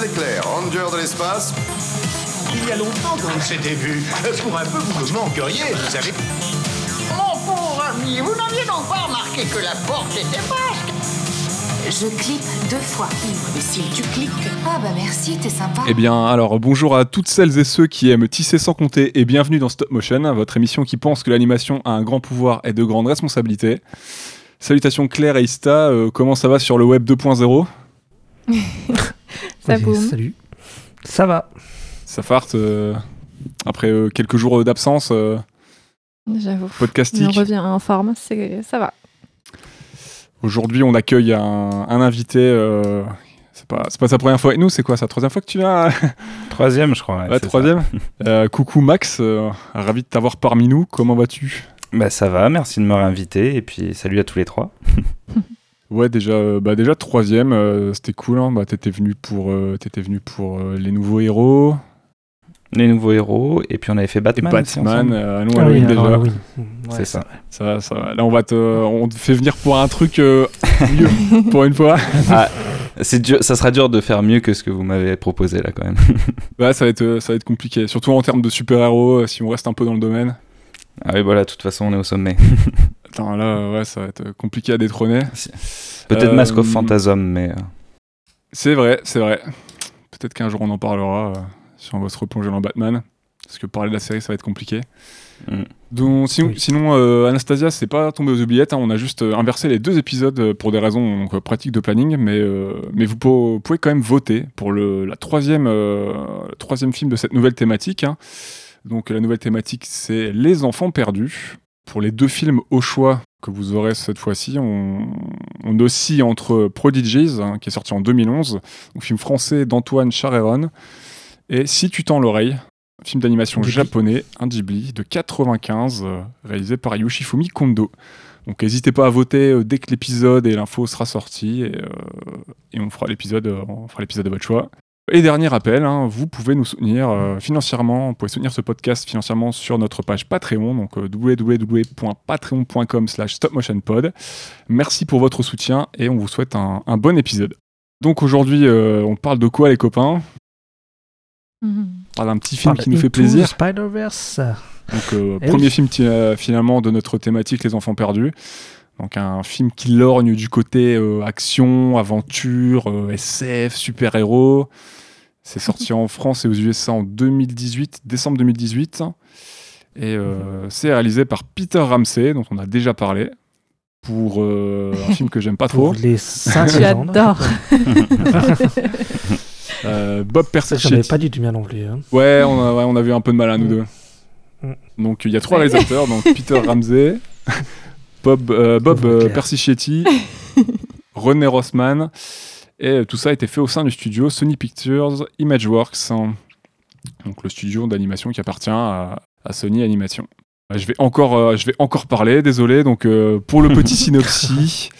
Leclerc, ranger de l'espace. Il y a longtemps qu'on s'était vu. Pour un peu, vous me manqueriez, vous savez. Mon pauvre ami, vous n'aviez donc pas remarqué que la porte était basque Je clique deux fois. Et si tu cliques. Ah bah merci, t'es sympa. Eh bien, alors bonjour à toutes celles et ceux qui aiment tisser sans compter et bienvenue dans Stop Motion, votre émission qui pense que l'animation a un grand pouvoir et de grandes responsabilités. Salutations Claire et Ista, euh, comment ça va sur le web 2.0 Ça Oui, boum. Salut. Ça va. Ça farte euh, après euh, quelques jours d'absence euh, J'avoue. On podcastique. revient en forme, ça va. Aujourd'hui, on accueille un, un invité. euh, c'est pas, c'est pas sa première fois avec nous, c'est quoi, sa troisième fois que tu viens? Troisième, je crois. ouais, Ouais, troisième. Euh, coucou Max, euh, ravi de t'avoir parmi nous. Comment vas-tu? Bah ça va, merci de me réinviter et puis salut à tous les trois. Ouais, déjà, euh, bah déjà troisième, euh, c'était cool. Hein. Bah, t'étais venu pour, euh, t'étais venu pour euh, les nouveaux héros Les nouveaux héros et puis on avait fait et Batman. aussi Batman. euh, nous, Ah Halloween, oui, déjà. Ouais, c'est ça. Là, on va te, on te fait venir pour un truc euh, mieux pour une fois. Ah, c'est dur, ça sera dur de faire mieux que ce que vous m'avez proposé là quand même. Ouais, ça va être, ça va être compliqué, surtout en termes de super héros. si on reste un peu dans le domaine. Ah oui voilà, de toute façon on est au sommet. Attends, là, euh, ouais, ça va être compliqué à détrôner. Peut-être Euh, Mask of Phantasm, mais euh, C'est vrai, c'est vrai. Peut-être qu'un jour on en parlera euh, si on va se replonger dans Batman. Parce que parler de la série, ça va être compliqué. Mm. Donc, sinon, Oui. sinon, euh, Anastasia, c'est pas tombé aux oubliettes. hein. on a juste euh, inversé les deux épisodes euh, pour des raisons donc, euh, pratiques de planning. Mais, euh, mais vous po- pouvez quand même voter pour le la troisième, euh, le troisième film de cette nouvelle thématique. hein. Donc, la nouvelle thématique, c'est Les enfants perdus. Pour les deux films au choix que vous aurez cette fois-ci, on, on oscille entre Prodigies, hein, qui est sorti en 2011, donc film français d'Antoine Charéron, et Si tu tends l'oreille, un film d'animation japonais, un Ghibli, de 95, euh, réalisé par Yoshifumi Kondo. Donc n'hésitez pas à voter euh, dès que l'épisode et l'info sera sorti, et, euh, et on fera l'épisode on fera l'épisode de votre choix. Et dernier rappel, hein, vous pouvez nous soutenir euh, financièrement, vous pouvez soutenir ce podcast financièrement sur notre page Patreon, donc euh, www.patreon.com slash stopmotionpod. Merci pour votre soutien et on vous souhaite un, un bon épisode. Donc aujourd'hui, euh, on parle de quoi les copains? On parle d'un petit film qui nous fait plaisir. Spider-Verse. Donc euh, Eh premier oui. film finalement de notre thématique Les enfants perdus. Donc un film qui lorgne du côté action, aventure, SF, super-héros. C'est sorti en France et aux USA en 2018, décembre 2018. Et euh, c'est réalisé par Peter Ramsey, dont on a déjà parlé, pour euh, un film que j'aime pas trop. Pour les 5 J'adore. Euh, Bob Ça, j'en avais Persichetti. pas du tout bien non plus. hein. Ouais, on a, ouais, on a vu un peu de mal à nous Mm. deux. Mm. Donc il y a trois réalisateurs, donc Peter Ramsey, Bob, euh, Bob euh, Claire. Persichetti, René Rossman, et tout ça a été fait au sein du studio Sony Pictures Imageworks, hein. donc le studio d'animation qui appartient à, à Sony Animation. Euh, Je vais encore, euh, je vais encore parler, désolé. Donc euh, pour le petit synopsis.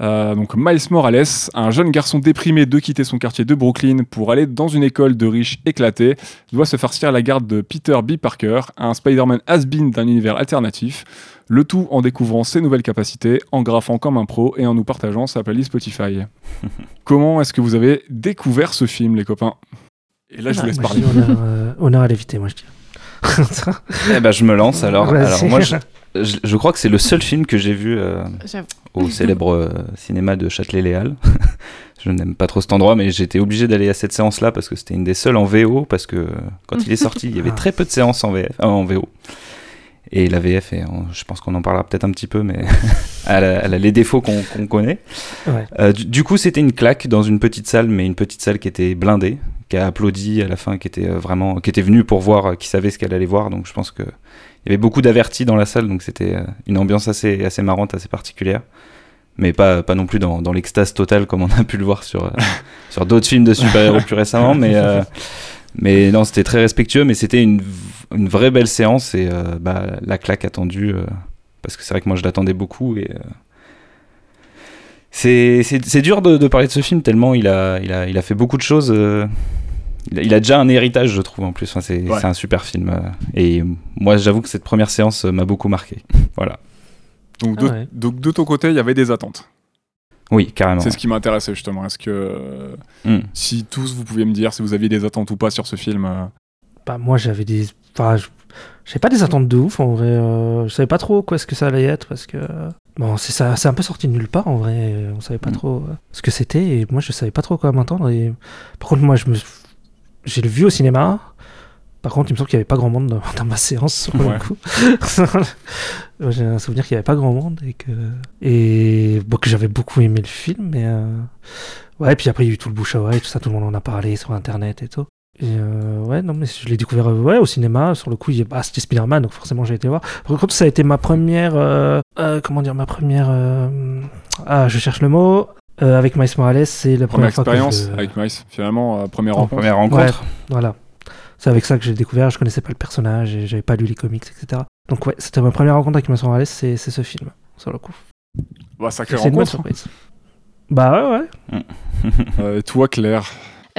Euh, donc Miles Morales, un jeune garçon déprimé de quitter son quartier de Brooklyn pour aller dans une école de riches éclatés, doit se farcir à la garde de Peter B. Parker, un Spider-Man has-been d'un univers alternatif, le tout en découvrant ses nouvelles capacités, en graffant comme un pro et en nous partageant sa playlist Spotify. Comment est-ce que vous avez découvert ce film, les copains? Et là, je vous laisse Moi, parler. je dis honneur, euh, honneur à l'éviter, moi je dis. eh ben, je me lance alors. Alors moi je, je, je crois que c'est le seul film que j'ai vu euh, au célèbre euh, cinéma de Châtelet-Léal. je n'aime pas trop cet endroit, mais j'étais obligé d'aller à cette séance-là parce que c'était une des seules en VO, parce que euh, quand il est sorti, il y avait Ah. très peu de séances en, VF, euh, en VO. Et la VF, et on- je pense qu'on en parlera peut-être un petit peu, mais elle, a, elle a les défauts qu'on connaît. Ouais. Euh, du, du coup, c'était une claque dans une petite salle, mais une petite salle qui était blindée, qui a applaudi à la fin, qui était euh, vraiment, qui était venue pour voir, euh, qui savait ce qu'elle allait voir. Donc, je pense que il y avait beaucoup d'avertis dans la salle, donc c'était une ambiance assez, assez marrante, assez particulière. Mais pas, pas non plus dans, dans l'extase totale comme on a pu le voir sur, euh, sur d'autres films de super-héros plus récemment. Mais, euh, mais non, c'était très respectueux, mais c'était une, une vraie belle séance et euh, bah, la claque attendue, euh, parce que c'est vrai que moi je l'attendais beaucoup et. euh, c'est c'est- c'est dur de, de parler de ce film tellement il a, il a, il a fait beaucoup de choses. euh, il, a, il a déjà un héritage, je trouve, en plus. Enfin, c'est Ouais. un super film. euh, et moi, j'avoue que cette première séance m'a beaucoup marqué. Voilà. Donc, Ah de, ouais. donc, de ton côté, il y avait des attentes. Oui, carrément. C'est ce qui m'intéressait justement. Est-ce que euh, Mm. si tous vous pouviez me dire si vous aviez des attentes ou pas sur ce film euh, Bah, moi, j'avais des. Enfin, j'avais pas des attentes de ouf en vrai. euh, je savais pas trop quoi ce que ça allait être parce que. Bon, c'est ça, c'est un peu sorti de nulle part en vrai. On savait pas Mm. trop euh, ce que c'était et moi, je savais pas trop quoi m'entendre. Et par contre, moi, je me, j'ai le vu au cinéma. Par contre, il me semble qu'il y avait pas grand monde dans, dans ma séance Ouais. le coup. J'ai un souvenir qu'il y avait pas grand monde et que et bon, que j'avais beaucoup aimé le film. Mais euh, ouais, puis après il y a eu tout le bouche à oreille, tout ça, tout le monde en a parlé sur internet et tout. Et euh, ouais, non, mais je l'ai découvert euh, ouais, au cinéma. Sur le coup, il bah, c'était Spider-Man, donc forcément j'ai été voir. Par contre, ça a été ma première. euh, euh, comment dire Ma première. euh, ah, je cherche le mot. Euh, avec Miles Morales, c'est la Première première, fois que expérience je- avec Miles, finalement, euh, première En rencontre. première rencontre. Voilà. C'est avec ça que j'ai découvert. Je connaissais pas le personnage et j'avais pas lu les comics, etc. Donc ouais, c'était ma première rencontre avec Miles Morales, c'est c'est ce film, sur le coup. Bah, sacrée C'est une bonne rencontre. surprise. Bah ouais, ouais. Euh, toi, Claire,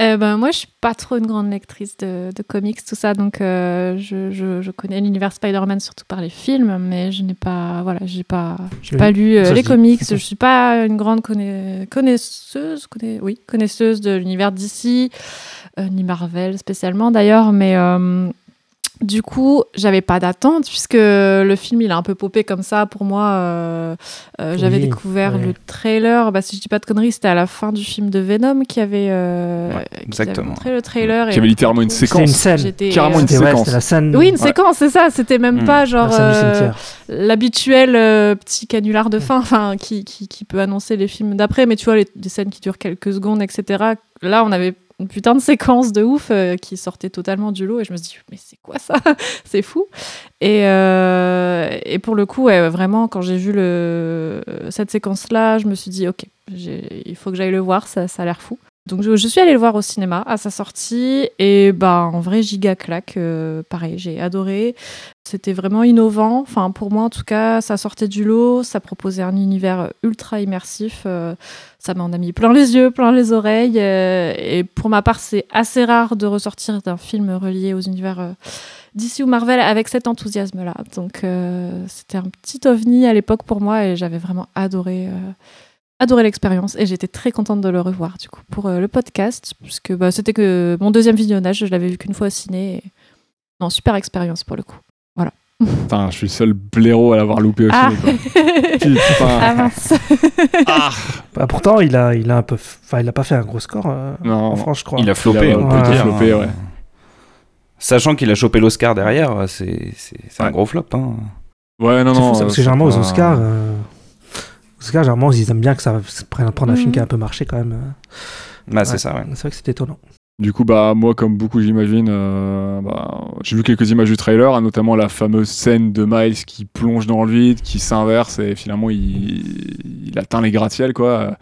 Euh, ben, moi, je suis pas trop une grande lectrice de, de comics, tout ça, donc euh, je, je, je connais l'univers Spider-Man surtout par les films, mais je n'ai pas, voilà, j'ai pas, j'ai pas lu euh, les comics. je suis pas une grande conna- connaisseuse, connais- oui, connaisseuse de l'univers d'ici, ni Marvel spécialement d'ailleurs, mais du coup, j'avais pas d'attente puisque le film il a un peu popé comme ça pour moi. euh, euh, J'avais Oui, découvert ouais. le trailer. Bah, si je dis pas de conneries, c'était à la fin du film de Venom qui avait, euh, Ouais, qui avait exactement. montré le trailer. qui avait littéralement une C'était séquence. une scène. J'étais, Carrément une séquence. c'était la scène. Oui, une Ouais. séquence, c'est ça. C'était même Mm. pas genre euh, l'habituel euh, petit canular de fin, enfin qui, qui, qui peut annoncer les films d'après. Mais tu vois, les, des scènes qui durent quelques secondes, etc. Là, on avait une putain de séquence de ouf euh, qui sortait totalement du lot et je me suis dit mais c'est quoi ça c'est fou. Et, euh, et pour le coup vraiment quand j'ai vu le, cette séquence là je me suis dit ok il faut que j'aille le voir ça, ça a l'air fou donc je, je suis allée le voir au cinéma à sa sortie et bah en vrai giga claque euh, pareil j'ai adoré. C'était vraiment innovant. Enfin pour moi en tout cas ça sortait du lot ça proposait un univers ultra immersif euh, ça m'en a mis plein les yeux plein les oreilles euh, et pour ma part c'est assez rare de ressortir d'un film relié aux univers euh, d'ici ou Marvel avec cet enthousiasme là donc euh, c'était un petit ovni à l'époque pour moi et j'avais vraiment adoré euh, adoré l'expérience et j'étais très contente de le revoir du coup pour euh, le podcast puisque bah, c'était que mon deuxième visionnage je l'avais vu qu'une fois au ciné et... non super expérience pour le coup Putain, je suis le seul blaireau à l'avoir loupé au ah, ciné, quoi. Putain. ah mince Ah. Bah, pourtant, il a, il a un peu. Enfin, il a pas fait un gros score euh, Non. en France, je crois. Il a flopé, Il a on peut ouais, dire. flopé, hein. ouais. Sachant qu'il a chopé l'Oscar derrière, c'est c'est- c'est un gros flop. Hein. Ouais, non, C'est non. fou, ça, parce euh, que généralement, aux c'est Oscars, euh, aux Oscars, généralement, ils aiment bien que ça prenne un film Mhm. qui a un peu marché quand même. euh. Bah, c'est ça, ouais. C'est vrai que c'est étonnant. Du coup, bah, moi, comme beaucoup, j'imagine, euh, bah, j'ai vu quelques images du trailer, hein, notamment la fameuse scène de Miles qui plonge dans le vide, qui s'inverse et finalement il, il atteint les gratte-ciels, quoi.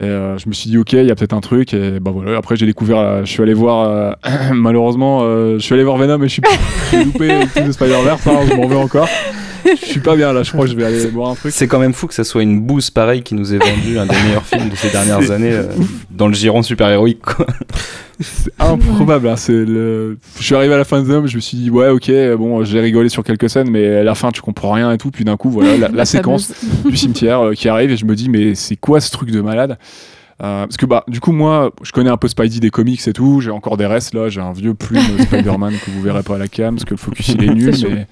Et euh, je me suis dit, ok, il y a peut-être un truc. Et bah voilà, après, j'ai découvert, euh, je suis allé voir, euh, malheureusement, euh, je suis allé voir Venom et je suis j'ai loupé le truc de Spider-Verse, hein, je m'en veux encore. Je suis pas bien là, je crois que je vais aller boire un truc. C'est quand même fou que ça soit une bouse pareille qui nous ait vendu un des meilleurs films de ces dernières années euh, dans le giron super-héroïque. C'est improbable. hein, c'est le... Je suis arrivé à la fin de Venom, je me suis dit, ouais, ok, bon, j'ai rigolé sur quelques scènes, mais à la fin, tu comprends rien et tout. Puis d'un coup, voilà, la, la séquence du cimetière euh, qui arrive et je me dis, mais c'est quoi ce truc de malade? Euh, parce que bah du coup moi je connais un peu Spidey des comics et tout j'ai encore des restes là j'ai un vieux plume Spider-Man que vous verrez pas à la cam parce que le focus il est nul mais,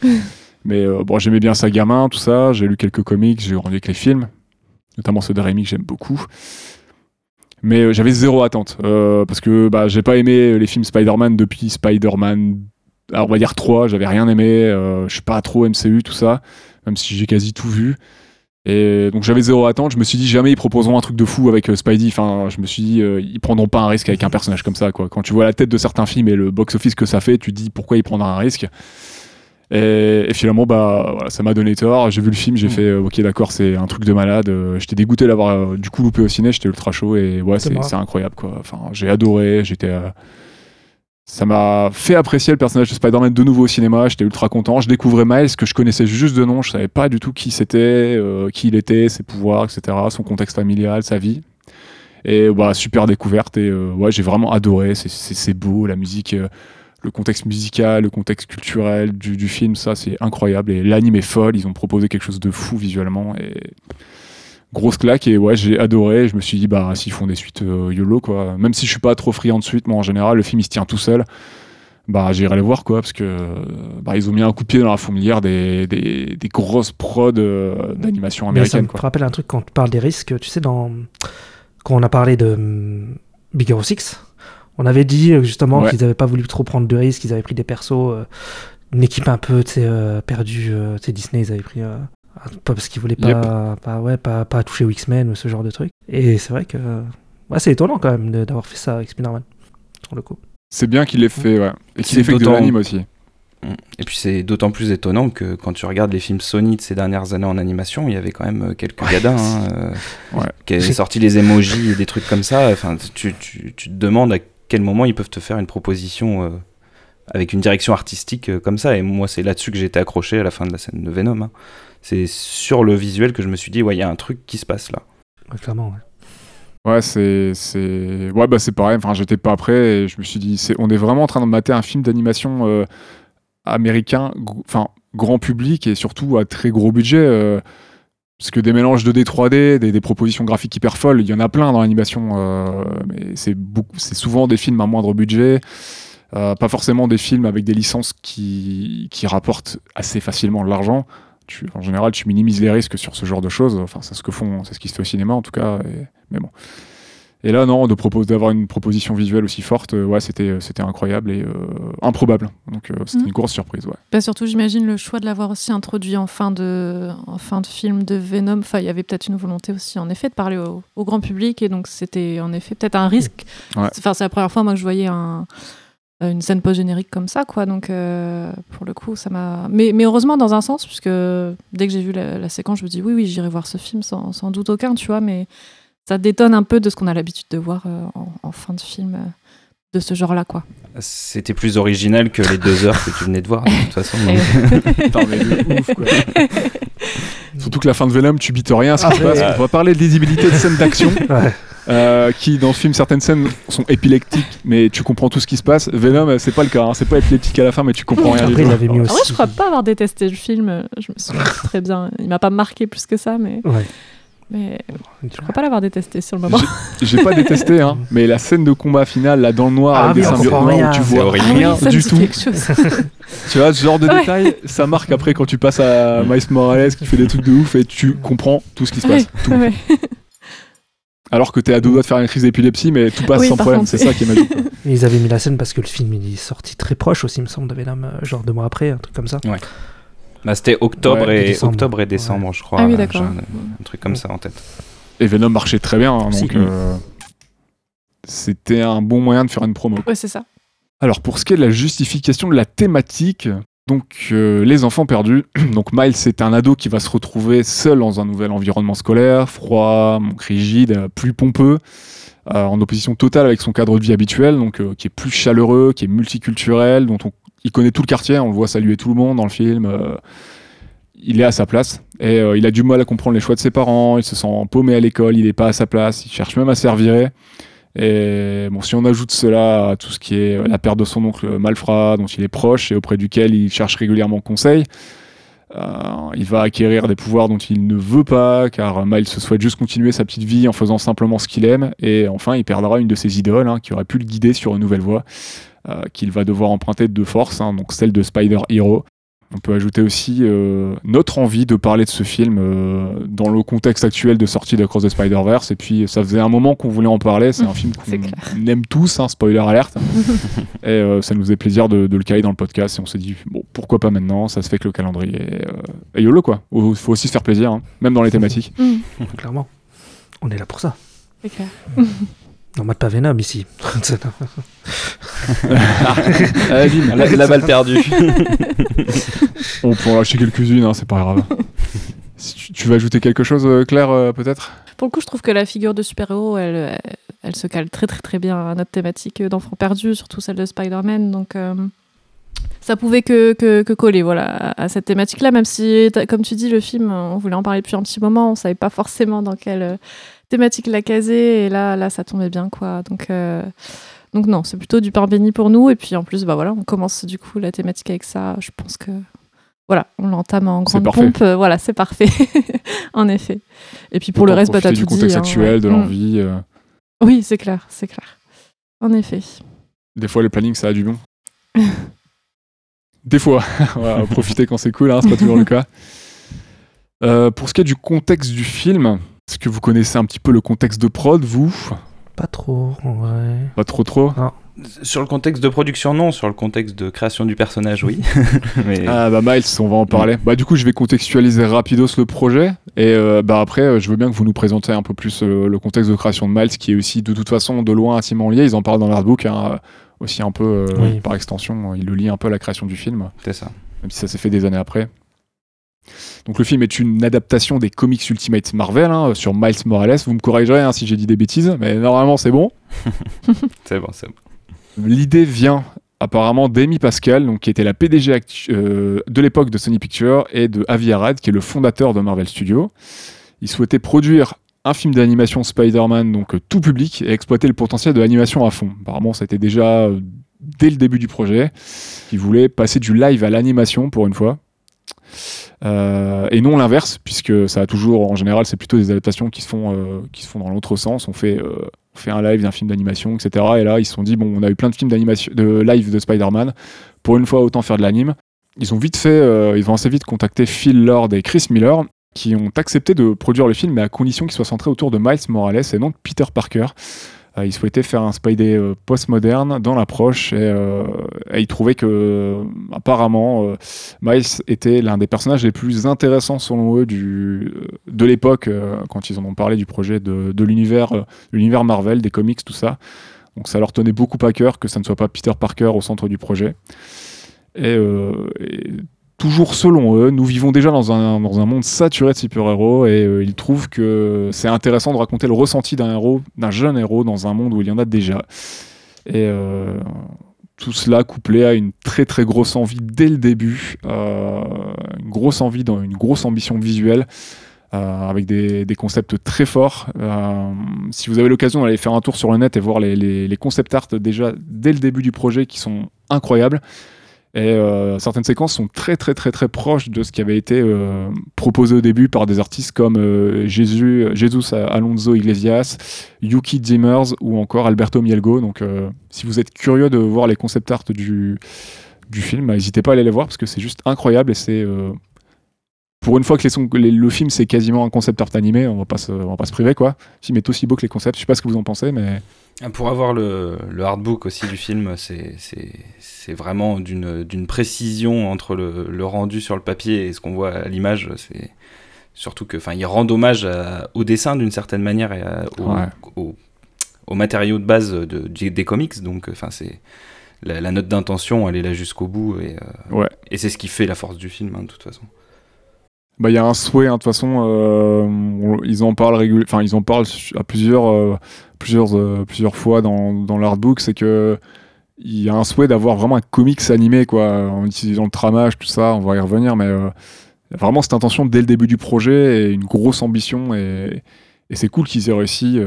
mais euh, bon j'aimais bien sa gamin tout ça j'ai lu quelques comics j'ai grandi avec les films notamment ceux de Raimi que j'aime beaucoup mais euh, j'avais zéro attente euh, parce que bah j'ai pas aimé les films Spider-Man depuis Spider-Man on va dire 3 j'avais rien aimé je suis pas trop MCU tout ça même si j'ai quasi tout vu et donc j'avais zéro attente. Je me suis dit jamais ils proposeront un truc de fou avec Spidey. Enfin, je me suis dit ils prendront pas un risque avec un personnage comme ça. Quoi. Quand tu vois la tête de certains films et le box-office que ça fait, tu te dis pourquoi ils prendront un risque? Et, et finalement, bah voilà, ça m'a donné tort. J'ai vu le film, j'ai Mm. fait euh, ok d'accord, c'est un truc de malade. Euh, J'étais dégoûté d'avoir euh, du coup loupé au ciné. J'étais ultra chaud et ouais, C'est incroyable quoi. Enfin, j'ai adoré. J'étais euh, ça m'a fait apprécier le personnage de Spider-Man de nouveau au cinéma. J'étais ultra content. Je découvrais Miles que je connaissais juste de nom. Je savais pas du tout qui c'était, euh, qui il était, ses pouvoirs, etc. Son contexte familial, sa vie. Et bah super découverte. Et euh, ouais, j'ai vraiment adoré. C'est- beau, la musique, euh, le contexte musical, le contexte culturel du, du film, ça c'est incroyable. Et l'anime est folle. Ils ont proposé quelque chose de fou visuellement. Et grosse claque et ouais j'ai adoré je me suis dit bah s'ils font des suites euh, YOLO quoi même si je suis pas trop friand de suite moi en général le film il se tient tout seul bah j'irai les voir quoi parce que bah, ils ont mis un coup de pied dans la fourmilière des, des, des grosses prods euh, d'animation Mais ça américaine me quoi. rappelle un truc quand tu parles des risques. Tu sais, dans... quand on a parlé de hum, Big Hero 6, on avait dit euh, justement Ouais. qu'ils n'avaient pas voulu trop prendre de risques, ils avaient pris des persos, euh, une équipe un peu euh, perdue. euh, Disney, ils avaient pris. euh, pas parce qu'ils voulaient pas, Yep. pas, ouais, pas, pas toucher aux X-Men ou ce genre de truc. Et c'est vrai que ouais, c'est étonnant quand même d'avoir fait ça avec Spider-Man, sur le coup. C'est bien qu'il l'ait fait ouais. et qu'il C'est ait fait que de l'anime aussi. Et puis c'est d'autant plus étonnant que quand tu regardes les films Sony de ces dernières années en animation, il y avait quand même quelques gadins hein, euh, Ouais. qui avaient sorti les emojis et des trucs comme ça. Enfin, tu, tu, tu te demandes à quel moment ils peuvent te faire une proposition euh, avec une direction artistique euh, comme ça. Et moi, c'est là-dessus que j'ai été accroché à la fin de la scène de Venom. hein. C'est sur le visuel que je me suis dit, ouais, il y a un truc qui se passe là. Ouais, clairement, ouais. Ouais, c'est c'est ouais bah c'est pareil. Enfin, j'étais pas prêt et je me suis dit c'est on est vraiment en train de mater un film d'animation euh, américain, enfin grand public et surtout à très gros budget. euh, parce que des mélanges 2D, 3D, des, propositions graphiques hyper folles, il y en a plein dans l'animation. euh, mais c'est souvent des films à moindre budget. euh, pas forcément des films avec des licences qui, rapportent assez facilement de l'argent. En général, tu minimises les risques sur ce genre de choses. Enfin, c'est ce que font, c'est ce qui se fait au cinéma en tout cas. mais bon. Et là, non, de propose d'avoir une proposition visuelle aussi forte, euh, ouais, c'était c'était incroyable et euh, improbable. Donc euh, c'était Mhm. une grosse surprise, ouais. Bah, surtout, j'imagine le choix de l'avoir aussi introduit en fin de, en fin de film de Venom. Enfin, il y avait peut-être une volonté aussi, en effet, de parler au, au grand public. Et donc, c'était en effet peut-être un risque. Ouais. Enfin, c'est la première fois, moi, que je voyais un- une scène post-générique comme ça, quoi. Donc, euh, pour le coup, ça m'a. Mais, mais heureusement, dans un sens, puisque dès que j'ai vu la, la séquence, je me dis oui, oui, j'irai voir ce film sans, sans doute aucun, tu vois. Mais ça détonne un peu de ce qu'on a l'habitude de voir euh, en, en fin de film euh, de ce genre-là, quoi. C'était plus original que les deux heures que tu venais de voir, de toute façon. Mais de ouf, quoi. Surtout que la fin de Venom, tu bites rien à ce qui Ah, se passe. ouais. On va parler de lisibilité de scènes d'action, Ouais. euh, qui dans ce film, certaines scènes sont épileptiques, mais tu comprends tout ce qui se passe. Venom, c'est pas le cas. hein. C'est pas épileptique à la fin, mais tu comprends rien. du tout. il avait mis En vrai, je crois pas avoir détesté le film. Je me souviens très bien. Il m'a pas marqué plus que ça, mais, Ouais. Mais je crois pas l'avoir détesté sur le moment. J'ai pas détesté, hein, mais la scène de combat finale, là, dans le noir, Ah avec des symbiotes noirs, où tu vois rien Ah oui, du tout. Tu vois, ce genre de Ouais. détail, ça marque après quand tu passes à Miles Morales, qui fait des trucs de ouf et tu comprends tout ce qui se passe. Ouais, tout. ouais. Alors que t'es à deux doigts de faire une crise d'épilepsie, mais tout passe Oui, sans problème. C'est ça qui est magique. Ils avaient mis la scène parce que le film il est sorti très proche aussi, il me semble, de Venom, euh, genre deux mois après, un truc comme ça. Bah, C'était octobre, Ouais, et, décembre. octobre et décembre, je crois. Ah oui, d'accord. Un, un truc comme ça en tête. Et Venom marchait très bien, hein, donc euh, c'était un bon moyen de faire une promo. Ouais, c'est ça. Alors pour ce qui est de la justification de la thématique, donc euh, les enfants perdus, donc Miles c'est un ado qui va se retrouver seul dans un nouvel environnement scolaire, froid, rigide, plus pompeux, euh, en opposition totale avec son cadre de vie habituel, donc euh, qui est plus chaleureux, qui est multiculturel, dont on, il connaît tout le quartier, on le voit saluer tout le monde dans le film. euh, il est à sa place et euh, il a du mal à comprendre les choix de ses parents, il se sent paumé à l'école, il n'est pas à sa place, il cherche même à se faire virer. Et bon, si on ajoute cela à tout ce qui est la perte de son oncle Malfrat, dont il est proche et auprès duquel il cherche régulièrement conseil, il va acquérir des pouvoirs dont il ne veut pas, car Miles souhaite juste continuer sa petite vie en faisant simplement ce qu'il aime. Et enfin, il perdra une de ses idoles, hein, qui aurait pu le guider sur une nouvelle voie, euh, qu'il va devoir emprunter de force, hein, donc celle de Spider Hero. On peut ajouter aussi euh, notre envie de parler de ce film euh, dans le contexte actuel de sortie de Cross the Spider-Verse. Et puis, ça faisait un moment qu'on voulait en parler. C'est un film qu'on aime tous, hein, spoiler alerte. et euh, ça nous faisait plaisir de, de le caler dans le podcast. Et on s'est dit, bon, pourquoi pas maintenant? Ça se fait que le calendrier. Et, euh, et YOLO, quoi. Il faut aussi se faire plaisir, hein, même dans les thématiques. Mm, Clairement. On est là pour ça. c'est clair. On mate pas Venom ici. Allez, bim. La, la balle perdue. On peut en lâcher quelques-unes, hein, c'est pas grave. Si tu, tu veux ajouter quelque chose, euh, Claire, euh, peut-être? Pour le coup, je trouve que la figure de super-héros, elle, elle, elle se cale très très très bien à notre thématique d'enfants perdus, surtout celle de Spider-Man. Donc euh, ça pouvait que, que, que coller voilà, à, cette thématique-là, même si, comme tu dis, le film, on voulait en parler depuis un petit moment, on savait pas forcément dans quelle euh, thématique la caser, et là, là ça tombait bien. quoi. Donc, euh, donc non, c'est plutôt du pain béni pour nous, et puis en plus, bah voilà, on commence du coup la thématique avec ça. Je pense que voilà, on l'entame en grande pompe. euh, voilà, c'est parfait. en effet. Et puis pour le reste, bah, t'as tout du contexte hein, actuel, de Mm. l'envie. euh. Oui, c'est clair, c'est clair. En effet. Des fois, le planning, ça a du bon. Des fois. on va profiter quand c'est cool, hein, c'est pas toujours le cas. Euh, pour ce qui est du contexte du film, est-ce que vous connaissez un petit peu le contexte de prod, vous Pas trop, ouais. Pas trop trop Sur le contexte de production, non. Sur le contexte de création du personnage, oui. Mais Ah bah Miles, on va en parler. Bah du coup, je vais contextualiser rapidos le projet et euh, bah après, euh, je veux bien que vous nous présentiez un peu plus euh, le contexte de création de Miles, qui est aussi de toute façon de loin intimement lié. Ils en parlent dans l'artbook, hein, aussi un peu euh, Oui. par extension. Ils le lient un peu à la création du film, c'est ça. même si ça s'est fait des années après. Donc le film est une adaptation des comics Ultimate Marvel hein, sur Miles Morales. Vous me corrigerez hein, si j'ai dit des bêtises, mais normalement c'est bon. C'est bon, c'est bon. L'idée vient apparemment d'Amy Pascal, donc, qui était la PDG euh, de l'époque de Sony Pictures, et de Avi Arad, qui est le fondateur de Marvel Studios. Il souhaitait produire un film d'animation Spider-Man, donc euh, tout public, et exploiter le potentiel de l'animation à fond. Apparemment, ça a été déjà euh, dès le début du projet. Il voulait passer du live à l'animation pour une fois. Euh, et non l'inverse, puisque ça a toujours, en général, c'est plutôt des adaptations qui se font, euh, qui se font dans l'autre sens. On fait, euh, on fait un live d'un film d'animation, etc. Et là, ils se sont dit, bon, on a eu plein de films d'animation, de live de Spider-Man. Pour une fois, autant faire de l'anime. Ils ont vite fait, ils ont assez vite contacté Phil Lord et Chris Miller, qui ont accepté de produire le film, mais à condition qu'il soit centré autour de Miles Morales et non de Peter Parker. Euh, ils souhaitaient faire un Spidey euh, postmoderne dans l'approche et, euh, et ils trouvaient que, apparemment, Miles était l'un des personnages les plus intéressants, selon eux, du, de l'époque, quand ils en ont parlé du projet de, de l'univers, l'univers Marvel, des comics, tout ça. Donc ça leur tenait beaucoup à cœur que ça ne soit pas Peter Parker au centre du projet. Et, et toujours selon eux, nous vivons déjà dans un, dans un monde saturé de super-héros et euh, ils trouvent que c'est intéressant de raconter le ressenti d'un héros, d'un jeune héros dans un monde où il y en a déjà. Et euh, tout cela couplé à une très très grosse envie dès le début, euh, une grosse envie, dans une grosse ambition visuelle. avec des, concepts très forts. Si vous avez l'occasion d'aller faire un tour sur le net et voir les, les concept art déjà dès le début du projet qui sont incroyables, et euh, certaines séquences sont très très très très proches de ce qui avait été euh, proposé au début par des artistes comme euh, Jésus, Jesus Alonso Iglesias, Yuki Dimmers ou encore Alberto Mielgo. Donc euh, si vous êtes curieux de voir les concept art du, du film, bah, n'hésitez pas à aller les voir parce que c'est juste incroyable et c'est pour une fois que le film c'est quasiment un concept art animé, on va pas se, on va pas se priver quoi. Le film est aussi beau que les concepts. Je sais pas ce que vous en pensez, mais Pour avoir le, le artbook aussi du film, c'est- vraiment d'une précision entre le, le rendu sur le papier et ce qu'on voit à l'image. C'est surtout que, enfin, il rend hommage à- au dessin d'une certaine manière et à- au, Ouais. au- au matériau de base de, des- des comics. Donc, enfin, c'est la, la note d'intention, elle est là jusqu'au bout et, euh, ouais. et c'est ce qui fait la force du film, hein, de toute façon. Bah, il y a un souhait, hein, de toute façon, euh, ils en parlent régul- ils en parlent à plusieurs, euh, plusieurs, euh, plusieurs fois dans, dans l'artbook, c'est que il y a un souhait d'avoir vraiment un comics animé, quoi, en utilisant le tramage, tout ça, on va y revenir, mais vraiment cette intention dès le début du projet et une grosse ambition, et, c'est cool qu'ils aient réussi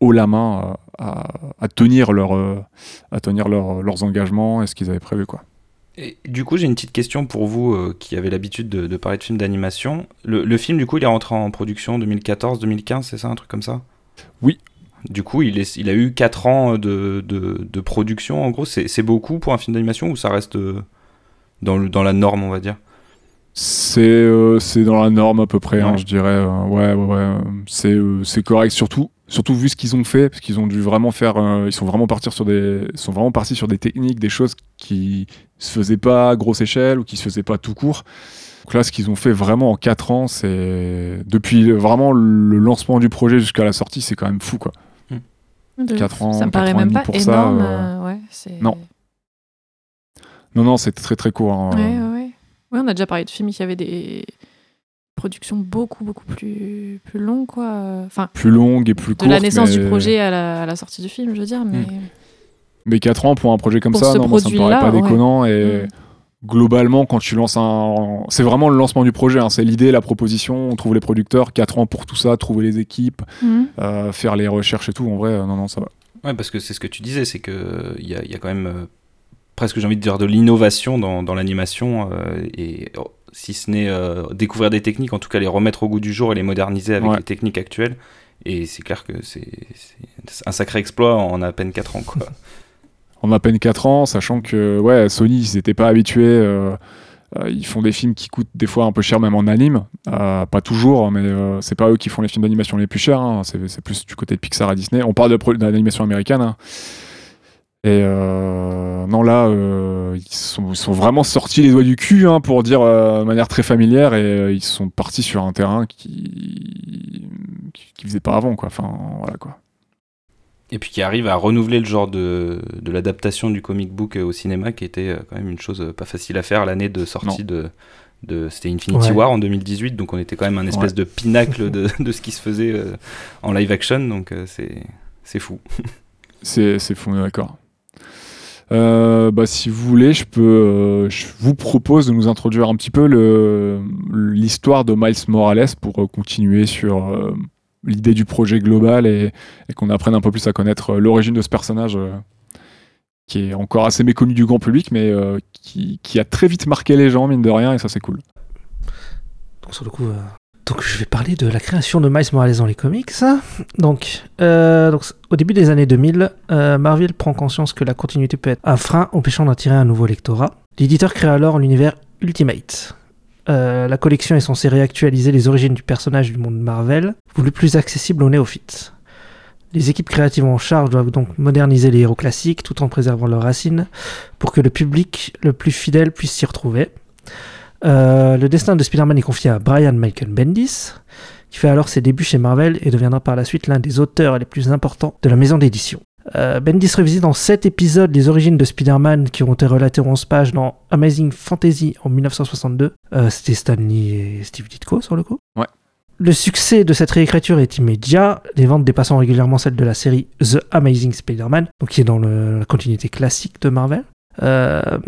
haut la main à, tenir, leur, à tenir leur- leurs engagements et ce qu'ils avaient prévu, quoi. Et du coup, j'ai une petite question pour vous euh, qui avez l'habitude de, de parler de films d'animation. Le, le film, du coup, il est rentré en production 2014-2015, c'est ça, un truc comme ça? Oui. Du coup, il, est, il a eu 4 ans de, de, de production, en gros. C'est beaucoup pour un film d'animation ou ça reste euh, dans, le, dans la norme, on va dire? C'est euh, c'est dans la norme à peu près, hein, je dirais. ouais, ouais, ouais. C'est euh, c'est correct, surtout, surtout vu ce qu'ils ont fait, parce qu'ils ont dû vraiment faire. euh, ils sont vraiment partis sur des, sont vraiment partis sur des techniques, des choses qui se faisaient pas à grosse échelle ou qui se faisaient pas tout court. Donc là, ce qu'ils ont fait vraiment en 4 ans, c'est depuis vraiment le lancement du projet jusqu'à la sortie, c'est quand même fou, quoi. De Quatre ouf. ans, ça me paraît quatre ans et même pas pour ça, énorme. euh, euh, ouais, c'est- non. Non, non, c'est très très court. hein. Ouais, ouais, ouais. Ouais, on a déjà parlé de films qui avaient des productions beaucoup, beaucoup plus, plus longues, quoi. Enfin, Plus longue et plus de courte. la naissance mais... du projet à la, à la sortie du film, je veux dire. Mais Mais 4 ans pour un projet comme Pour ça, non, moi, ça me paraît pas ouais. déconnant. Et Mm. globalement, quand tu lances un. C'est vraiment le lancement du projet. hein. C'est l'idée, la proposition. On trouve les producteurs, 4 ans pour tout ça, trouver les équipes, Mhm. euh, faire les recherches et tout. En vrai, euh, non, non, ça va. Ouais, parce que c'est ce que tu disais, c'est que il y a, il y a quand même euh, presque j'ai envie de dire de l'innovation dans, dans l'animation euh, et oh, si ce n'est euh, découvrir des techniques, en tout cas les remettre au goût du jour et les moderniser avec Ouais. les techniques actuelles. Et c'est clair que c'est un sacré exploit en à peine 4 ans. Quoi. En à peine 4 ans, sachant que ouais, Sony, ils n'étaient pas habitués. euh, euh, ils font des films qui coûtent des fois un peu cher, même en anime. Euh, pas toujours, mais euh, c'est pas eux qui font les films d'animation les plus chers. hein. C'est plus du côté de Pixar et Disney. On parle de d'animation américaine. hein. Et euh, non, là, euh, ils, sont, ils sont vraiment sortis les doigts du cul hein, pour dire euh, de manière très familière et euh, ils sont partis sur un terrain qui qui, faisait pas avant quoi. Enfin voilà quoi. Et puis qui arrive à renouveler le genre de, de l'adaptation du comic book au cinéma, qui était quand même une chose pas facile à faire l'année de sortie de, de c'était Infinity Ouais. War en 2018, donc on était quand même un espèce de pinacle de, de ce qui se faisait en live action, donc c'est c'est fou. C'est c'est fou, on est d'accord. Euh, bah, si vous voulez, je peux, euh, vous propose de nous introduire un petit peu l'histoire de Miles Morales pour euh, continuer sur l'idée du projet global et, qu'on apprenne un peu plus à connaître l'origine de ce personnage qui est encore assez méconnu du grand public, mais qui, qui a très vite marqué les gens, mine de rien, et ça c'est cool. Donc sur le coup, donc je vais parler de la création de Miles Morales dans les comics. Donc, euh, donc au début des années 2000, euh, Marvel prend conscience que la continuité peut être un frein empêchant d'attirer un nouveau lectorat. L'éditeur crée alors l'univers Ultimate. Euh, la collection est censée réactualiser les origines du personnage du monde Marvel, voulu plus accessible aux néophytes. Les équipes créatives en charge doivent donc moderniser les héros classiques tout en préservant leurs racines pour que le public le plus fidèle puisse s'y retrouver. Euh, le destin de Spider-Man est confié à Brian Michael Bendis, qui fait alors ses débuts chez Marvel et deviendra par la suite l'un des auteurs les plus importants de la maison d'édition. Euh, Bendis revisite dans 7 épisodes les origines de Spider-Man qui ont été relatées en 11 pages dans Amazing Fantasy en 1962. Euh, C'était Stanley et Steve Ditko sur le coup. Ouais. Le succès de cette réécriture est immédiat, les ventes dépassant régulièrement celles de la série The Amazing Spider-Man, donc qui est dans le- la continuité classique de Marvel. Euh,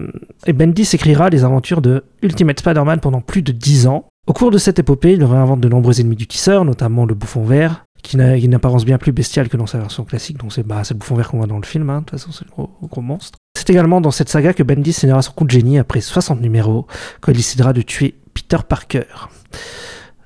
et Bendis écrira les aventures de Ultimate Spider-Man pendant plus de 10 ans. Au cours de cette épopée, il réinvente de nombreux ennemis du tisseur, notamment le bouffon vert, qui n'a une apparence bien plus bestiale que dans sa version classique, donc c'est bah, le bouffon vert qu'on voit dans le film, hein, de toute façon c'est le gros, monstre. C'est également dans cette saga que Bendis signera son coup de génie après 60 numéros, quand il décidera de tuer Peter Parker.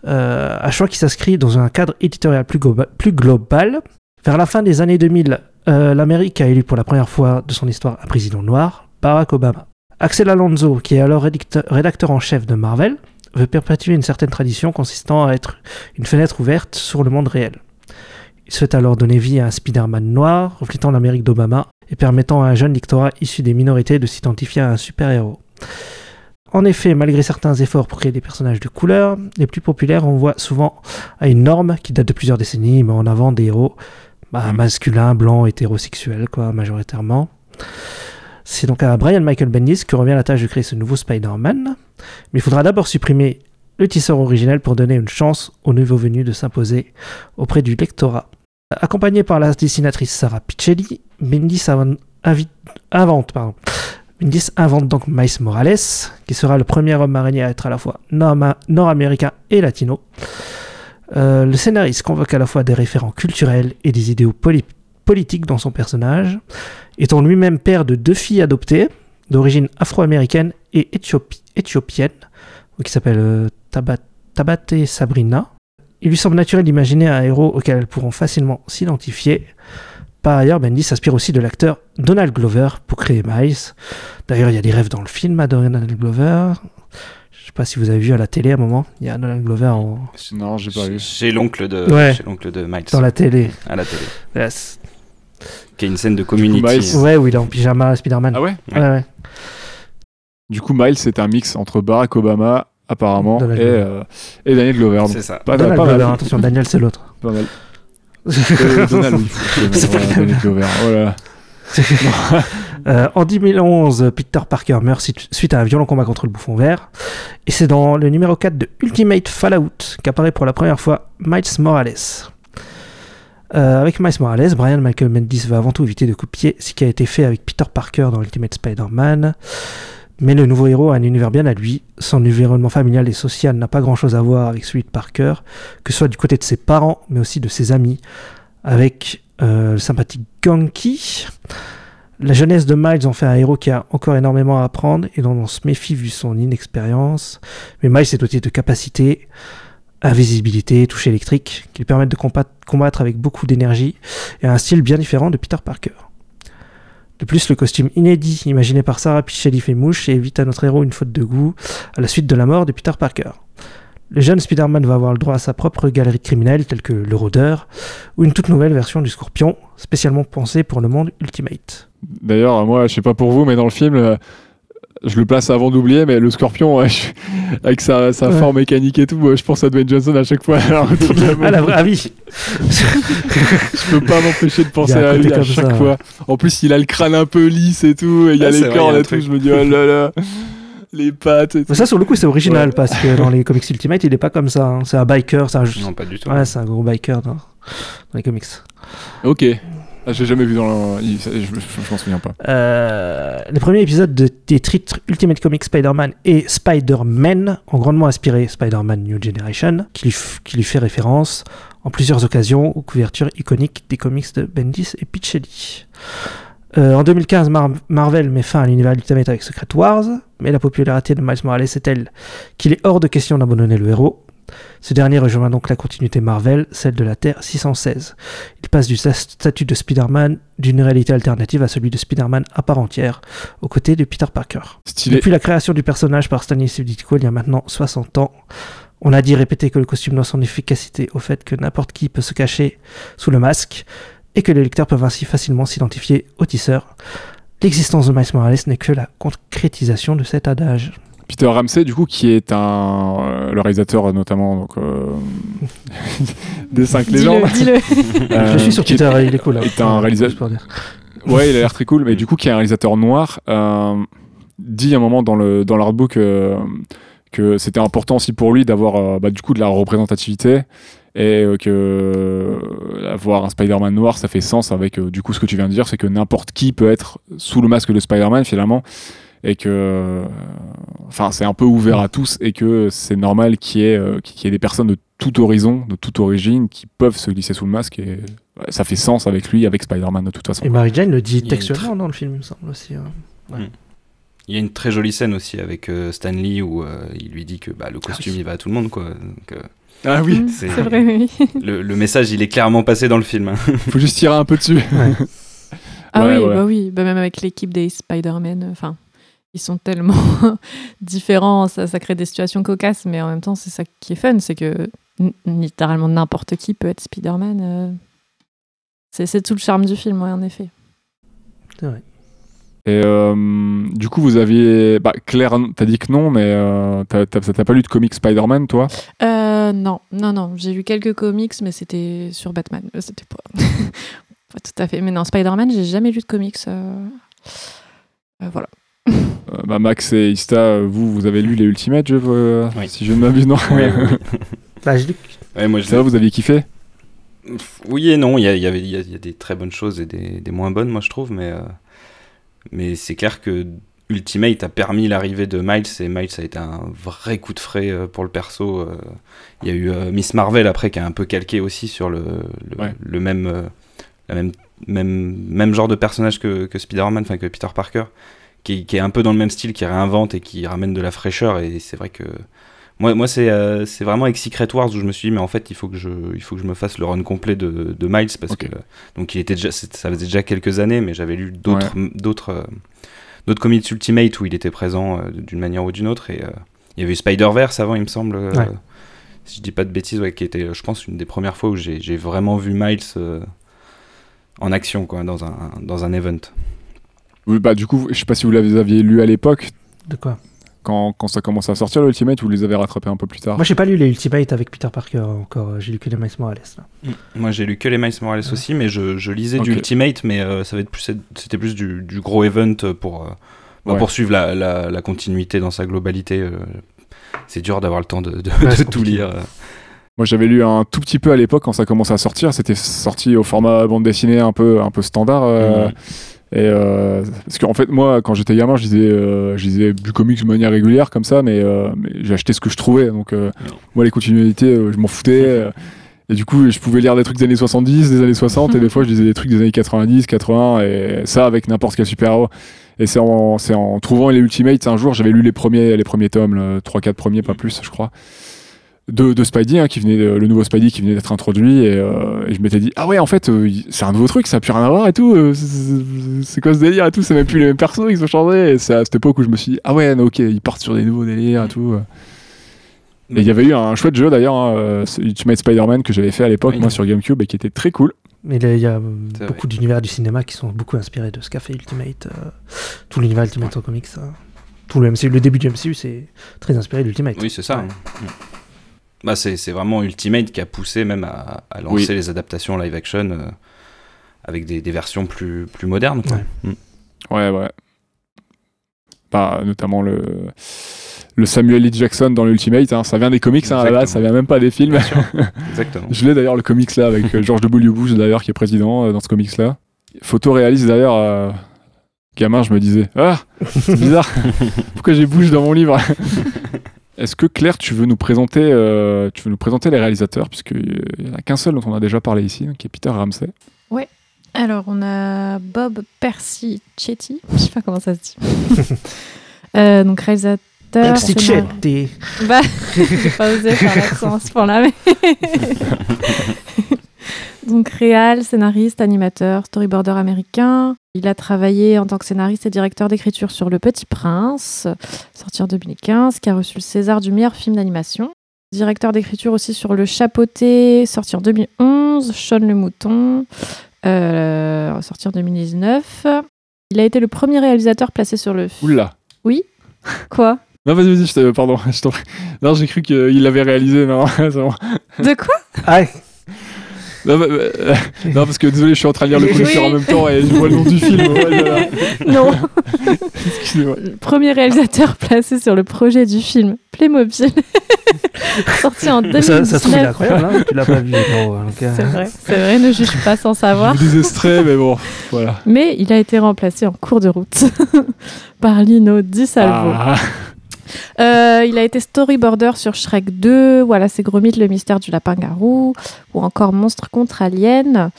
Euh, un choix qui s'inscrit dans un cadre éditorial plus global. Vers la fin des années 2000, euh, l'Amérique a élu pour la première fois de son histoire un président noir, Barack Obama. Axel Alonso, qui est alors rédacteur en chef de Marvel, veut perpétuer une certaine tradition consistant à être une fenêtre ouverte sur le monde réel. Il souhaite alors donner vie à un Spider-Man noir, reflétant l'Amérique d'Obama et permettant à un jeune lectorat issu des minorités de s'identifier à un super-héros. En effet, malgré certains efforts pour créer des personnages de couleur, les plus populaires renvoient souvent à une norme qui date de plusieurs décennies, mais en avant des héros bah, masculins, blancs, hétérosexuels, quoi, majoritairement. C'est donc à Brian Michael Bendis que revient la tâche de créer ce nouveau Spider-Man, mais il faudra d'abord supprimer le tisseur originel pour donner une chance aux nouveaux venus de s'imposer auprès du lectorat. Accompagné par la dessinatrice Sarah Piccelli, Bendis invente, invente, donc Miles Morales, qui sera le premier homme araignée à être à la fois nord- nord-américain et latino. Euh, le scénariste convoque à la fois des référents culturels et des idéaux poli- politiques dans son personnage, étant lui-même père de deux filles adoptées, d'origine afro-américaine et éthiopi- éthiopienne, qui s'appellent euh, Tabat, Tabat et Sabrina. Il lui semble naturel d'imaginer un héros auquel elles pourront facilement s'identifier. Par ailleurs, Bendis s'inspire aussi de l'acteur Donald Glover pour créer Miles. D'ailleurs, il y a des rêves dans le film à Donald Glover. Je sais pas si vous avez vu à la télé à un moment, il y a Donald Glover en... Non, j'ai pas vu. Chez l'oncle de, Ouais. de Miles, dans la télé. à la télé. Yes. Qui est une scène de community. Miles- Ouais, où il est en pyjama Spider-Man. Ah ouais ouais, ouais. Du coup, Miles, c'est un mix entre Barack Obama, apparemment, et, euh, et Daniel Glover. C'est ça. Pas, Donald pas attention, Daniel c'est l'autre. Pas mal. Euh, Donald, oui. C'est pas Voilà, le Daniel Glover. Oh là là. Euh, en 2011, Peter Parker meurt suite- suite à un violent combat contre le bouffon vert. Et c'est dans le numéro 4 de Ultimate Fallout qu'apparaît pour la première fois Miles Morales. Euh, avec Miles Morales, Brian Michael Bendis va avant tout éviter de copier ce qui a été fait avec Peter Parker dans Ultimate Spider-Man. Mais le nouveau héros a un univers bien à lui. Son environnement familial et social n'a pas grand chose à voir avec celui de Parker, que ce soit du côté de ses parents, mais aussi de ses amis, avec euh, le sympathique Ganky, La jeunesse de Miles en fait un héros qui a encore énormément à apprendre et dont on se méfie vu son inexpérience. Mais Miles est doté de capacités, invisibilité, touche électrique, qui lui permettent de combattre, avec beaucoup d'énergie et un style bien différent de Peter Parker. De plus, le costume inédit imaginé par Sarah Pichelli fait mouche et évite à notre héros une faute de goût à la suite de la mort de Peter Parker. Le jeune Spider-Man va avoir le droit à sa propre galerie de criminels telle que le Rôdeur ou une toute nouvelle version du Scorpion, spécialement pensée pour le monde Ultimate. D'ailleurs, moi, je sais pas pour vous, mais dans le film, euh, je le place avant d'oublier, mais le scorpion, ouais, je- avec sa, sa Ouais. forme mécanique et tout, moi, je pense à Dwayne Johnson à chaque fois. Alors, la Ah, la vraie- ah oui je peux pas m'empêcher de penser à lui à chaque ça, fois. En plus, il a le crâne un peu lisse et tout, et il y a Ah, les cornes et tout. Je me dis, oh là là, les pattes. Et tout. Mais ça, sur le coup, c'est original Ouais. parce que dans les comics Ultimate, il est pas comme ça. hein. C'est un biker, c'est un... Non, pas du tout. Ouais, c'est un gros biker dans, dans les comics. Ok. Ah, jamais vu dans le. Je, je, souviens pas. Euh, les premiers épisodes de, des Ultimate Comics Spider-Man et Spider-Man ont grandement inspiré Spider-Man New Generation, qui lui, fait référence en plusieurs occasions aux couvertures iconiques des comics de Bendis et Pichelli. Euh, en 2015, Mar- Marvel met fin à l'univers Ultimate avec Secret Wars, mais la popularité de Miles Morales est telle qu'il est hors de question d'abandonner le héros. Ce dernier rejoint donc la continuité Marvel, celle de la Terre 616. Il passe du sta- statut de Spider-Man d'une réalité alternative à celui de Spider-Man à part entière, aux côtés de Peter Parker. Stylé. Depuis la création du personnage par Stanley Ditko il y a maintenant 60 ans, on a dit répété que le costume doit son efficacité au fait que n'importe qui peut se cacher sous le masque et que les lecteurs peuvent ainsi facilement s'identifier au tisseur. L'existence de Miles Morales n'est que la concrétisation de cet adage. Peter Ramsey, du coup, qui est un. euh, le réalisateur, euh, notamment, donc. euh, des 5 légendes. Dis-le, dis-le. Euh, Je suis sur Twitter, il est cool. hein. est un réalisateur-. Ouais, il a l'air très cool, mais du coup, qui est un réalisateur noir, euh, dit à un moment dans le dans l'artbook euh, que c'était important aussi pour lui d'avoir euh, bah, du coup de la représentativité et euh, que euh, avoir un Spider-Man noir, ça fait sens avec euh, du coup ce que tu viens de dire, c'est que n'importe qui peut être sous le masque de Spider-Man finalement et que euh, enfin c'est un peu ouvert à tous et que c'est normal qu'il y ait euh, qu'il y ait des personnes de tout horizon, de toute origine qui peuvent se glisser sous le masque et ouais, ça fait sens avec lui, avec Spider-Man de toute façon. Et Mary Jane le dit textuellement dans le film, il me semble aussi. hein. Il y a une très jolie scène aussi avec euh, Stan Lee où euh, il lui dit que bah, le costume oui. il va à tout le monde quoi. Donc, euh, Ah oui, c'est- C'est vrai, oui. le, le message il est clairement passé dans le film. hein. faut juste tirer un peu dessus. Ah Ouais, oui, ouais. bah oui, bah même avec l'équipe des Spider-Man, enfin, ils sont tellement différents, ça, ça crée des situations cocasses, mais en même temps, c'est ça qui est fun, c'est que littéralement n'importe qui peut être Spider-Man. euh. C'est tout le charme du film, ouais, en effet. C'est vrai. Et euh, du coup, vous aviez. Bah, Claire, t'as dit que non, mais euh, t'as pas lu de comics Spider-Man, toi? Euh, non, non, non, j'ai lu quelques comics, mais c'était sur Batman. C'était pas... pas tout à fait. Mais non, Spider-Man, j'ai jamais lu de comics. euh. Euh, voilà. Euh, bah, Max et Ista, euh, vous, vous avez lu les Ultimates, je, euh, Oui. si je ne m'abuse, non ouais, ouais. Bah, je Ouais, moi, je Ça va, vous aviez kiffé Oui et non, il y a, il y avait, il y a- il y a des très bonnes choses et des, des moins bonnes, moi je trouve, mais, euh, mais c'est clair que Ultimate a permis l'arrivée de Miles et Miles a été un vrai coup de frais pour le perso. Il y a eu euh, Miss Marvel après qui a un peu calqué aussi sur le, le, Ouais. le même, euh, la même, même, même genre de personnage que, que Spider-Man, enfin que Peter Parker, qui, qui est un peu dans le même style, qui réinvente et qui ramène de la fraîcheur et c'est vrai que moi, moi c'est euh, vraiment avec Secret Wars où je me suis dit, mais en fait, il faut que je, il faut que je me fasse le run complet de, de Miles parce que donc il était déjà, ça faisait déjà quelques années, mais j'avais lu d'autres, d'autres, euh, d'autres comics Ultimate où il était présent euh, d'une manière ou d'une autre et euh, il y avait eu Spider Verse avant, il me semble. euh, Ouais. Si je dis pas de bêtises, ouais, qui était, je pense, une des premières fois où j'ai, j'ai vraiment vu Miles en action, quoi, dans un, dans un event. Oui, bah, Du coup, je sais pas si vous les aviez lu à l'époque, De quoi quand, quand ça commençait à sortir, le Ultimate, ou vous les avez rattrapés un peu plus tard Moi, j'ai pas lu les Ultimate avec Peter Parker encore. J'ai lu que les Miles Morales. Là. Moi, j'ai lu que les Miles Morales aussi, mais je, je lisais du. Ultimate, mais euh, ça va être plus, c'était plus du, du gros event pour, euh, bah, Ouais. poursuivre la, la, la continuité dans sa globalité. euh. c'est dur d'avoir le temps de, de- Ouais, de c'est tout lire. Moi, j'avais lu un tout petit peu à l'époque quand ça commençait à sortir. C'était sorti au format bande dessinée un peu, un peu standard. euh, Mhm. Et euh, parce qu'en fait, moi, quand j'étais gamin, je lisais, euh, je lisais du comics de manière régulière comme ça, mais, euh, mais acheté ce que je trouvais. Donc, euh, moi, les continuités, euh, je m'en foutais. Et du coup, je pouvais lire des trucs des années 70, des années 60, et des fois, je lisais des trucs des années 90, 80, et ça avec n'importe quel super-héros. Et c'est en, c'est en trouvant les Ultimates, un jour, j'avais lu les premiers, les premiers tomes, le 3-4 premiers, pas plus, je crois, de, de Spidey, hein, qui venait, de- le nouveau Spidey qui venait d'être introduit, et, euh, et je m'étais dit, ah ouais, en fait, euh, c'est un nouveau truc, ça a plus rien à voir et tout, euh, c'est- quoi ce délire et tout, c'est même plus les mêmes persos, ils ont changé, et c'est à cette époque où je me suis dit, ah ouais, ok, ils partent sur des nouveaux délires et tout. euh. Et il y avait eu un chouette jeu d'ailleurs, hein, Ultimate Spider-Man que j'avais fait à l'époque, Oui. moi sur GameCube, et qui était très cool. Mais il y a- beaucoup d'univers du cinéma qui sont beaucoup inspirés de ce qu'a fait Ultimate. euh, tout l'univers Ultimate en comics. ça. Tout le MCU, le début du MCU, c'est très inspiré d'Ultimate. Oui, c'est ça. Ouais. hein. Mm. Bah, c'est c'est vraiment Ultimate qui a poussé même à, à lancer Oui. les adaptations live action euh, avec des, des versions plus, plus modernes. quoi. Ouais. Mm. Ouais, ouais. Bah, notamment le, le Samuel L. Jackson dans l'Ultimate, hein, ça vient des comics hein, à la base, ça vient même pas des films. Exactement. Je l'ai d'ailleurs le comics là avec euh, George W. Bush d'ailleurs qui est président euh, dans ce comics là. Photoréaliste d'ailleurs, euh, gamin je me disais ah c'est bizarre pourquoi j'ai Bush dans mon livre? Est-ce que Claire tu veux nous présenter euh, tu veux nous présenter les réalisateurs? Puisque euh, il y en a qu'un seul dont on a déjà parlé ici hein, qui est Peter Ramsey. Alors, on a Bob Percy Chetty, je sais pas comment ça se dit. Euh, donc, réalisateur. Scénar- Chetty. Bah, j'ai pas osé faire l'accent à ce point-là, mais. donc, réal, scénariste, animateur, storyboarder américain. Il a travaillé en tant que scénariste et directeur d'écriture sur Le Petit Prince, sorti en 2015, qui a reçu le César du meilleur film d'animation. Directeur d'écriture aussi sur Le Chapeauté, sorti en 2011, Sean le Mouton, euh, sorti en 2019. Il a été le premier réalisateur placé sur le. Oula. Quoi? Non vas-y vas-y je te- pardon je t'en prie. Non j'ai cru qu'il l'avait réalisé non c'est bon. De quoi? Ah, Non, bah, bah, non, parce que désolé, je suis en train de lire le Oui. conducteur en même temps et je vois le nom du film. Ouais. Non Excusez-moi. Premier réalisateur placé sur le projet du film Playmobil, sorti en 2019. ça, ça se trouve, il est incroyable. Hein tu l'as pas vu. euh, C'est vrai, c'est vrai, ne juge pas sans savoir. Des extraits, mais bon, voilà. Mais il a été remplacé en cours de route par Lino Di Salvo. Ah, Euh, il a été storyboarder sur Shrek 2, Voilà c'est Gromit, le mystère du lapin-garou, ou encore Monstre contre Alien,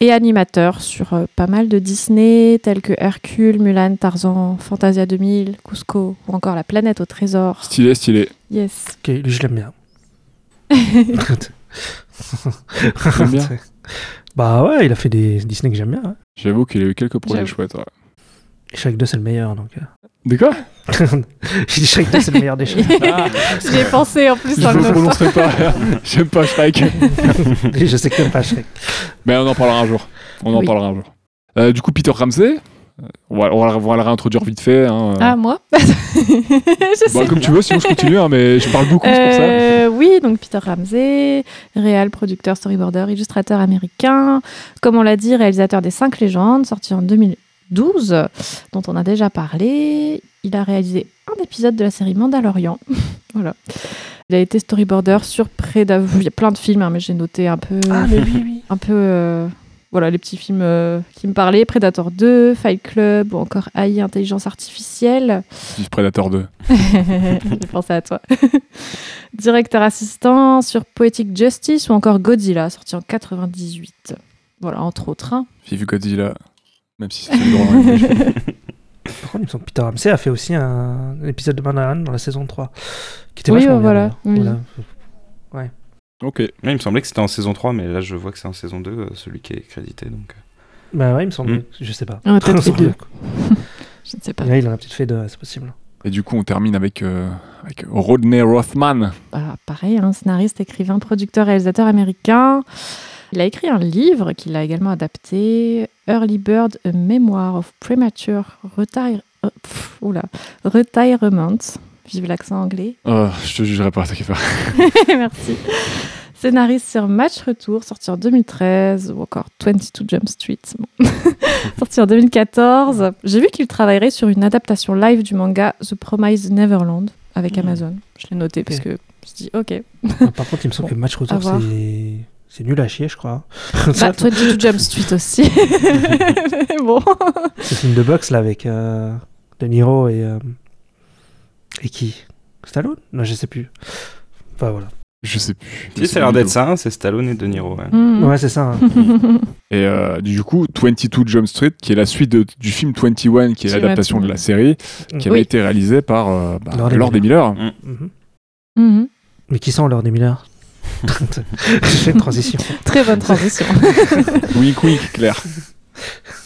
et animateur sur euh, pas mal de Disney, tels que Hercule, Mulan, Tarzan, Fantasia 2000, Cusco, ou encore La planète au trésor. stylé, stylé. Yes. Ok, lui, je l'aime bien. J'aime bien. Bah ouais, il a fait des Disney que j'aime bien. hein. J'avoue qu'il a eu quelques projets chouettes. ouais. Shrek 2, c'est le meilleur. Donc, euh. De quoi? J'ai dit Shrek 2, c'est le meilleur des Shrek. J'y ai pensé en plus Je ne notant. prononcerai pas. J'aime pas Shrek. Je sais que t'aimes pas Shrek. Mais on en parlera un jour. On en Oui. parlera un jour. Euh, du coup, Peter Ramsey. euh, On va, on va- on va le réintroduire vite fait. hein. Ah, moi? Je Bon, sais comme tu veux, sinon je continue, hein, mais je parle beaucoup, c'est pour ça. Oui, donc Peter Ramsey, réal, producteur, storyboarder, illustrateur américain. Comme on l'a dit, réalisateur des Cinq légendes, sorti en 2012, dont on a déjà parlé. Il a réalisé un épisode de la série Mandalorian. voilà. Il a été storyboarder sur près d'un... Il y a plein de films, hein, mais j'ai noté un peu... Ah, mais oui, oui. un peu euh, voilà les petits films euh, qui me parlaient Predator 2 Fight Club ou encore AI intelligence artificielle Vive Predator 2. j'ai pensé à toi directeur assistant sur Poetic Justice ou encore Godzilla sorti en 98 voilà entre autres hein. Vive Godzilla. Même si c'est hein. Par contre, il me semble que Peter Ramsey a fait aussi un, un épisode de Mandalorian dans la saison 3. Qui était Oui, vachement bien, voilà, oui. Voilà. Ok. Ouais, il me semblait que c'était en saison 3, mais là je vois que c'est en saison 2, euh, celui qui est crédité. Donc... euh. Bah ouais, il me semble. Hmm. Je sais pas. Ah, peut-être deux. Je ne sais pas Là, il en a peut-être fait deux, c'est possible. Et du coup, on termine avec, euh, avec Rodney Rothman. Bah, pareil, un scénariste, écrivain, producteur, réalisateur américain. Il a écrit un livre qu'il a également adapté, Early Bird, A Memoir of Premature Retire... euh, pff, oula, Retirement. Vive l'accent anglais. Oh, je te jugerai pas, t'inquiète pas. Merci. Scénariste sur Match Retour, sorti en 2013, ou encore 22 Jump Street, bon. sorti en 2014. J'ai vu qu'il travaillerait sur une adaptation live du manga The Promised Neverland avec Mhm. Amazon. Je l'ai noté parce que je me suis dit, ok. Ah, Par contre, il me semble Bon, que Match Retour, c'est. C'est nul à chier, je crois. Bah, 22 Jump Street aussi. Mais bon. Ce film de boxe là avec euh, De Niro et. euh, Et qui? Stallone? Non, je sais plus. Enfin voilà. Je sais plus. Si, ça a l'air d'être ça, hein, c'est Stallone et De Niro. ouais. Mhm. Ouais, c'est ça. hein. Et euh, du coup, 22 Jump Street, qui est la suite de- du film 21, qui est l'adaptation de la série, qui avait Oui. été réalisée par euh, bah, Lord Miller. Mhm. Mhm. Mais qui sont Lord des Miller transition. Très bonne transition. wink wink, Claire.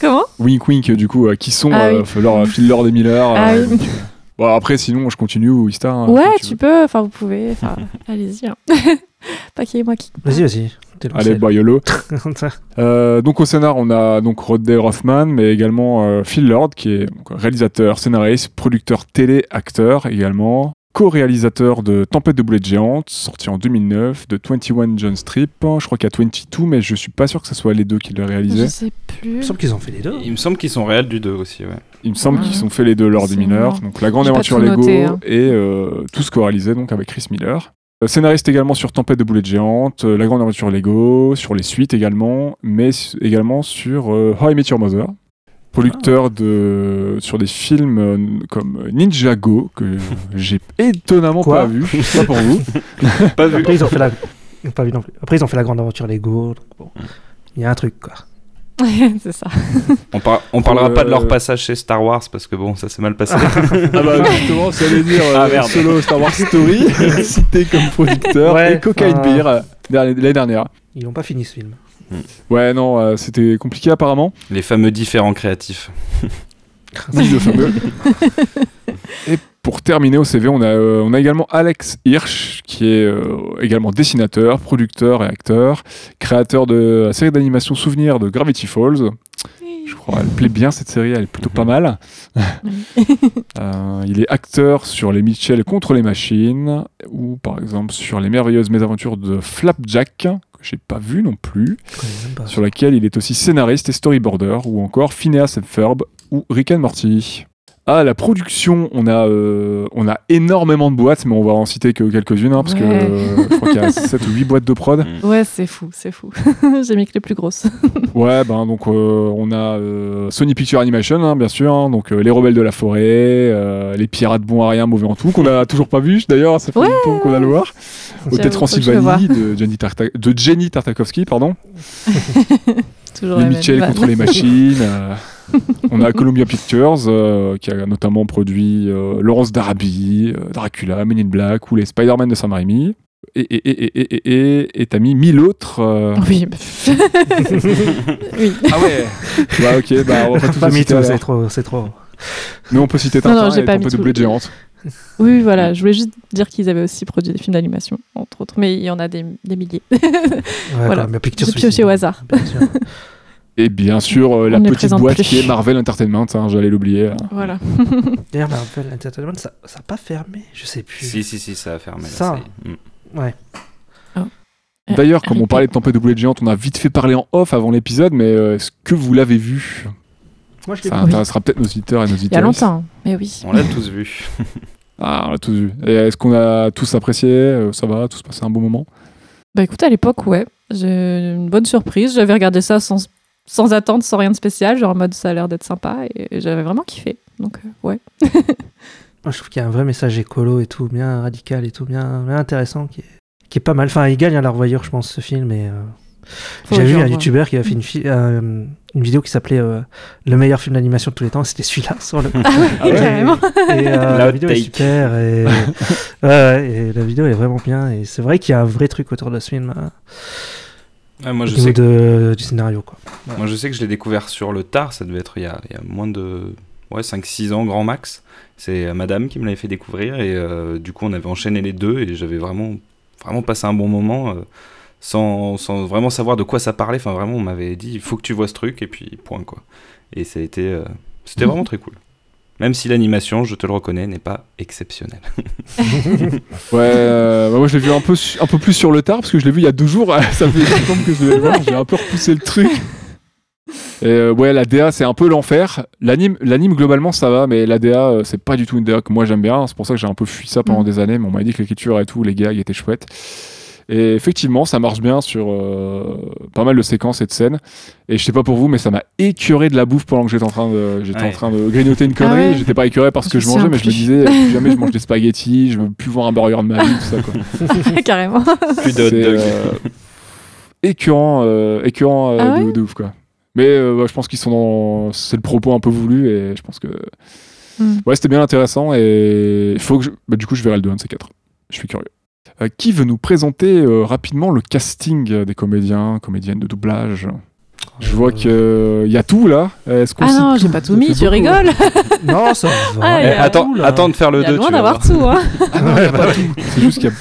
Comment? Wink wink, du coup, euh, qui sont Ah euh, Phil Lord et Miller. Ah euh, oui. euh, Bon, après, sinon, je continue ou Ista. hein, Ouais, tu peux, enfin vous pouvez, enfin allez-y. hein. Pas qu'il y ait moi qui. Vas-y, vas-y. Allez, bah, YOLO. Euh, donc au scénar, on a donc Rodney Rothman, mais également euh, Phil Lord, qui est donc, réalisateur, scénariste, producteur télé, acteur également, co-réalisateur de Tempête de boulettes géantes, sorti en 2009, de 21 John Strip, je crois qu'il y a 22, mais je suis pas sûr que ce soit les deux qui le Je réalisé. sais Il me plus. semble qu'ils ont fait les deux. Il me semble qu'ils sont réels du 2 aussi, ouais. Il me semble Ouais. qu'ils ont fait les deux C'est Miller, marrant. donc La Grande Aventure tout Lego noté, hein. et euh, tous co-réalisés donc avec Chris Miller. Euh, Scénariste également sur Tempête de boulettes géantes, euh, La Grande Aventure Lego, sur les suites également, mais également sur euh, How I Met Your Mother. Producteur de, sur des films euh, comme Ninjago, que j'ai étonnamment Quoi pas vu, je sais pas pour vous. Pas vu. Après, ils ont fait la. Pas vu non plus. Après, ils ont fait la grande aventure Lego. bon. Il y a un truc, quoi. c'est ça. On, par- on parlera Euh, pas de leur passage chez Star Wars parce que bon, ça s'est mal passé. Ah bah justement, ça veut dire Ah, merde. solo Star Wars Story, cité comme producteur, Ouais, et Cocaine euh, Beer euh, l'année dernière. Ils n'ont pas fini ce film. Ouais, non, euh, c'était compliqué apparemment. Les fameux différents créatifs. Oui, le fameux. Et pour terminer au CV, on a, euh, on a également Alex Hirsch, qui est euh, également dessinateur, producteur et acteur, créateur de la série d'animation Souvenir de Gravity Falls. Je crois elle plaît bien cette série, elle est plutôt pas mal. Euh, il est acteur sur Les Mitchell contre les machines, ou par exemple sur Les merveilleuses mésaventures de Flapjack, que j'ai pas vu non plus pas. sur laquelle il est aussi scénariste et storyboarder, ou encore Phineas and Ferb ou Rick and Morty. Ah, la production, on a, euh, on a énormément de boîtes, mais on va en citer que quelques-unes, hein, parce que euh, je crois qu'il y a 7 ou 8 boîtes de prod. Ouais, c'est fou, c'est fou. J'ai mis que les plus grosses. Ouais, ben donc euh, on a euh, Sony Picture Animation, hein, bien sûr, hein, donc euh, Les Rebelles de la Forêt, euh, Les Pirates bons à rien, mauvais en tout, qu'on a toujours pas vu d'ailleurs, ça fait Ouais. longtemps qu'on a le voir. Vois. Transylvanie de Jenny, de Jenny Tartakovsky, pardon. Toujours Les Mitchell contre les machines. On a Columbia Pictures euh, qui a notamment produit euh, Laurence d'Arabie, euh, Dracula, Men in Black ou les Spider-Man de Sam Raimi. Et, et, et, et, et, et, et t'as mis mille autres. euh, Oui. oui. Ah ouais Bah ok, bah on va pas tous Pas les mis tout, c'est trop, c'est trop. Mais on peut citer Non, non, Tintin j'ai et pas Tempête mis de tout. boulettes géantes. Oui, voilà, je voulais juste dire qu'ils avaient aussi produit des films d'animation, entre autres, mais il y en a des, des milliers. Ouais, Voilà. Pictures J'ai pioché Suicide. au hasard. Et bien sûr, euh, la On petite boîte plus. qui est Marvel Entertainment, hein, j'allais l'oublier. Voilà. D'ailleurs, Marvel Entertainment, ça n'a pas fermé, je sais plus. si, si, si, ça a fermé. Ça. Mm. Ouais. D'ailleurs, comme on RIP. parlait de Tempête de boulettes géantes, on a vite fait parler en off avant l'épisode, mais euh, est-ce que vous l'avez vu? Moi, je l'ai Ça vu. intéressera peut-être nos auditeurs et nos Il y a auditeurs. longtemps, mais oui. On l'a tous vu. Ah, on l'a tous vu. Et est-ce qu'on a tous apprécié? Euh, Ça va Tous passé un bon moment? Bah écoute, à l'époque, ouais, j'ai une bonne surprise. J'avais regardé ça sans, sans attente, sans rien de spécial, genre en mode ça a l'air d'être sympa, et j'avais vraiment kiffé. Donc, euh, ouais. Moi, je trouve qu'il y a un vrai message écolo et tout, bien radical et tout, bien, bien intéressant, qui est, qui est pas mal. Enfin, il gagne à la revoyure, je pense, ce film. Et, euh, J'ai vu un youtubeur qui a fait une, euh, une vidéo qui s'appelait euh, Le meilleur film d'animation de tous les temps. C'était celui-là, sur le. Ah ouais, ouais. carrément. Et euh, la vidéo est super. Et... ouais, ouais, et la vidéo est vraiment bien. Et c'est vrai qu'il y a un vrai truc autour de ce film. hein, Ouais, moi, au je niveau sais que, de, du scénario. Quoi. moi, je sais que je l'ai découvert sur le tard. Ça devait être il y a, il y a moins de ouais, 5-6 ans, grand max. C'est euh, madame qui me l'avait fait découvrir. Et euh, du coup, on avait enchaîné les deux. Et j'avais vraiment, vraiment passé un bon moment. euh, sans, sans vraiment savoir de quoi ça parlait. Enfin, vraiment, on m'avait dit il faut que tu vois ce truc. Et puis, point, quoi. Et ça a été. euh, C'était vraiment très cool. Même si l'animation, je te le reconnais, n'est pas exceptionnelle. Ouais, euh, bah moi je l'ai vu un peu, un peu plus sur le tard parce que je l'ai vu il y a deux jours. ça fait longtemps que je le voir. J'ai un peu repoussé le truc. Et euh, ouais, la DA c'est un peu l'enfer. L'anime, l'anime globalement ça va, mais la DA euh, c'est pas du tout une DA que moi j'aime bien. C'est pour ça que j'ai un peu fui ça pendant Mm. des années. Mais on m'a dit que l'écriture et tout, les gags étaient chouettes. Et effectivement, ça marche bien sur euh, pas mal de séquences et de scènes. Et je sais pas pour vous, mais ça m'a écœuré de la bouffe pendant que j'étais en train de, j'étais Ouais. en train de grignoter une connerie. Ah ouais J'étais pas écœuré parce que Je je mangeais, mais je me disais, plus jamais je mange des spaghettis, je veux plus voir un burger de ma vie, tout ça quoi. Carrément. Plus de euh, écœurant, euh, écœurant euh, Ah de, ouais de ouf quoi. Mais euh, je pense qu'ils sont dans, c'est le propos un peu voulu et je pense que Mm. ouais, c'était bien intéressant et il faut que je... bah, du coup je verrai le 2 1 de ces 4. Je suis curieux. Euh, qui veut nous présenter euh, rapidement le casting des comédiens, comédiennes de doublage? Je vois qu'il y a tout là. Est-ce qu'on Ah non, j'ai pas? tout mis, tu rigoles. Non, ça va. Ah, Eh, attends, tout, attends de faire le Il y a 2, loin d'avoir voir. tout, hein. Ah non, a pas tout. C'est juste qu'il y a.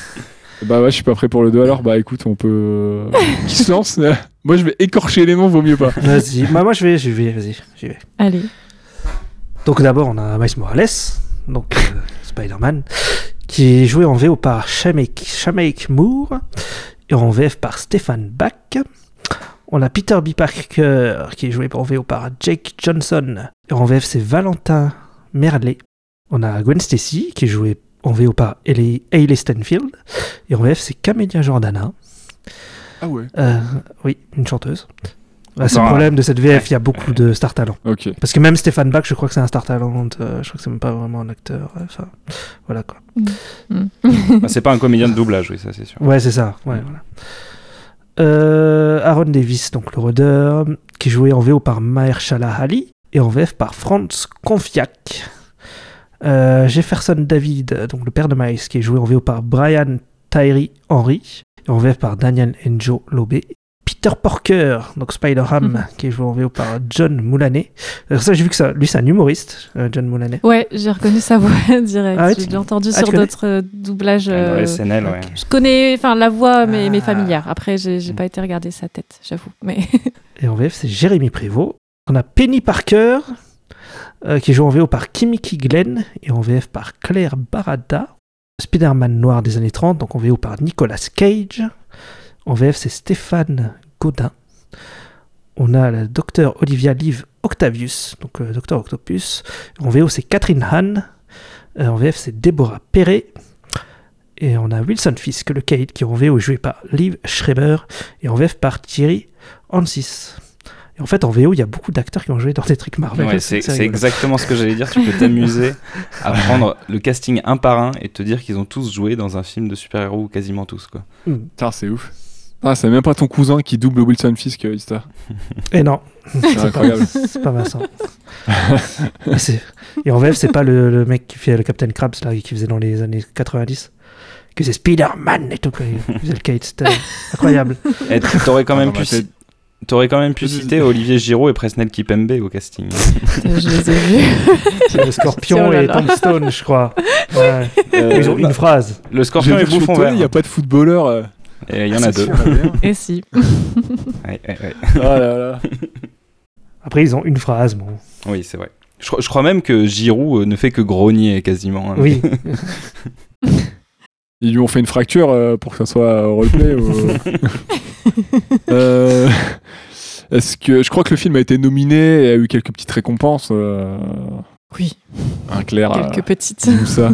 Bah ouais, je suis pas prêt pour le 2 alors. Bah écoute, on peut. euh, Qui se lance Moi je vais écorcher les noms, vaut mieux pas. Vas-y, bah, moi je vais, j'y vais, vas-y, j'y vais. Allez. Donc d'abord on a Miles Morales, donc euh, Spider-Man, qui est joué en VO par Shamek Moore et en VF par Stefan Bach. On a Peter B. Parker qui est joué en VO par Jake Johnson et en VF c'est Valentin Merlet. On a Gwen Stacy qui est jouée en VO par Hailey Hailey Stenfield et en VF c'est Camélia Jordana. Ah ouais. Euh, oui, une chanteuse. Bah, c'est le problème de cette VF, il y a beaucoup de star talent. Ok. Parce que même Stéphane Bach, je crois que c'est un star talent. euh, je crois que c'est même pas vraiment un acteur. euh, Enfin, voilà quoi. Bah, c'est pas un comédien de doublage, oui, ça c'est sûr. Ouais, c'est ça. Ouais, voilà. Euh, Aaron Davis, donc le rôdeur, qui est joué en VO par Mahershala Ali et en VF par Franz Konfiak. Euh, Jefferson David, donc le père de Miles, qui est joué en VO par Brian Tyree Henry et en VF par Daniel Enjo Lobé. Peter Porker, donc Spider-Ham, Mhm. qui est joué en VO par John Moulanet. Alors ça, j'ai vu que ça, lui, c'est un humoriste, euh, John Moulanet. Ouais, j'ai reconnu sa voix direct. Ah ouais, j'ai tu- entendu Ah, sur d'autres euh, doublages. Dans euh, SNL, ouais. Je connais, enfin la voix, mais, mais Ah. familière. Après, j'ai Mm. pas été regarder sa tête, j'avoue. Mais Et en VF, c'est Jérémy Prévost. On a Penny Parker, euh, qui joue en VO par Kimiki Glenn et en VF par Claire Barada. Spider-Man noir des années 30, donc en VO par Nicolas Cage. En VF, c'est Stéphane Godin. On a la docteur Olivia Liv Octavius, donc euh, docteur Octopus. En VO, c'est Catherine Hahn. Euh, en VF, c'est Deborah Perret. Et on a Wilson Fisk, le Cade, qui en VO est joué par Liv Schreiber et en VF par Thierry Hansis. Et en fait, en VO, il y a beaucoup d'acteurs qui ont joué dans des trucs Marvel. Ouais, c'est exactement ce que j'allais dire. Tu peux t'amuser à prendre le casting un par un et te dire qu'ils ont tous joué dans un film de super-héros, ou quasiment tous. Quoi. Putain, c'est ouf. Ah, c'est même pas ton cousin qui double Wilson Fisk, euh, Ista. Et non, C'est incroyable. c'est pas Vincent. Et en VF, c'est pas le, le mec qui fait le Captain Krabs, là, qui faisait dans les années 90 que c'est Spider-Man et tout. quoi. Il faisait le Kate, c'était incroyable. Et t- T'aurais quand Ah, pu, quand même pu citer Olivier Giraud et Presnel Kipembe au casting. je les ai vus. C'est le Scorpion Oh là et. Tombstone, je crois. Ouais. Euh, Ils ont une phrase. le Scorpion et Bouffon Vert. Il n'y a pas de footballeur. euh. Et il y en Ah, a c'est deux. Et si. Ouais, ouais, ouais. un. Là là. Après, ils ont une phrase. Bon. Oui, c'est vrai. Je, crois- je crois même que Giroud euh, ne fait que grogner quasiment. hein. Oui. Ils lui ont fait une fracture euh, pour que ça soit euh, roleplay. ou... Euh, Est-ce que je crois que le film a été nominé et a eu quelques petites récompenses. euh, Oui, Un clair. quelques petites. Dis-nous ça.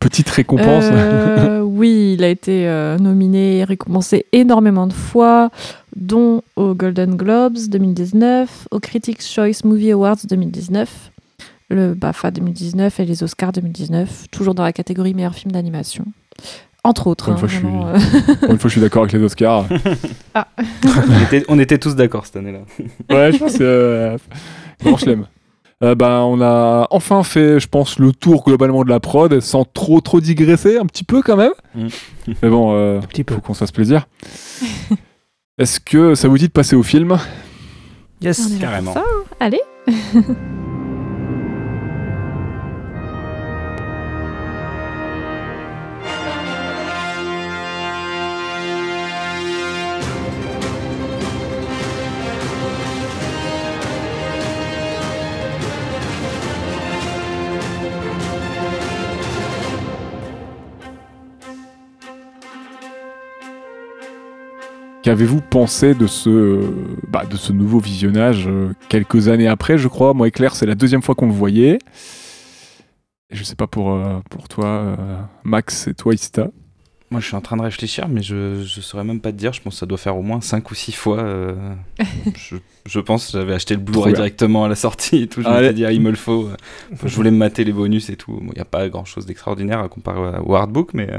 Petite récompense. Euh, oui, il a été euh, nominé et récompensé énormément de fois, dont aux Golden Globes 2019, aux Critics' Choice Movie Awards 2019, le BAFA 2019 et les Oscars 2019, toujours dans la catégorie meilleur film d'animation. Entre autres. Hein, fois, je suis- vraiment, euh, Pour une fois, je suis d'accord avec les Oscars. on, était, on était tous d'accord cette année-là. Ouais, je pense que euh, grand chelem. Euh, ben, on a enfin fait, je pense, le tour globalement de la prod, sans trop trop digresser, un petit peu quand même. Mm. Mais bon, euh, Un petit peu. faut qu'on se fasse plaisir. Est-ce que ça vous dit de passer au film? Yes. Carrément. ça, hein. Allez. Qu'avez-vous pensé de ce, bah, de ce nouveau visionnage euh, quelques années après, je crois? Moi et Claire, c'est la deuxième fois qu'on le voyait. Et je sais pas pour, euh, pour toi, euh, Max et toi, Ista. Moi, je suis en train de réfléchir, mais je ne saurais même pas te dire. Je pense que ça doit faire au moins 5 ou 6 fois. euh, je, je pense j'avais acheté le Blu-ray directement à la sortie et tout. Je Allez. m'étais dit, ah, il me le faut. Enfin, je voulais me mater les bonus et tout. Il n'y a pas grand-chose d'extraordinaire à comparer au hardbook, mais, euh,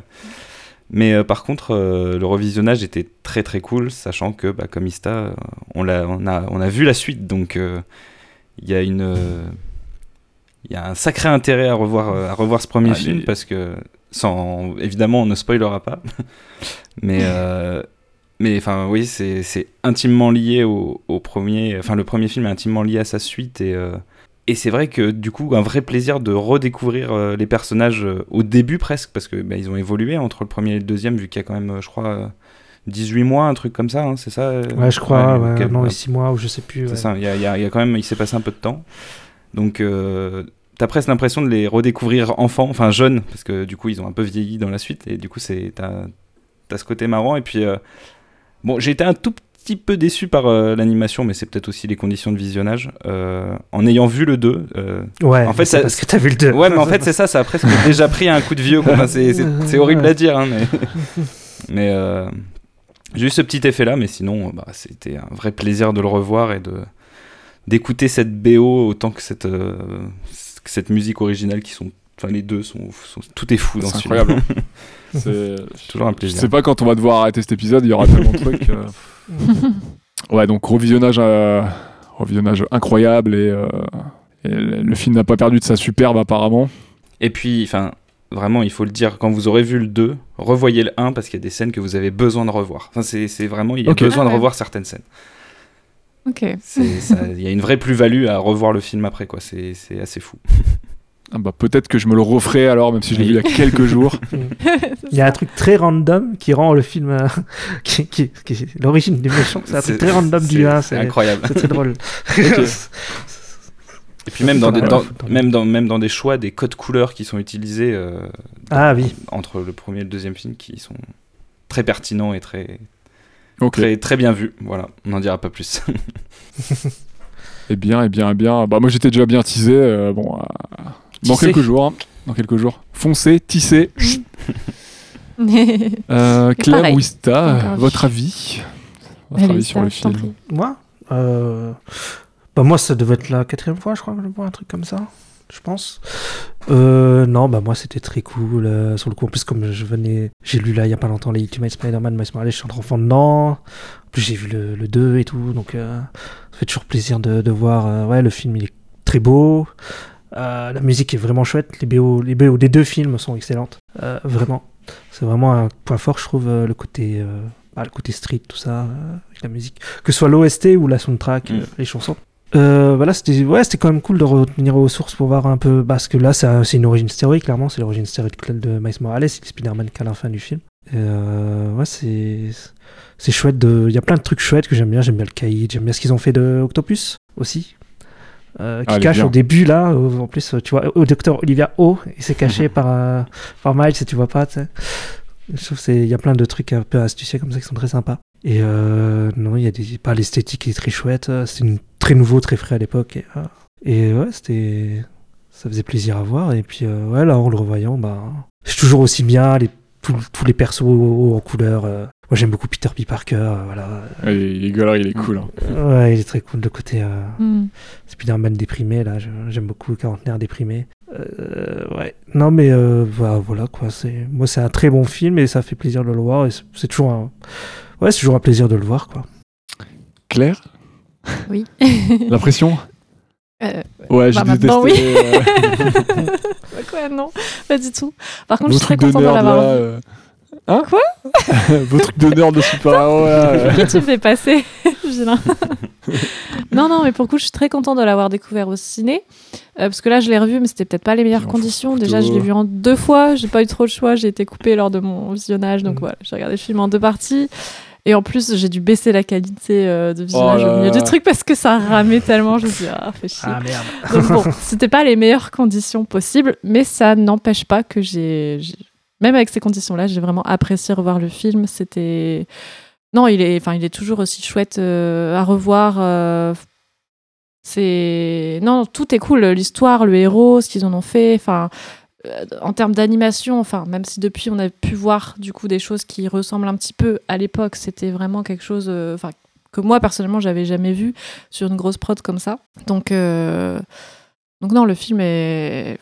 mais euh, par contre, euh, le revisionnage était très très cool, sachant que, bah, comme Ista, euh, on, l'a- on, a, on a vu la suite. Donc, euh, il y a une. Il y a un sacré intérêt à revoir, à revoir ce premier Allez. film parce que, sans, évidemment, on ne spoilera pas. mais, mais enfin, oui, c'est c'est intimement lié au, au premier. Enfin, le premier film est intimement lié à sa suite et. Et c'est vrai que du coup, un vrai plaisir de redécouvrir euh, les personnages euh, au début presque, parce que bah, ils ont évolué entre le premier et le deuxième, vu qu'il y a quand même, euh, je crois, euh, 18 mois, un truc comme ça, hein, c'est ça Ouais, je crois, ouais, non, ouais, et 6 mois ou je sais plus. c'est ouais. ça, il y a, y y quand même, il s'est passé un peu de temps. Donc, t'as presque l'impression de les redécouvrir enfants, enfin jeunes, parce que du coup, ils ont un peu vieilli dans la suite, et du coup, c'est, t'as, t'as ce côté marrant. Et puis, bon, j'ai été un tout petit peu déçu par euh, l'animation, mais c'est peut-être aussi les conditions de visionnage. Euh, en ayant vu le 2, euh, Ouais, En fait, c'est ça- parce que t'as vu le 2. Ouais, mais en fait, c'est ça, ça a presque déjà pris un coup de vieux. Enfin, c'est, horrible à dire, hein, mais, mais j'ai eu ce petit effet-là, mais sinon, bah, c'était un vrai plaisir de le revoir et de d'écouter cette BO autant que cette, que cette musique originale qui sont. Enfin, les deux sont, sont- tout est fou dans C'est ce film. incroyable. C'est Toujours un Je plaisir. sais pas quand on va devoir arrêter cet épisode, il y aura tellement de trucs. euh. Ouais, donc revisionnage, euh, revisionnage incroyable et, euh, et le film n'a pas perdu de sa superbe apparemment. Et puis, enfin, vraiment, il faut le dire, quand vous aurez vu le 2, revoyez le 1 parce qu'il y a des scènes que vous avez besoin de revoir. Enfin, c'est, vraiment, il y a Ok. besoin Ah de ouais. revoir certaines scènes. Ok. Il y a une vraie plus-value à revoir le film après, quoi. C'est, c'est assez fou. Ah bah, peut-être que je me le referai alors, même si je l'ai vu il y a quelques jours. Il y a un truc très random qui rend le film. euh, qui, qui- qui- L'origine des méchants, c'est un truc très random du 1. c'est incroyable. c'est très drôle. Et puis même dans, des, Ouais, dans- faut t'en- même, dans, même dans des choix, des codes couleurs qui sont utilisés euh, Ah oui. entre le premier et le deuxième film qui sont très pertinents et très, très, très bien vus. Voilà, on n'en dira pas plus. Eh bien, eh bien, eh bien. Bah, moi j'étais déjà bien teasé. euh, bon, euh, dans quelques jours. hein. Dans quelques jours. Foncez, tissez. Euh, Claire pareil. ou Ista, Encore votre avis Votre Allez, avis sur ça, le film. Moi euh... bah moi ça devait être la quatrième fois je crois que je vois un truc comme ça je pense euh, non bah moi c'était très cool euh, sur le coup en plus comme je venais j'ai lu là il y a pas longtemps les Ultimate Spider-Man Miles Morales je suis en enfant dedans en plus j'ai vu le, le 2 et tout donc euh, ça fait toujours plaisir de, de voir euh, ouais le film il est très beau Euh, la musique est vraiment chouette les BO, les BO des deux films sont excellentes Euh, vraiment c'est vraiment un point fort je trouve euh, le côté bah, le côté street tout ça avec la musique que ce soit l'OST ou la soundtrack, Mm. les chansons. Voilà, c'était ouais, c'était quand même cool de revenir aux sources pour voir un peu. Parce que là, c'est un- c'est une origine story, clairement. C'est l'origine story de Miles Morales, Spider-Man qu'à la fin du film. Euh, ouais, c'est c'est chouette. de- Il y a plein de trucs chouettes que j'aime bien. J'aime bien le Kaïd, j'aime bien ce qu'ils ont fait de Octopus aussi. Euh, qui Ah, cache au début là, euh, en plus tu vois au docteur Olivia O, il s'est caché par, euh, par Miles et tu vois pas. tu sais. Je trouve qu'il y a plein de trucs un peu astucieux comme ça qui sont très sympas. Et euh, non, il y a des. Pas l'esthétique qui est très chouette. euh, C'est très nouveau, très frais à l'époque. Et, euh, et ouais, c'était. Ça faisait plaisir à voir. Et puis, euh, ouais, là, en le revoyant, bah, c'est toujours aussi bien. Les, tous- tous les persos en couleur. Moi, j'aime beaucoup Peter B. Parker. euh, voilà. Ouais, Il est il est cool. hein. Ouais, il est très cool. Le côté euh, Hmm. Spider-Man déprimé, là, j'aime beaucoup quarantenaire déprimé. Euh, ouais. Non, mais euh, bah, voilà, quoi. c'est Moi, c'est un très bon film et ça fait plaisir de le voir. Et c'est- toujours un. Ouais, c'est toujours un plaisir de le voir, quoi. Claire? Oui. L'impression? Euh, Ouais, j'ai bah, maintenant, détesté. euh, Bah quoi, non, pas du tout. Par contre, je suis très contente de l'avoir euh. Hein Quoi Vos trucs de nerd de super-héros là. Qui tu me fais passer Vilain. Non, non, mais pour le coup, je suis très contente de l'avoir découvert au ciné. Euh, parce que là, je l'ai revu, mais c'était peut-être pas les meilleures conditions. Déjà, je l'ai vu en deux fois. J'ai pas eu trop le choix. J'ai été coupée lors de mon visionnage. Donc Mhm. voilà, j'ai regardé le film en deux parties. Et en plus, j'ai dû baisser la qualité euh, de visionnage Oh là au milieu là. du truc parce que ça ramait tellement. Je me suis dit, ah, fait chier. merde. Donc bon, c'était pas les meilleures conditions possibles, mais ça n'empêche pas que j'ai, j'ai- même avec ces conditions-là, j'ai vraiment apprécié revoir le film. C'était non, il est, enfin, il est toujours aussi chouette euh, à revoir. euh, C'est non, tout est cool. L'histoire, le héros, ce qu'ils en ont fait. Enfin, euh, en termes d'animation, enfin, même si depuis on a pu voir du coup des choses qui ressemblent un petit peu à l'époque, c'était vraiment quelque chose, enfin, que moi personnellement j'avais jamais vu sur une grosse prod comme ça. Donc, donc non, le film est,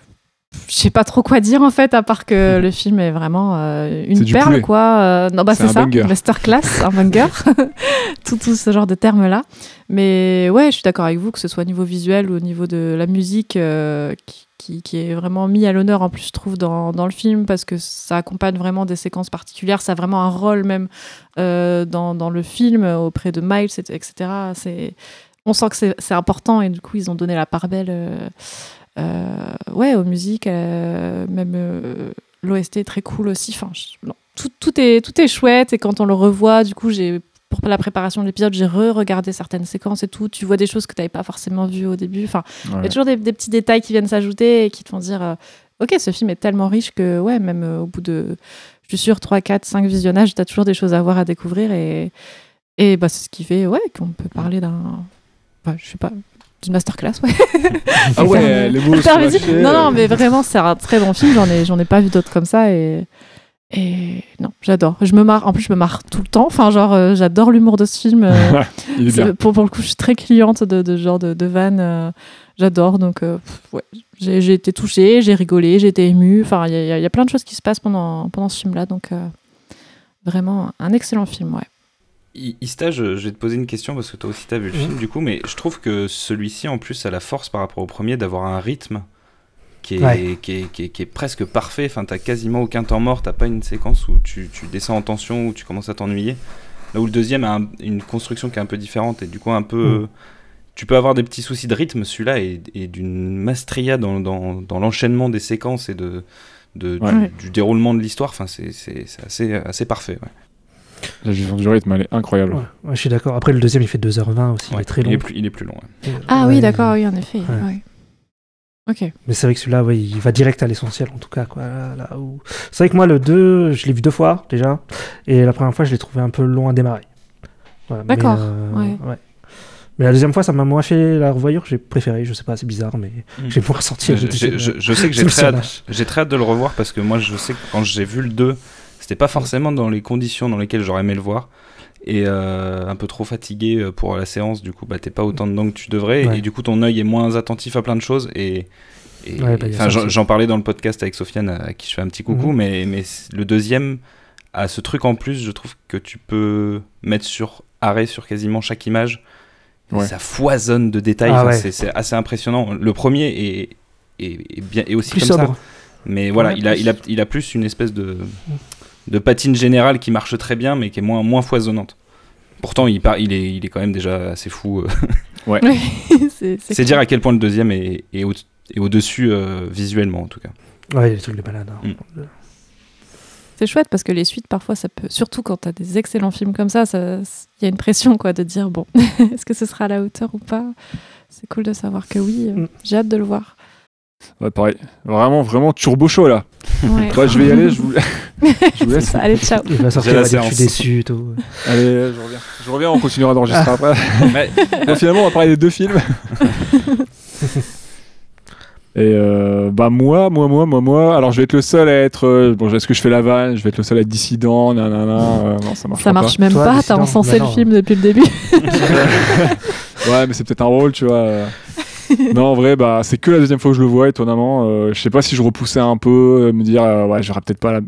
je sais pas trop quoi dire en fait, à part que le film est vraiment euh, une perle quoi. Euh, non bah C'est ça, banger. masterclass, un banger, tout, tout ce genre de termes là. Mais ouais, je suis d'accord avec vous que ce soit au niveau visuel ou au niveau de la musique euh, qui, qui, qui est vraiment mis à l'honneur en plus je trouve dans, dans le film parce que ça accompagne vraiment des séquences particulières, ça a vraiment un rôle même dans, dans le film auprès de Miles, et- etc. On sent que c'est, important et du coup ils ont donné la part belle ouais, aux musiques, euh, même euh, l'OST est très cool aussi. Enfin, je- tout, tout, est, tout est chouette et quand on le revoit, du coup, j'ai pour la préparation de l'épisode, j'ai re-regardé certaines séquences et tout. Tu vois des choses que tu n'avais pas forcément vues au début. Enfin, il y a toujours des, des petits détails qui viennent s'ajouter et qui te font dire euh, Ok, ce film est tellement riche que, ouais, même euh, au bout de, je suis sûre, 3, 4, 5 visionnages, tu as toujours des choses à voir, à découvrir. Et, et bah, c'est ce qui fait ouais, qu'on peut parler d'un. Enfin, je sais pas, d'une masterclass, ouais. Ah ouais, les mots sont Hyper lâchés, visible. Non, non, mais vraiment, c'est un très bon film. J'en ai, j'en ai pas vu d'autres comme ça. Et, et non, j'adore. Je me marre. En plus, je me marre tout le temps. Enfin, genre, euh, j'adore l'humour de ce film. euh, Il est bien. pour, pour le coup, je suis très cliente de, de ce genre de, de vannes. euh, j'adore. Donc, euh, pff, ouais. J'ai, été touchée, j'ai rigolé, j'ai été émue. Enfin, il y, a- y y plein de choses qui se passent pendant, pendant ce film-là. Donc, euh, vraiment, un excellent film, ouais. Ista, je, vais te poser une question parce que toi aussi t'as vu le film du coup, mais je trouve que celui-ci en plus a la force par rapport au premier d'avoir un rythme qui est, Ouais. qui est, qui est- qui est presque parfait. Enfin, t'as quasiment aucun temps mort, t'as pas une séquence où tu, tu descends en tension, où tu commences à t'ennuyer. Là où le deuxième a un- une construction qui est un peu différente et du coup un peu. Mhm. euh, tu peux avoir des petits soucis de rythme, celui-là est, est d'une maestria dans, dans, dans l'enchaînement des séquences et de, de- Ouais. du, déroulement de l'histoire. Enfin, c'est assez, assez parfait. ouais. La gestion du rythme, elle est incroyable. Ouais, ouais, je suis d'accord. Après, le deuxième, il fait 2h20 aussi, il est très long. il, est plus, il est plus long. ouais. Et, Ah ouais, oui, d'accord, oui, en effet. Ouais. ouais. Ok. Mais c'est vrai que celui-là, ouais, il va direct à l'essentiel, en tout cas. Quoi, là, là où... C'est vrai que moi, le 2, je l'ai vu deux fois déjà. Et la première fois, je l'ai trouvé un peu long à démarrer. Voilà, mais, D'accord, euh, ouais. Mais la deuxième fois, ça m'a moins fait la revoyure. J'ai préféré, je sais pas, c'est bizarre, mais Mm. j'ai moins ressenti. Je, deuxième, je- je- je sais que sous j'ai très, hâte, j'ai très hâte de le revoir parce que moi je sais que quand j'ai vu le 2, c'était pas forcément dans les conditions dans lesquelles j'aurais aimé le voir. Et euh, un peu trop fatigué euh, pour la séance, du coup, bah, t'es pas autant dedans que tu devrais. Ouais. Et du coup, ton œil est moins attentif à plein de choses. Et, et- Ouais, bah, j'en, parlais dans le podcast avec Sofiane, à qui je fais un petit coucou. Mhm. Mais, mais le deuxième a ce truc en plus, je trouve que tu peux mettre sur arrêt sur quasiment chaque image. Ouais. Ça foisonne de détails. Ah Enfin, ouais. c'est, assez impressionnant. Le premier est, est, est bien, est aussi Plus comme ça. Mais voilà, Ouais, il, a, plus. il, a, il a plus une espèce de, de patine générale qui marche très bien, mais qui est moins, moins foisonnante. Pourtant, il, par- il, est, il est quand même déjà assez fou. euh. c'est, C'est dire à quel point le deuxième est, est, au, est au-dessus euh, visuellement, en tout cas. Ouais, les trucs de balade. hein. Mm. C'est chouette parce que les suites, parfois, ça peut. Surtout quand t'as des excellents films comme ça, ça- il y a une pression, quoi, de dire bon, est-ce que ce sera à la hauteur ou pas? C'est cool de savoir que oui. euh, Mm. J'ai hâte de le voir. Ouais, pareil. Vraiment, vraiment turbo chaud là. Ouais. Ouais, je vais y aller, je vous, je vous laisse. Allez, ciao. Il va sortir, la je suis déçu. Tout. Allez, je reviens. Je reviens, on continuera d'enregistrer après. Ouais. Bon, finalement, on va parler des deux films. Et euh, bah moi, moi, moi, moi, moi. Alors je vais être le seul à être. euh, bon, est-ce que je fais la vanne? Je vais être le seul à être dissident? Nanana. euh, non, ça marche Ça marche même Toi, pas, t'as encensé bah le film depuis le début. Ouais, mais c'est peut-être un rôle, tu vois. non, en vrai, bah c'est que la deuxième fois que je le vois, étonnamment. Euh, je sais pas si je repoussais un peu, euh, me dire, euh, ouais, j'aurais peut-être pas la.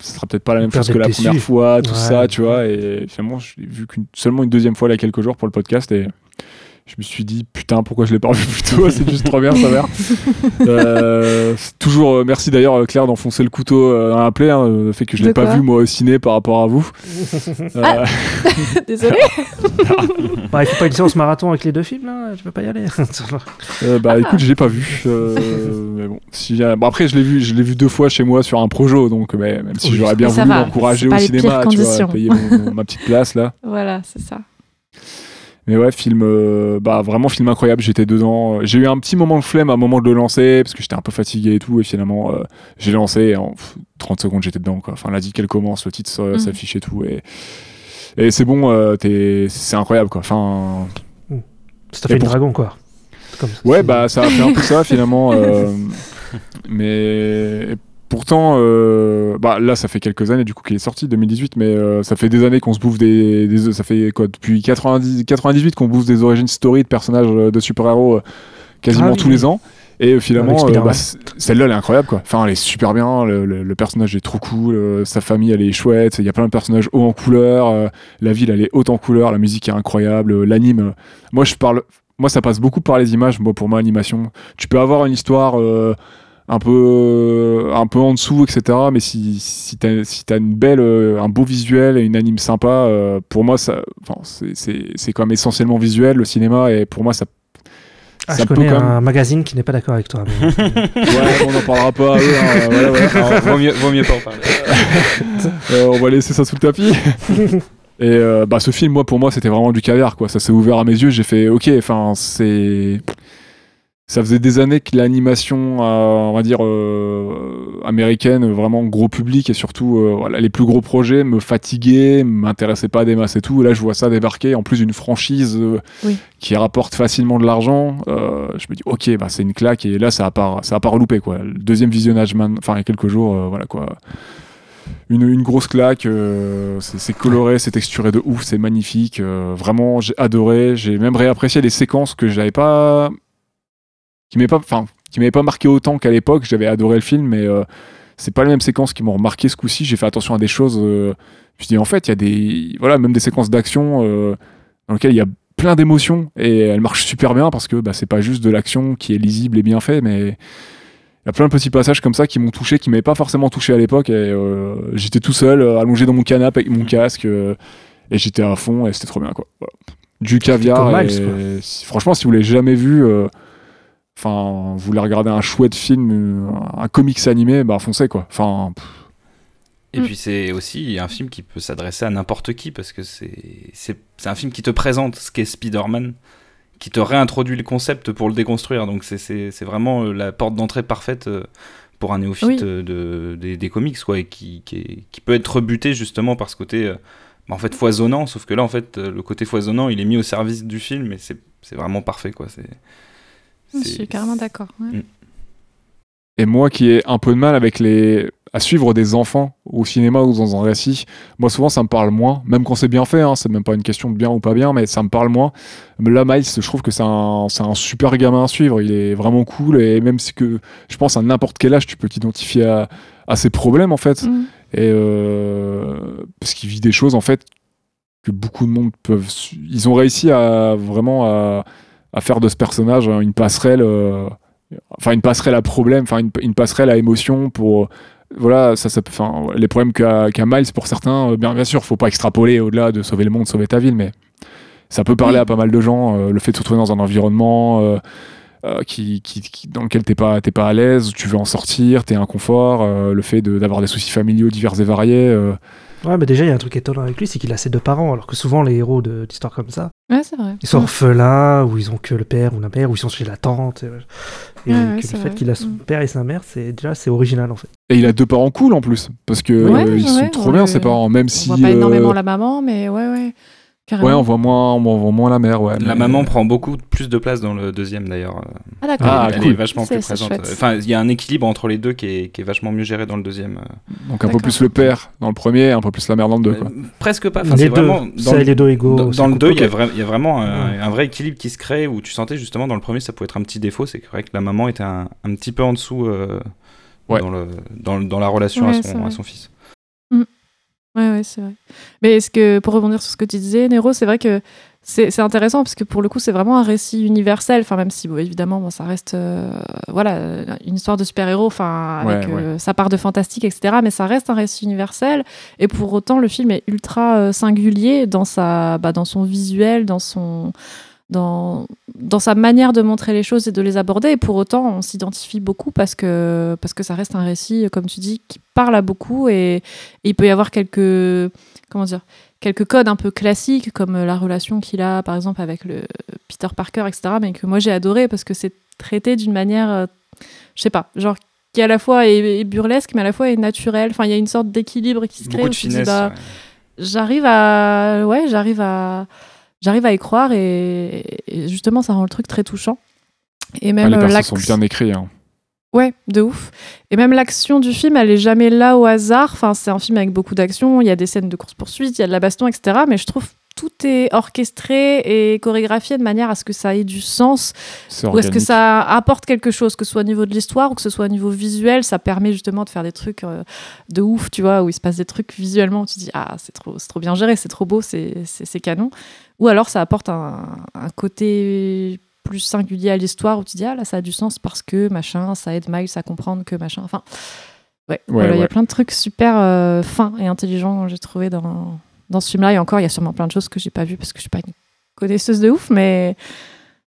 Ce sera peut-être pas la même chose que la première fois, tout Ouais. ça, tu vois. Et finalement, je l'ai vu qu'une seulement une deuxième fois il y a quelques jours pour le podcast et je me suis dit putain pourquoi je l'ai pas vu plus tôt c'est juste trop bien sa mère euh, toujours euh, merci d'ailleurs euh, Claire d'enfoncer le couteau euh, dans la plaie hein, le fait que je l'ai pas vu moi au ciné par rapport à vous Euh, Ah. Désolé. Bah, il faut pas une séance marathon avec les deux films, là. Tu peux pas y aller. euh, bah écoute je l'ai pas vu euh, mais bon si euh, bon après je l'ai vu je l'ai vu deux fois chez moi sur un projo donc mais, même si Oui. j'aurais bien Mais ça voulu m'encourager au cinéma tu vois payer mon- ma petite place là voilà, c'est ça. Mais ouais, film, euh, bah vraiment film incroyable. J'étais dedans. J'ai eu un petit moment de flemme à un moment de le lancer parce que j'étais un peu fatigué et tout. Et finalement, euh, j'ai lancé et en pff, 30 secondes j'étais dedans. Quoi. Enfin, la dit qu'elle commence, le titre euh, Mhm. s'affiche et tout. Et, et c'est bon, euh, t'es- c'est incroyable quoi. Enfin, Ça fait pour- dragon, quoi. Ouais, bah ça a fait un peu ça finalement. euh, mais pourtant, euh, bah, là, ça fait quelques années du coup qu'il est sorti, 2018, mais euh, ça fait des années qu'on se bouffe des, des- Ça fait quoi Depuis 90, 98 qu'on bouffe des origin story de personnages euh, de super-héros quasiment Ah oui, tous les ans. Et finalement, euh, bah, celle-là, elle est incroyable quoi. Enfin, elle est super bien. Le, le- le personnage est trop cool. euh, sa famille, elle est chouette. Il y a plein de personnages hauts en couleur. euh, la ville, elle est haute en couleur. La musique est incroyable. L'anime. moi, je parle. Moi, ça passe beaucoup par les images. Moi, pour moi, animation. Tu peux avoir une histoire. Euh, un peu un peu en dessous etc mais si si t'as si t'as une belle euh, un beau visuel et une anime sympa euh, pour moi ça enfin, c'est c'est c'est quand même essentiellement visuel le cinéma et pour moi ça Ah, ça je peut connais même- un magazine qui n'est pas d'accord avec toi. mais- ouais on n'en parlera pas eux, hein, voilà, voilà. Alors, vaut, mieux, vaut mieux pas en parler. Euh, on va laisser ça sous le tapis et euh, bah ce film moi pour moi c'était vraiment du caviar quoi ça s'est ouvert à mes yeux j'ai fait ok enfin c'est ça faisait des années que l'animation, euh, on va dire, euh, américaine, vraiment gros public et surtout euh, voilà, les plus gros projets me fatiguaient, m'intéressaient pas des masses et tout. Et là, je vois ça débarquer, en plus d'une franchise euh, Oui. qui rapporte facilement de l'argent. euh, je me dis, ok, bah, c'est une claque et là, ça a pas, ça a pas reloupé quoi. Le deuxième visionnage, enfin, il y a quelques jours, euh, voilà quoi. Une, une grosse claque, euh, c'est c'est coloré, c'est texturé de ouf, c'est magnifique. euh, vraiment, j'ai adoré. J'ai même réapprécié les séquences que j'avais pas qui m'avait pas, enfin, qui m'avait pas marqué autant qu'à l'époque. J'avais adoré le film, mais euh, c'est pas les mêmes séquences qui m'ont remarqué ce coup-ci. J'ai fait attention à des choses. euh, je me suis dit, en fait, il y a des, voilà, même des séquences d'action euh, dans lesquelles il y a plein d'émotions et elles marchent super bien parce que bah, c'est pas juste de l'action qui est lisible et bien fait, mais il y a plein de petits passages comme ça qui m'ont touché, qui m'avaient pas forcément touché à l'époque. Et euh, j'étais tout seul, euh, allongé dans mon canapé avec mon casque, euh, et j'étais à fond et c'était trop bien quoi. Voilà. Du caviar. et quoi. franchement, si vous l'avez jamais vu. euh, Enfin, vous voulez regarder un chouette film, euh, un comics animé, bah foncez quoi. Enfin, pff, Et Mm. puis c'est aussi un film qui peut s'adresser à n'importe qui parce que c'est un film qui te présente ce qu'est Spider-Man, qui te réintroduit le concept pour le déconstruire. Donc c'est- vraiment euh, la porte d'entrée parfaite euh, pour un néophyte Oui. de, des, des comics quoi, et qui, qui, est- qui peut être rebuté justement par ce côté bah, en fait foisonnant. Sauf que là en fait le côté foisonnant il est mis au service du film et c'est c'est vraiment parfait quoi. C'est Je suis carrément d'accord. ouais. Et moi qui ai un peu de mal avec les à suivre des enfants au cinéma ou dans un récit, moi souvent ça me parle moins, même quand c'est bien fait, hein, c'est même pas une question de bien ou pas bien, mais ça me parle moins. Mais Là, Miles, je trouve que c'est un, c'est un super gamin à suivre, il est vraiment cool, et même si que je pense à n'importe quel âge, tu peux t'identifier à, à ses problèmes en fait, Mm. et euh, parce qu'il vit des choses en fait que beaucoup de monde peuvent. Ils ont réussi à vraiment à, à faire de ce personnage hein, une passerelle. euh, enfin une passerelle à problème, enfin une, une passerelle à émotion pour voilà ça, ça enfin les problèmes qu'a qu'a Miles pour certains, euh, bien bien sûr, faut pas extrapoler au-delà de sauver le monde, sauver ta ville, mais ça peut parler Oui. à pas mal de gens. euh, le fait de se retrouver dans un environnement euh, euh, qui, qui, qui- dans lequel t'es pas t'es pas à l'aise, tu veux en sortir, t'es inconfort, euh, le fait de- d'avoir des soucis familiaux divers et variés. Ouais, mais déjà, il y a un truc étonnant avec lui, c'est qu'il a ses deux parents, alors que souvent, les héros de- d'histoires comme ça, Ouais, c'est vrai. ils sont orphelins, ou ils ont que le père ou la mère, ou ils sont chez la tante. Et, et Ouais, que ouais, le fait qu'il a son Mm. père et sa mère, c'est déjà c'est original en fait. Et il a deux parents cool en plus, parce que Ouais, euh, ils sont ouais, trop on bien ses parents, même On si. voit pas euh, énormément la maman, mais ouais, ouais. Carrément. Ouais, on voit moins, on voit moins la mère, ouais. La mais- maman prend beaucoup plus de place dans le deuxième d'ailleurs. Ah, d'accord. Ah, elle cool. est vachement plus présente. Enfin, il y a un équilibre entre les deux qui est, qui est vachement mieux géré dans le deuxième. euh. Donc un peu plus le père dans le premier, un peu plus la mère dans le deux, quoi. Euh, Presque pas. Enfin, les c'est deux, vraiment dans le- les deux égaux. Dans, dans le. 2, il y, a y vraiment un, vrai équilibre qui se crée où tu sentais justement dans le premier ça pouvait être un petit défaut, c'est vrai que la maman était un, un petit peu en dessous euh, Ouais. dans, le, dans, le- dans la relation Ouais, à, c'est son, vrai. à son fils. Ouais, ouais, c'est vrai. Mais est-ce que, pour rebondir sur ce que tu disais, Nero, c'est vrai que c'est intéressant parce que pour le coup, c'est vraiment un récit universel. Enfin, même si, bon, évidemment, bon, ça reste euh, voilà, une histoire de super-héros, enfin, avec Ouais, euh, sa part de fantastique, etc. Mais ça reste un récit universel. Et pour autant, le film est ultra euh, singulier dans, sa, bah, dans son visuel, dans son. Dans, dans sa manière de montrer les choses et de les aborder. Et pour autant, on s'identifie beaucoup parce que, parce que ça reste un récit, comme tu dis, qui parle à beaucoup. Et, et il peut y avoir quelques. Comment dire quelques codes un peu classiques comme la relation qu'il a par exemple avec le Peter Parker etc mais que moi j'ai adoré parce que c'est traité d'une manière euh, je sais pas genre qui à la fois est, est burlesque mais à la fois est naturelle enfin il y a une sorte d'équilibre qui se crée bah, ouais. j'arrive à ouais j'arrive à j'arrive à y croire et, et justement ça rend le truc très touchant et Ah, même les euh, persos l'axe- sont bien écrits. hein. Ouais, de ouf. Et même l'action du film, elle est jamais là au hasard. Enfin, c'est un film avec beaucoup d'action. Il y a des scènes de course-poursuite, il y a de la baston, etc. Mais je trouve tout est orchestré et chorégraphié de manière à ce que ça ait du sens ou est-ce que ça apporte quelque chose, que ce soit au niveau de l'histoire ou que ce soit au niveau visuel, ça permet justement de faire des trucs euh, de ouf, tu vois, où il se passe des trucs visuellement, où tu dis ah c'est trop, c'est trop bien géré, c'est trop beau, c'est, canon. Ou alors ça apporte un, un côté plus singulier à l'histoire où tu dis ah là ça a du sens parce que machin, ça aide Miles à comprendre que machin. Enfin, ouais, voilà, il y a plein de trucs super euh, fins et intelligents j'ai trouvé dans dans ce film-là. Et encore, il y a sûrement plein de choses que j'ai pas vues parce que je suis pas une connaisseuse de ouf, mais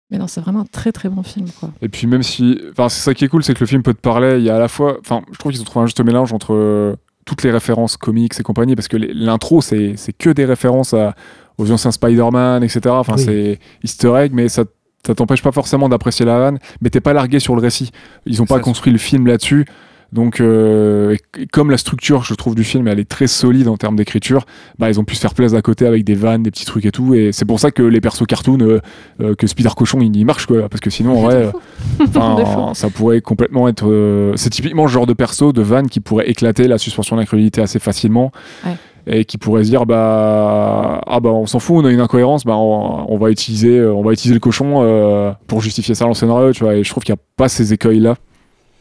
mais non, c'est vraiment un très très bon film quoi. Et puis même si, enfin c'est ça qui est cool, c'est que le film peut te parler. Il y a à la fois, enfin je trouve qu'ils ont trouvé un juste mélange entre euh, toutes les références comics et compagnie, parce que l'intro c'est c'est que des références à, aux anciens Spider-Man, etc. Enfin Oui. c'est Easter egg, mais ça ça t'empêche pas forcément d'apprécier la vanne, mais t'es pas largué sur le récit. Ils ont pas Ça, construit le film là-dessus. Donc, euh, comme la structure, je trouve, du film, elle est très solide en termes d'écriture, bah, ils ont pu se faire plaisir à côté avec des vannes, des petits trucs et tout. Et c'est pour ça que les persos cartoon, euh, euh, que Spider Cochon, il y marche, quoi. Parce que sinon, en vrai, ça pourrait complètement être. euh, c'est typiquement le genre de perso, de vanne qui pourrait éclater la suspension d'incrédulité assez facilement. Ouais. Et qui pourrait se dire, bah, ah bah, on s'en fout, on a une incohérence, bah, on, on va utiliser, on va utiliser le cochon euh, pour justifier ça dans le scénario, tu vois. Et je trouve qu'il n'y a pas ces écueils-là.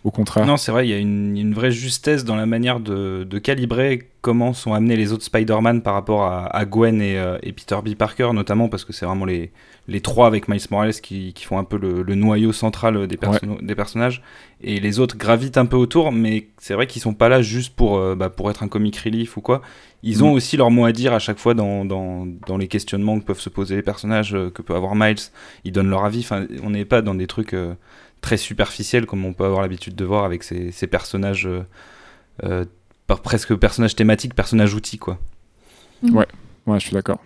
Au contraire. Non, c'est vrai, il y a une, une vraie justesse dans la manière de, de calibrer comment sont amenés les autres Spider-Man par rapport à, à Gwen et, euh, et Peter B. Parker, notamment parce que c'est vraiment les, les trois avec Miles Morales qui, qui font un peu le, le noyau central des, perso- des personnages. Et les autres gravitent un peu autour, mais c'est vrai qu'ils sont pas là juste pour, euh, bah, pour être un comic relief ou quoi. Ils ont Mm. aussi leur mot à dire à chaque fois dans, dans, dans les questionnements que peuvent se poser les personnages, euh, que peut avoir Miles. Ils donnent leur avis. Enfin, on n'est pas dans des trucs. euh, très superficiel comme on peut avoir l'habitude de voir avec ces, ces personnages euh, euh, par presque personnages thématiques, personnages outils quoi. Ouais, je suis d'accord.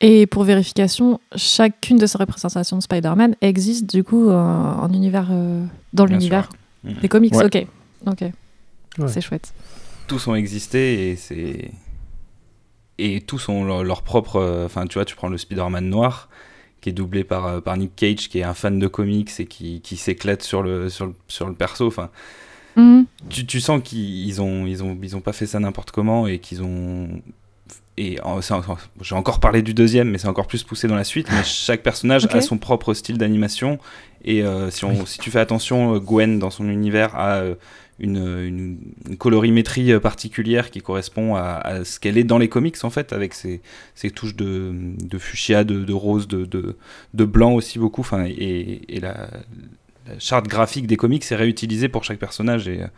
Et pour vérification, chacune de ces représentations de Spider-Man existe du coup euh, en univers, euh, dans l'univers. Mhm. des comics. Ouais. Ok, ok, Ouais. c'est chouette. Tous ont existé et c'est et tous ont leur, leur propre euh, enfin tu vois tu prends le Spider-Man noir qui est doublé par, euh, par Nick Cage qui est un fan de comics et qui, qui s'éclate sur le, sur, le, sur le perso enfin Mhm. tu, tu sens qu'ils ont, ils ont, ils ont pas fait ça n'importe comment et qu'ils ont. Et en- j'ai encore parlé du deuxième, mais c'est encore plus poussé dans la suite. Mais chaque personnage a son propre style d'animation. Et euh, si, on, si tu fais attention, euh, Gwen, dans son univers, a une, une, colorimétrie euh, particulière qui correspond à, ce qu'elle est dans les comics, en fait, avec ses, ses touches de, de fuchsia, de, de rose, de, de, blanc aussi beaucoup. Enfin, et, la, charte graphique des comics est réutilisée pour chaque personnage. Et euh,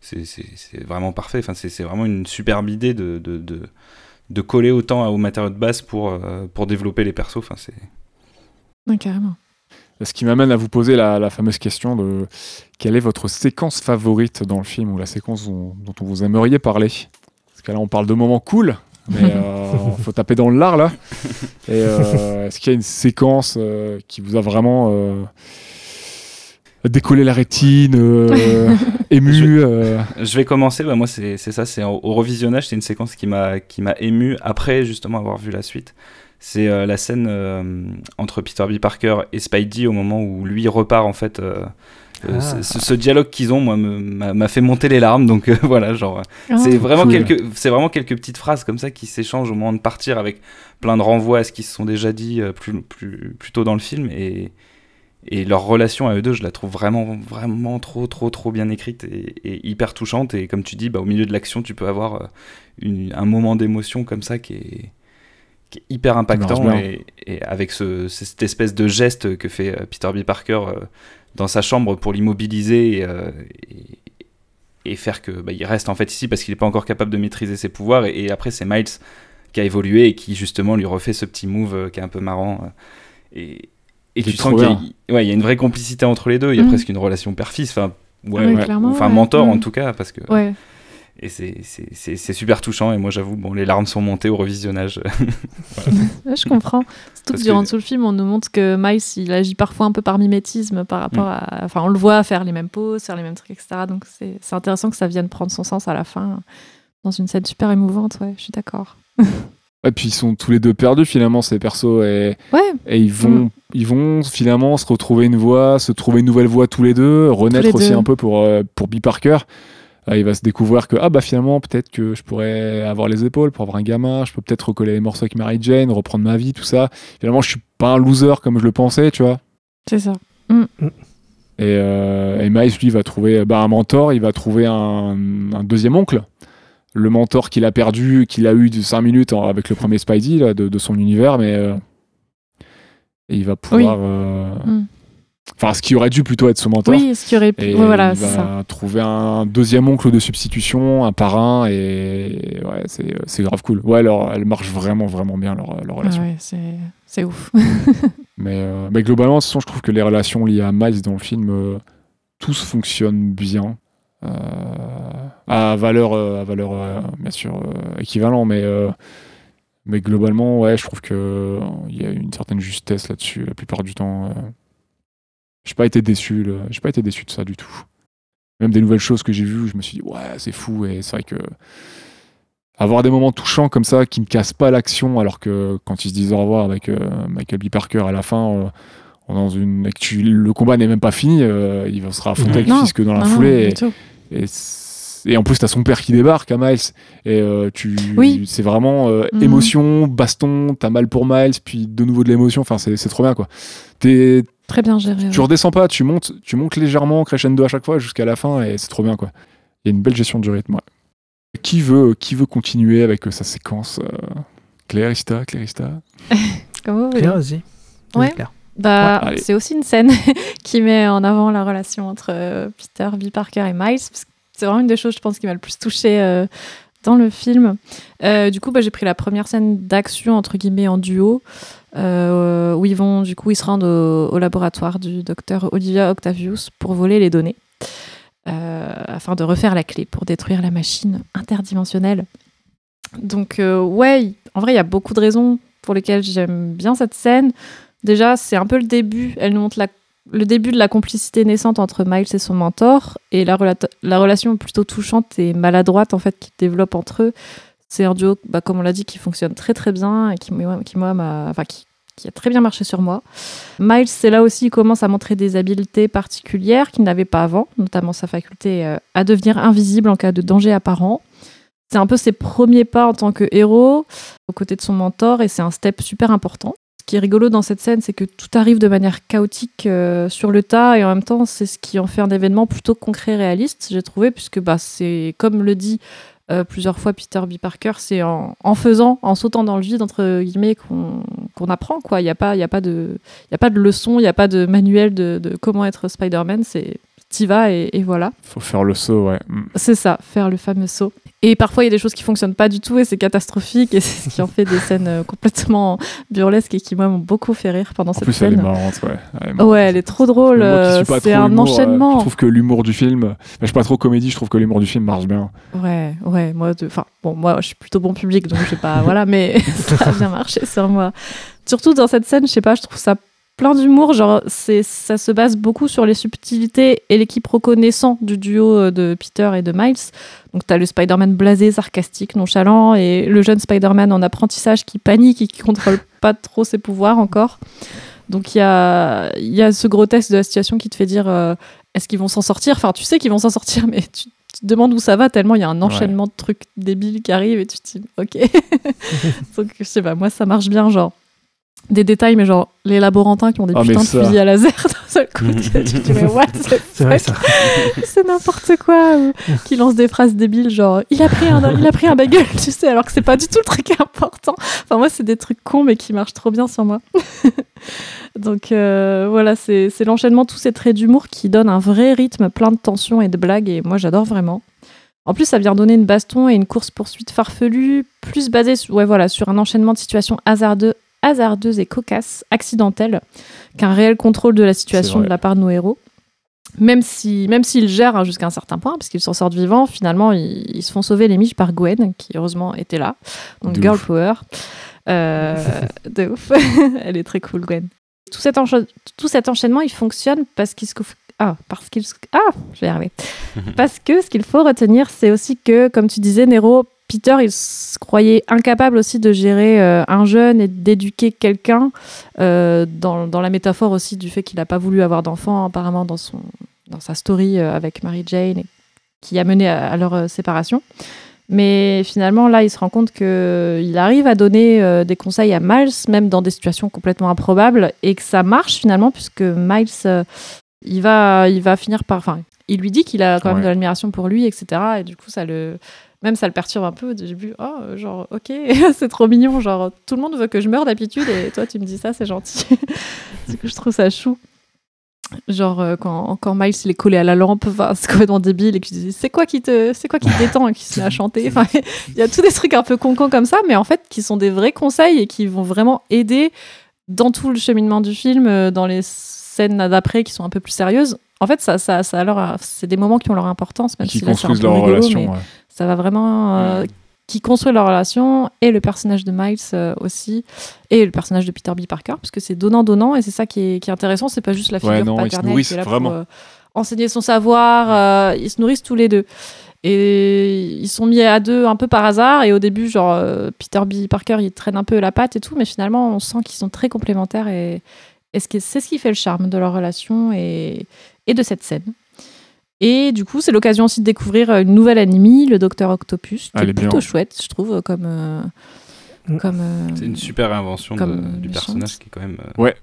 c'est- vraiment parfait. Enfin, c'est vraiment une superbe idée de, de, coller autant au matériau de base pour, euh, pour développer les persos. Enfin, c'est carrément. Ce qui m'amène à vous poser la, la fameuse question de quelle est votre séquence favorite dans le film ou la séquence dont, dont on vous aimeriez parler? Parce que là, on parle de moments cool, mais euh, faut taper dans le lard là. Et euh, est-ce qu'il y a une séquence euh, qui vous a vraiment décollé la rétine, ému Je vais commencer, bah moi c'est c'est ça, c'est au, au revisionnage, c'est une séquence qui m'a qui m'a ému après justement avoir vu la suite. C'est euh, la scène euh, entre Peter B. Parker et Spidey au moment où lui repart en fait. euh, Ah. ce, ce dialogue qu'ils ont, moi, m'a fait monter les larmes. Donc voilà, genre, Ah. c'est vraiment cool. quelques, c'est vraiment quelques petites phrases comme ça qui s'échangent au moment de partir avec plein de renvois à ce qui se sont déjà dit plus, plus, plus tôt dans le film et, et leur relation à eux deux, je la trouve vraiment, vraiment trop, trop, trop bien écrite et, et hyper touchante. Et comme tu dis, bah, au milieu de l'action, tu peux avoir une- un moment d'émotion comme ça qui est, qui est hyper impactant. Et, et avec ce, cette espèce de geste que fait euh, Peter B. Parker euh, dans sa chambre pour l'immobiliser et, euh, et- et faire que bah, il reste en fait ici parce qu'il n'est pas encore capable de maîtriser ses pouvoirs. Et, et après, c'est Miles qui a évolué et qui justement lui refait ce petit move qui est un peu marrant. et, tu sens qu'il y, a- bien. ouais, il y a une vraie complicité entre les deux. Il y a Mm. presque une relation père-fils. Enfin, ouais, Ouais, ouais, clairement, enfin ouais. mentor en Mm. tout cas parce que Ouais. Et c'est- c'est c'est- c'est super touchant et moi j'avoue bon les larmes sont montées au revisionnage Ouais, je comprends. Surtout Parce que durant que- tout le film, on nous montre que Miles, il agit parfois un peu par mimétisme par rapport Mm. à. Enfin, on le voit faire les mêmes poses, faire les mêmes trucs, etc. Donc, c'est c'est intéressant que ça vienne prendre son sens à la fin, dans une scène super émouvante. Ouais, je suis d'accord. Et puis ils sont tous les deux perdus finalement ces persos et, Ouais. et ils vont Mm. ils vont finalement se retrouver une voie, se trouver une nouvelle voie tous les deux, renaître les aussi deux. un peu pour euh, pour B Parker. Euh, il va se découvrir que ah bah finalement peut-être que je pourrais avoir les épaules pour avoir un gamin, je peux peut-être recoller les morceaux avec Mary Jane, reprendre ma vie, tout ça. Finalement je suis pas un loser comme je le pensais, tu vois. C'est ça. Et, euh, et Miles, lui, va trouver bah, un mentor, il va trouver un, un deuxième oncle. Le mentor qu'il a perdu, qu'il a eu de 5 minutes avec le premier Spidey là, de, de son univers, mais euh, et il va pouvoir. euh, Mm. Enfin, ce qui aurait dû plutôt être son mentor. Oui, ce qui aurait pu. Et voilà, il va ça. trouver un deuxième oncle de substitution, un parrain, et ouais, c'est grave cool. Ouais, alors, elle marche vraiment, vraiment bien leur, leur Ah relation. ouais, c'est ouf. Mais, euh, mais globalement, de toute façon, je trouve que les relations liées à Miles dans le film, euh, tous fonctionnent bien. Euh, à valeur, euh, à valeur bien sûr, équivalent, mais, mais globalement, ouais, je trouve qu'il il y a une certaine justesse là-dessus la plupart du temps. J'ai pas été déçu, j'ai pas été déçu de ça du tout. Même des nouvelles choses que j'ai vues, je me suis dit, ouais, c'est fou, et c'est vrai que avoir des moments touchants comme ça qui ne cassent pas l'action alors que quand ils se disent au revoir avec euh, Michael B. Parker à la fin euh, dans une le combat n'est même pas fini euh, il va se affronter avec. Fisk dans la Non, foulée et, et en plus t'as son père qui débarque à Miles et euh, tu Oui. c'est vraiment euh, Mhm. émotion baston t'as mal pour Miles puis de nouveau de l'émotion enfin c'est c'est trop bien quoi T'es- Très bien géré. tu ouais. redescends pas tu montes tu montes légèrement crescendo à chaque fois jusqu'à la fin et c'est trop bien quoi il y a une belle gestion du rythme ouais. qui veut qui veut continuer avec euh, sa séquence euh, Clarista Clarista Comme vous voulez. Claire, vas-y. Vas-y, Ouais. Claire. Bah, Ouais, c'est aussi une scène qui met en avant la relation entre euh, Peter, B. Parker et Miles. parce que C'est vraiment une des choses, je pense, qui m'a le plus touchée euh, dans le film. Euh, du coup, bah, j'ai pris la première scène d'action, entre guillemets, en duo, euh, où ils vont, du coup, ils se rendent au, au laboratoire du docteur Olivia Octavius pour voler les données, afin de refaire la clé pour détruire la machine interdimensionnelle. Donc, ouais, en vrai, il y a beaucoup de raisons pour lesquelles j'aime bien cette scène. Déjà, c'est un peu le début. Elle nous montre la- le début de la complicité naissante entre Miles et son mentor et la, relation plutôt touchante et maladroite en fait qui développe entre eux. C'est un duo, bah, comme on l'a dit, qui fonctionne très très bien et qui, qui, moi, enfin, qui a très bien marché sur moi. Miles, c'est là aussi, il commence à montrer des habiletés particulières qu'il n'avait pas avant, notamment sa faculté euh, à devenir invisible en cas de danger apparent. C'est un peu ses premiers pas en tant que héros aux côtés de son mentor et c'est un step super important. Ce qui est rigolo dans cette scène, c'est que tout arrive de manière chaotique euh, sur le tas et en même temps, c'est ce qui en fait un événement plutôt concret et réaliste, j'ai trouvé, puisque bah, c'est comme le dit euh, plusieurs fois Peter B. Parker, c'est en, faisant, en sautant dans le vide, entre guillemets, qu'on apprend. Il n'y a, pas- a, de- a pas de leçon, il n'y a pas de manuel de, comment être Spider-Man, t'y vas et, et voilà. faut faire le saut ouais Mm. C'est ça, faire le fameux saut. Et parfois, il y a des choses qui fonctionnent pas du tout et c'est catastrophique et c'est ce qui en fait des scènes euh, complètement burlesques et qui, moi, m'ont beaucoup fait rire pendant En cette plus, elle est scène. marrante, ouais. Elle est marrante. Ouais, elle est trop drôle. Euh, C'est un humour, euh, enchaînement. je trouve que l'humour du film, je suis pas trop comédie, je trouve que l'humour du film marche bien. Ouais, ouais, moi, enfin, bon, moi, je suis plutôt bon public, donc je sais pas, voilà, mais ça a bien marché sur moi. Surtout dans cette scène, je sais pas, je trouve ça plein d'humour, genre, c'est, ça se base beaucoup sur les subtilités et l'équipe reconnaissant du duo euh, de Peter et de Miles. Donc, t'as le Spider-Man blasé, sarcastique, nonchalant, et le jeune Spider-Man en apprentissage qui panique et qui contrôle pas trop ses pouvoirs encore. Donc, il y a, y a ce grotesque de la situation qui te fait dire, euh, est-ce qu'ils vont s'en sortir? Enfin, tu sais qu'ils vont s'en sortir, mais tu tu te demandes où ça va tellement il y a un enchaînement de trucs débiles qui arrivent et tu te dis ok donc je sais pas moi ça marche bien genre des détails mais genre les laborantins qui ont des Ah, putains de fusils à laser d'un seul coup tu te dis mais what the C'est n'importe quoi ou qui lance des phrases débiles genre il a pris un il a pris un bagel tu sais alors que c'est pas du tout le truc important. Enfin moi c'est des trucs cons mais qui marchent trop bien sur moi. Donc euh, voilà c'est c'est l'enchaînement tous ces traits d'humour qui donnent un vrai rythme plein de tension et de blagues et moi j'adore vraiment. En plus ça vient donner une baston et une course poursuite farfelue plus basée sur, ouais, voilà, sur un enchaînement de situations hasardeux hasardeuses et cocasses, accidentelles, qu'un réel contrôle de la situation de la part de nos héros même si même s'ils gèrent hein, jusqu'à un certain point, parce qu'ils s'en sortent vivants, finalement ils, ils se font sauver les miches par Gwen, qui heureusement était là. Donc De girl ouf. power, Euh, de ouf. Elle est très cool Gwen. Tout cet, tout cet enchaînement, il fonctionne parce qu'il se ah parce qu'il se- ah je vais y arriver. parce que ce qu'il faut retenir, c'est aussi que, comme tu disais Nero, Peter, il se croyait incapable aussi de gérer euh, un jeune et d'éduquer quelqu'un, euh, dans, dans la métaphore aussi du fait qu'il n'a pas voulu avoir d'enfant, apparemment, dans, son, dans sa story euh, avec Mary Jane, et qui a mené à, à leur séparation. Mais finalement, là, il se rend compte qu'il arrive à donner des conseils à Miles, même dans des situations complètement improbables, et que ça marche finalement, puisque Miles, il, va, il va finir par. Enfin, il lui dit qu'il a quand même Ouais. de l'admiration pour lui, etc. Et du coup, ça le. Même ça le perturbe un peu au début. Oh, genre, ok, c'est trop mignon. Genre, tout le monde veut que je meure d'habitude et toi, tu me dis ça, c'est gentil. du coup, je trouve ça chou. Genre, euh, quand, quand Miles il est collé à la lampe, c'est complètement débile et qu'il dit c'est quoi qui te, c'est quoi qui te détend et qui se met à chanter? Enfin, il y a tous des trucs un peu concons comme ça, mais en fait, qui sont des vrais conseils et qui vont vraiment aider dans tout le cheminement du film, euh, dans les scènes d'après qui sont un peu plus sérieuses. En fait, ça, ça, ça a leur- c'est des moments qui ont leur importance, même qui si là, c'est un construisent peu leur rigolo, relation. mais ouais. Ça va vraiment euh, Mm. qui construit leur relation et le personnage de Miles euh, aussi et le personnage de Peter B. Parker parce que c'est donnant donnant et c'est ça qui est, qui est intéressant c'est pas juste la Ouais, figure non, ils se paternelle qui est là vraiment. pour euh, enseigner son savoir ils se nourrissent tous les deux. Et ils sont mis à deux un peu par hasard et au début genre Peter B. Parker il traîne un peu la patte et tout mais finalement on sent qu'ils sont très complémentaires et, et c'est ce qui fait le charme de leur relation et, et de cette scène et du coup, c'est l'occasion aussi de découvrir euh, une nouvelle ennemie, le Docteur Octopus, qui est bien. plutôt chouette, je trouve, comme. euh, Mm. comme euh, C'est une super invention de- du personnage qui est quand même euh, Ouais.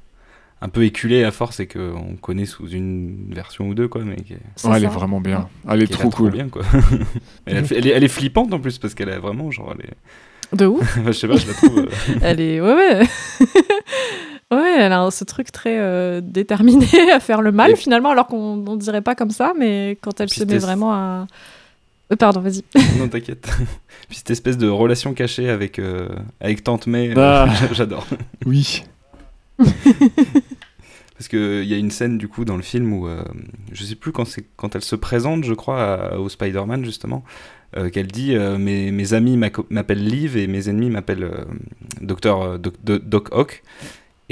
un peu éculé à force et qu'on connaît sous une version ou deux, quoi, mais qui est, Ouais, elle est vraiment bien. Elle est trop cool. bien, quoi. elle, elle est, elle est flippante en plus parce qu'elle est vraiment genre. Elle est... De ouf. Enfin, je sais pas, je la trouve. euh, elle est. Ouais, ouais. ouais, elle a ce truc très euh, déterminé à faire le mal, Et- finalement, alors qu'on on dirait pas comme ça, mais quand elle Puis se met vraiment à. Euh, pardon, vas-y. non, t'inquiète. Puis cette espèce de relation cachée avec, euh, avec Tante May, Ah. j'adore. Oui. Parce qu'il y a une scène du coup dans le film où euh, je sais plus quand, c'est- quand elle se présente, je crois, à- au Spider-Man justement, euh, qu'elle dit euh, mes, mes amis m'appellent Liv et mes ennemis m'appellent euh, Docteur Doc, Doc- Doc Ock.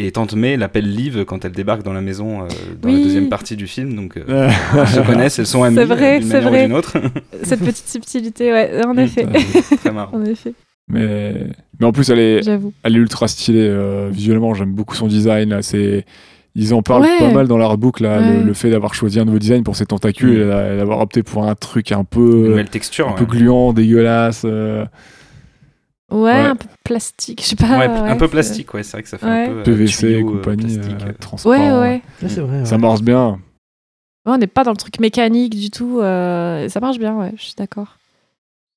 Et Tante May l'appelle Liv quand elle débarque dans la maison euh, dans la deuxième partie du film. Donc euh, elles se connaissent, elles sont amies C'est vrai, euh, d'une c'est manière ou vrai. d'une autre. Cette petite subtilité, ouais, en effet. Très marrant. en effet, mais... mais en plus, elle est, elle est ultra stylée euh, visuellement. J'aime beaucoup son design. Là. C'est... Ils en parlent Ouais. pas mal dans l'artbook, là, Ouais. le, le fait d'avoir choisi un nouveau design pour ses tentacules Mm. et d'a- et d'avoir opté pour un truc un Une peu, texture. un peu gluant, dégueulasse. Ouais, Ouais. un peu plastique, je sais pas. Ouais, ouais, un peu plastique, ouais, c'est vrai que ça fait Ouais. un peu. euh, PVC tuyau, euh, compagnie, plastique, euh, transparent. Ouais, ouais. Ouais, c'est vrai. Ça marche bien. Ouais, on n'est pas dans le truc mécanique du tout. euh, ça marche bien, ouais, je suis d'accord.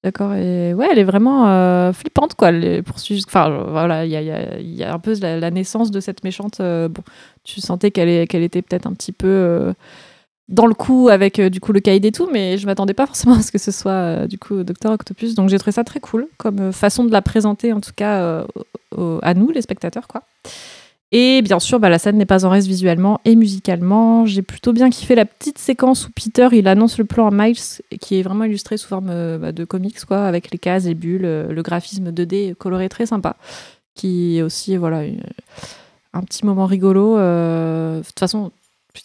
D'accord, et ouais, elle est vraiment euh, flippante, quoi. Les poursuites, enfin, voilà, il y a, il y a- y a un peu la, la naissance de cette méchante. euh, bon, tu sentais qu'elle est- qu'elle était peut-être un petit peu euh, dans le coup avec euh, du coup le caïd et tout, mais je m'attendais pas forcément à ce que ce soit euh, du coup Docteur Octopus. Donc j'ai trouvé ça très cool comme euh, façon de la présenter, en tout cas à nous, les spectateurs, quoi. Et bien sûr, bah, la scène n'est pas en reste visuellement et musicalement. J'ai plutôt bien kiffé la petite séquence où Peter il annonce le plan à Miles, qui est vraiment illustré sous forme bah, de comics, quoi, avec les cases, les bulles, le graphisme 2D coloré très sympa, qui est aussi voilà un petit moment rigolo. De toute façon,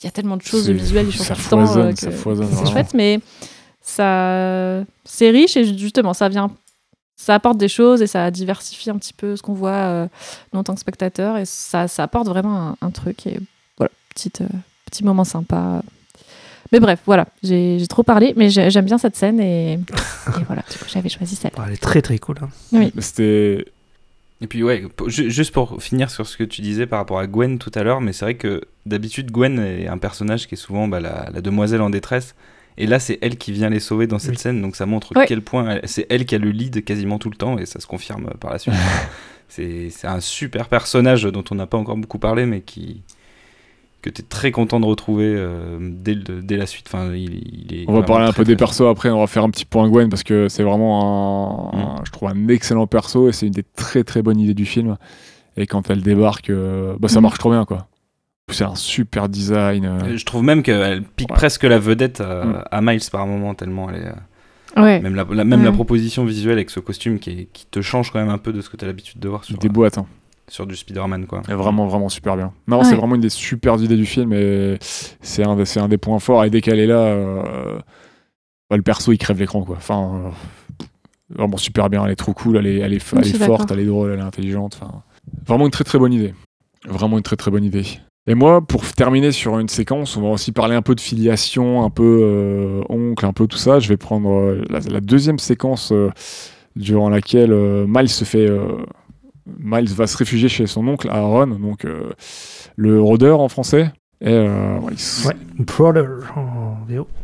il y a tellement de choses visuelles, ils changent ça tout le temps, foisonne, euh, ça foisonne c'est chouette, mais ça, c'est riche et justement, ça vient ça apporte des choses et ça diversifie un petit peu ce qu'on voit euh, nous, en tant que spectateur et ça, ça apporte vraiment un, un truc et voilà petite, euh, petit moment sympa mais bref voilà j'ai trop parlé mais j'ai- j'aime bien cette scène et, et voilà du coup j'avais choisi celle elle est très très cool. hein. C'était. Et puis ouais, juste pour finir sur ce que tu disais par rapport à Gwen tout à l'heure, mais c'est vrai que d'habitude Gwen est un personnage qui est souvent bah, la, la demoiselle en détresse. Et là, c'est elle qui vient les sauver dans cette Oui. scène, donc ça montre Ouais. quel point elle- c'est elle qui a le lead quasiment tout le temps, et ça se confirme par la suite. c'est un super personnage dont on n'a pas encore beaucoup parlé, mais qui que tu es très content de retrouver euh, dès, le- dès la suite. Enfin, il, il est On va parler un très, peu des persos après, on va faire un petit point Gwen parce que c'est vraiment un, Mm. un- je trouve un excellent perso et c'est une des très très bonnes idées du film. Et quand elle débarque, euh, bah, ça Mm. marche trop bien quoi. C'est un super design. euh, Je trouve même qu'elle pique Ouais. presque la vedette à, Mm. à Miles par moment, tellement elle est. euh, ouais Même, la, la- même Ouais. la proposition visuelle avec ce costume qui, est- qui te change quand même un peu de ce que tu as l'habitude de voir sur, des boîtes. hein. Sur du Spider-Man. Quoi. Et vraiment vraiment super bien. Non, Ouais. c'est vraiment une des super idées du film et c'est un, des- c'est un des points forts. Et dès qu'elle est là, euh, bah, le perso il crève l'écran quoi. Enfin, euh, Vraiment super bien, elle est trop cool, elle est, elle est, Je elle suis est forte, d'accord. elle est drôle, elle est intelligente. Enfin, vraiment une très très bonne idée. Vraiment une très très bonne idée. Et moi, pour terminer sur une séquence, on va aussi parler un peu de filiation, un peu euh, oncle, un peu tout ça. Je vais prendre euh, la, la deuxième séquence euh, durant laquelle euh, Miles se fait. Miles va se réfugier chez son oncle Aaron, donc euh, le rôdeur en français. Et euh, Ouais,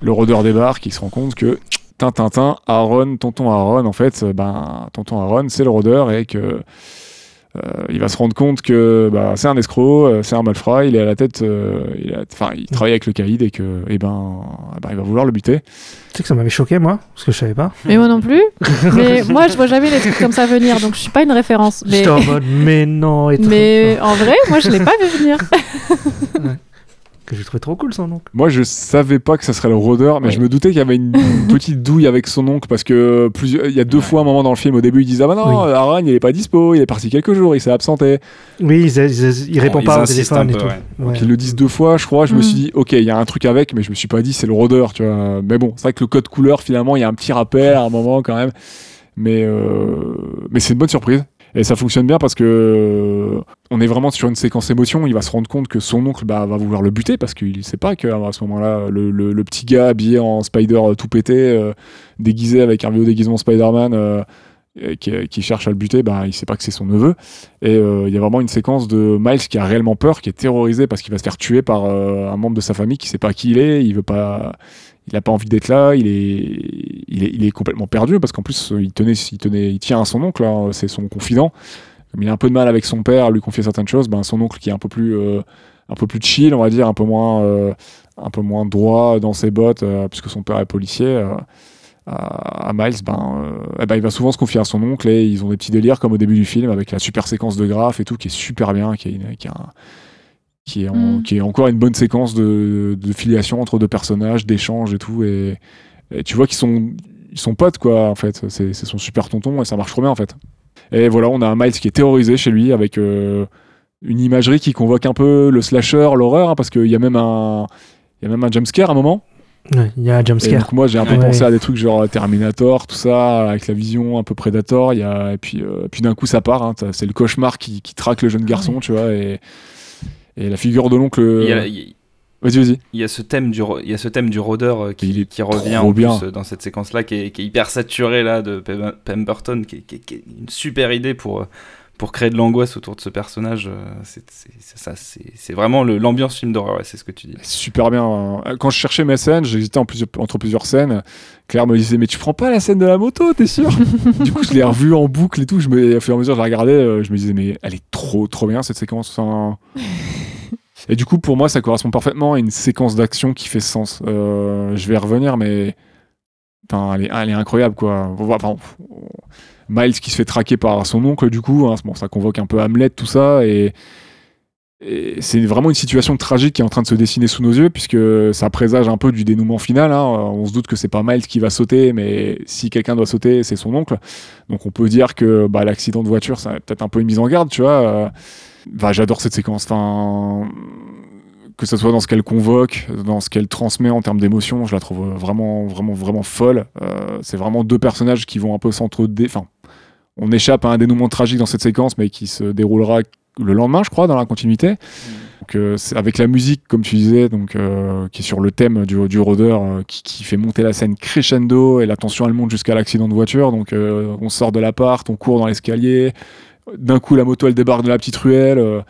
le rôdeur débarque, il se rend compte que Tintintin, Aaron, tonton Aaron, en fait, euh, ben, tonton Aaron, c'est le rôdeur et que euh, il va se rendre compte que bah, c'est un escroc, euh, c'est un malfrat, il est à la tête, euh, il, travaille avec le caïd et que, eh ben, eh ben, il va vouloir le buter. Tu sais que ça m'avait choqué, moi, parce que je savais pas. Mais moi non plus. mais moi, je vois jamais les trucs comme ça venir, donc je suis pas une référence. Mais, J'étais en mode, mais non, et tout. mais en vrai, moi, je l'ai pas vu venir. Que j'ai trouvé trop cool son oncle. Moi, je savais pas que ça serait le rôdeur, mais Ouais. je me doutais qu'il y avait une, petite douille avec son oncle parce que plusieurs, il y a deux fois un moment dans le film, au début, ils disent ah bah non, Oui. Aaron, il est pas dispo, il est parti quelques jours, il s'est absenté. Oui, ils, ils, ils répondent ils pas au téléphone un et peu, tout. ouais. Ouais. Donc ils le disent deux fois, je crois. Je me Mm. suis dit, ok, il y a un truc avec, mais je me suis pas dit c'est le rôdeur, tu vois. Mais bon, c'est vrai que le code couleur, finalement, il y a un petit rappel à un moment quand même. Mais, euh, mais c'est une bonne surprise. Et ça fonctionne bien parce que euh, on est vraiment sur une séquence émotion. Il va se rendre compte que son oncle bah, va vouloir le buter parce qu'il sait pas qu'à ce moment-là, le, petit gars habillé en Spider euh, tout pété, euh, déguisé avec un vieux déguisement Spider-Man, qui, cherche à le buter, bah, il sait pas que c'est son neveu. Et il y a vraiment une séquence de Miles qui a réellement peur, qui est terrorisé parce qu'il va se faire tuer par un membre de sa famille qui sait pas qui il est, il veut pas, il a pas envie d'être là, il est, il est, complètement perdu parce qu'en plus il tenait, il tenait, il tient à son oncle, hein, c'est son confident. Comme il a un peu de mal avec son père à lui confier certaines choses, ben son oncle qui est un peu plus, euh, un peu plus chill, on va dire, un peu moins, euh, un peu moins droit dans ses bottes, euh, puisque son père est policier. à, Miles, ben, eh ben, il va souvent se confier à son oncle et ils ont des petits délires comme au début du film avec la super séquence de graphes et tout qui est super bien, qui est, qui est, en- Mm. qui est encore une bonne séquence de, de filiation entre deux personnages, d'échanges et tout. Et, et tu vois qu'ils sont, ils sont potes, quoi, en fait. C'est c'est son super tonton et ça marche trop bien, en fait. Et voilà, on a un Miles qui est terrorisé chez lui avec euh, une imagerie qui convoque un peu le slasher, l'horreur, hein, parce qu'il y a même un. Il y a même un jumpscare à un moment. Ouais, Il y a un jumpscare. donc moi j'ai un peu Ouais. pensé à des trucs genre Terminator, tout ça, avec la vision un peu Predator. Y a, et puis, euh, puis d'un coup ça part. hein, c'est le cauchemar qui, qui traque le jeune garçon, tu vois. Et, et la figure de l'oncle. Il y a- il y a- Vas-y, vas-y. Il y a ce thème du, il y a ce thème du rôdeur euh, Il qui, revient en bien. plus euh, dans cette séquence-là, qui est, qui est hyper saturé là de Pem- Pemberton, qui est, qui une super idée pour, euh, pour créer de l'angoisse autour de ce personnage. euh, C'est vraiment l'ambiance film d'horreur, ouais, c'est ce que tu dis. Super bien. Quand je cherchais mes scènes, j'hésitais en plusieurs- entre plusieurs scènes. Claire me disait mais tu prends pas la scène de la moto, t'es sûr? Du coup je l'ai revue en boucle et tout. Je me, au fur et à mesure je la regardais, euh, je me disais mais elle est trop trop bien cette séquence. Enfin, Et du coup, pour moi, ça correspond parfaitement à une séquence d'action qui fait sens. Euh, je vais y revenir, mais enfin, elle, est, elle est incroyable, quoi. Enfin, Miles qui se fait traquer par son oncle, du coup, hein, ça convoque un peu Hamlet, tout ça, et, c'est vraiment une situation tragique qui est en train de se dessiner sous nos yeux, puisque ça présage un peu du dénouement final. hein. On se doute que c'est pas Miles qui va sauter, mais si quelqu'un doit sauter, c'est son oncle. Donc on peut dire que bah, l'accident de voiture, a peut-être un peu une mise en garde, tu vois. Euh, bah, J'adore cette séquence. Enfin, que ce soit dans ce qu'elle convoque, dans ce qu'elle transmet en termes d'émotion, je la trouve vraiment, vraiment, vraiment folle. Euh, c'est vraiment deux personnages qui vont un peu s'entre-dé... Enfin, on échappe à un dénouement tragique dans cette séquence, mais qui se déroulera le lendemain, je crois, dans la continuité. Donc, euh, avec la musique, comme tu disais, donc, euh, qui est sur le thème du, du rôdeur, euh, qui, qui fait monter la scène crescendo, et la tension, elle monte jusqu'à l'accident de voiture. Donc, on sort de l'appart, on court dans l'escalier. D'un coup, la moto, elle débarque de la petite ruelle.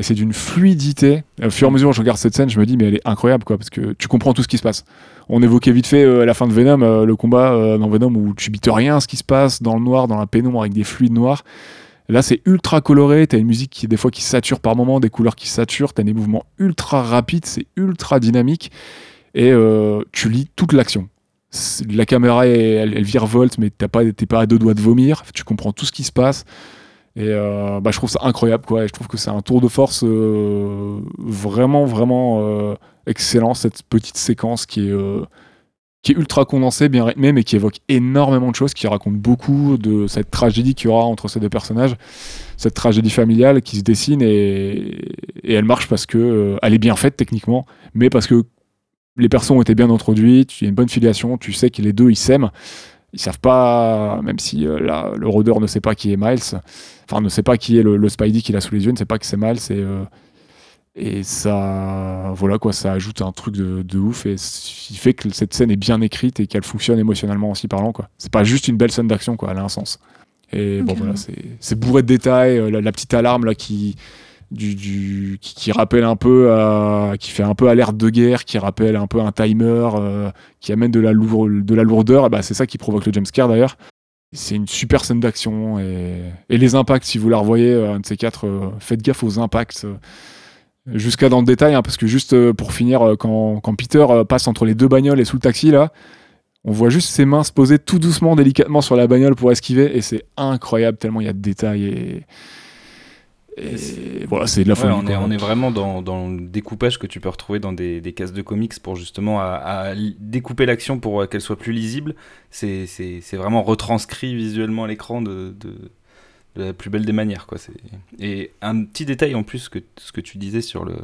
Et c'est d'une fluidité. Au fur et à mesure je regarde cette scène, je me dis, mais elle est incroyable, quoi, parce que tu comprends tout ce qui se passe. On évoquait vite fait euh, la fin de Venom, euh, le combat euh, dans Venom où tu bites rien ce qui se passe dans le noir, dans la pénombre, avec des fluides noirs. Là, c'est ultra coloré. T'as une musique qui, des fois, qui sature par moments, des couleurs qui saturent. T'as des mouvements ultra rapides, c'est ultra dynamique. Et tu lis toute l'action. La caméra, elle, elle virevolte, mais t'as pas, t'es pas à deux doigts de vomir. Tu comprends tout ce qui se passe. Et euh, bah, je trouve ça incroyable, quoi. Et je trouve que c'est un tour de force euh, vraiment, vraiment euh, excellent, cette petite séquence qui est, ultra condensée, bien rythmée, mais qui évoque énormément de choses, qui raconte beaucoup de cette tragédie qu'il y aura entre ces deux personnages, cette tragédie familiale qui se dessine, et, elle marche parce que elle est bien faite techniquement, mais parce que les personnes ont été bien introduites, il y a une bonne filiation, tu sais que les deux ils s'aiment. Ils savent pas, même si euh, le rôdeur ne sait pas qui est Miles, enfin ne sait pas qui est le, le Spidey qu'il a sous les yeux, ne sait pas que c'est Miles et, euh, et ça, voilà quoi, ça ajoute un truc de, de ouf et il fait que cette scène est bien écrite et qu'elle fonctionne émotionnellement aussi parlant quoi. C'est pas juste une belle scène d'action quoi, elle a un sens. Et bon voilà, c'est c'est bourré de détails, euh, la, la petite alarme là qui du, qui, rappelle un peu à- qui fait un peu alerte de guerre, qui rappelle un peu un timer, euh, qui amène de la, lour- de la lourdeur, bah, c'est ça qui provoque le jumpscare d'ailleurs. C'est une super scène d'action et, les impacts, si vous la revoyez, euh, un de ces quatre, euh, faites gaffe aux impacts. Jusqu'à dans le détail, hein, parce que juste pour finir, quand, Peter passe entre les deux bagnoles et sous le taxi, là, on voit juste ses mains se poser tout doucement, délicatement sur la bagnole pour esquiver, et c'est incroyable tellement il y a de détails et voilà, c'est de la Ouais, folie. on, est, quoi. on est vraiment dans, dans le découpage que tu peux retrouver dans des, des cases de comics pour justement à, à li- découper l'action pour euh, qu'elle soit plus lisible. C'est- C'est c'est vraiment retranscrit visuellement à l'écran de, de, de la plus belle des manières. Quoi. C'est- Et un petit détail en plus, que, ce que tu disais sur le,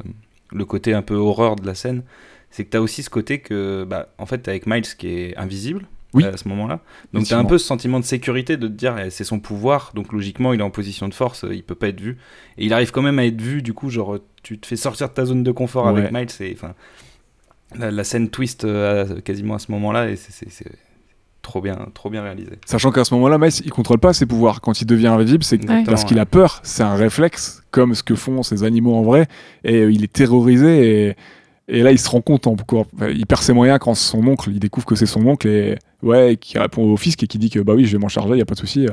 le côté un peu horreur de la scène, c'est que tu as aussi ce côté que, bah, en fait, avec Miles qui est invisible. Oui. à ce moment-là. Donc tu as un peu ce sentiment de sécurité de te dire eh, c'est son pouvoir, donc logiquement il est en position de force, euh, il peut pas être vu. Et il arrive quand même à être vu, du coup, genre tu te fais sortir de ta zone de confort avec. Miles. Et, enfin, la, la scène twist euh, quasiment à ce moment-là et c'est- trop bien, trop bien réalisé. Sachant qu'à ce moment-là, Miles, il contrôle pas ses pouvoirs. Quand il devient invisible, c'est parce qu'il a peur. C'est un réflexe, comme ce que font ces animaux en vrai. Et euh, il est terrorisé. Et, et là, il se rend compte enfin, Il perd ses moyens quand son oncle, il découvre que c'est son oncle. Et ouais, qui répond au fisc et qui dit que bah oui, je vais m'en charger, il y a pas de souci.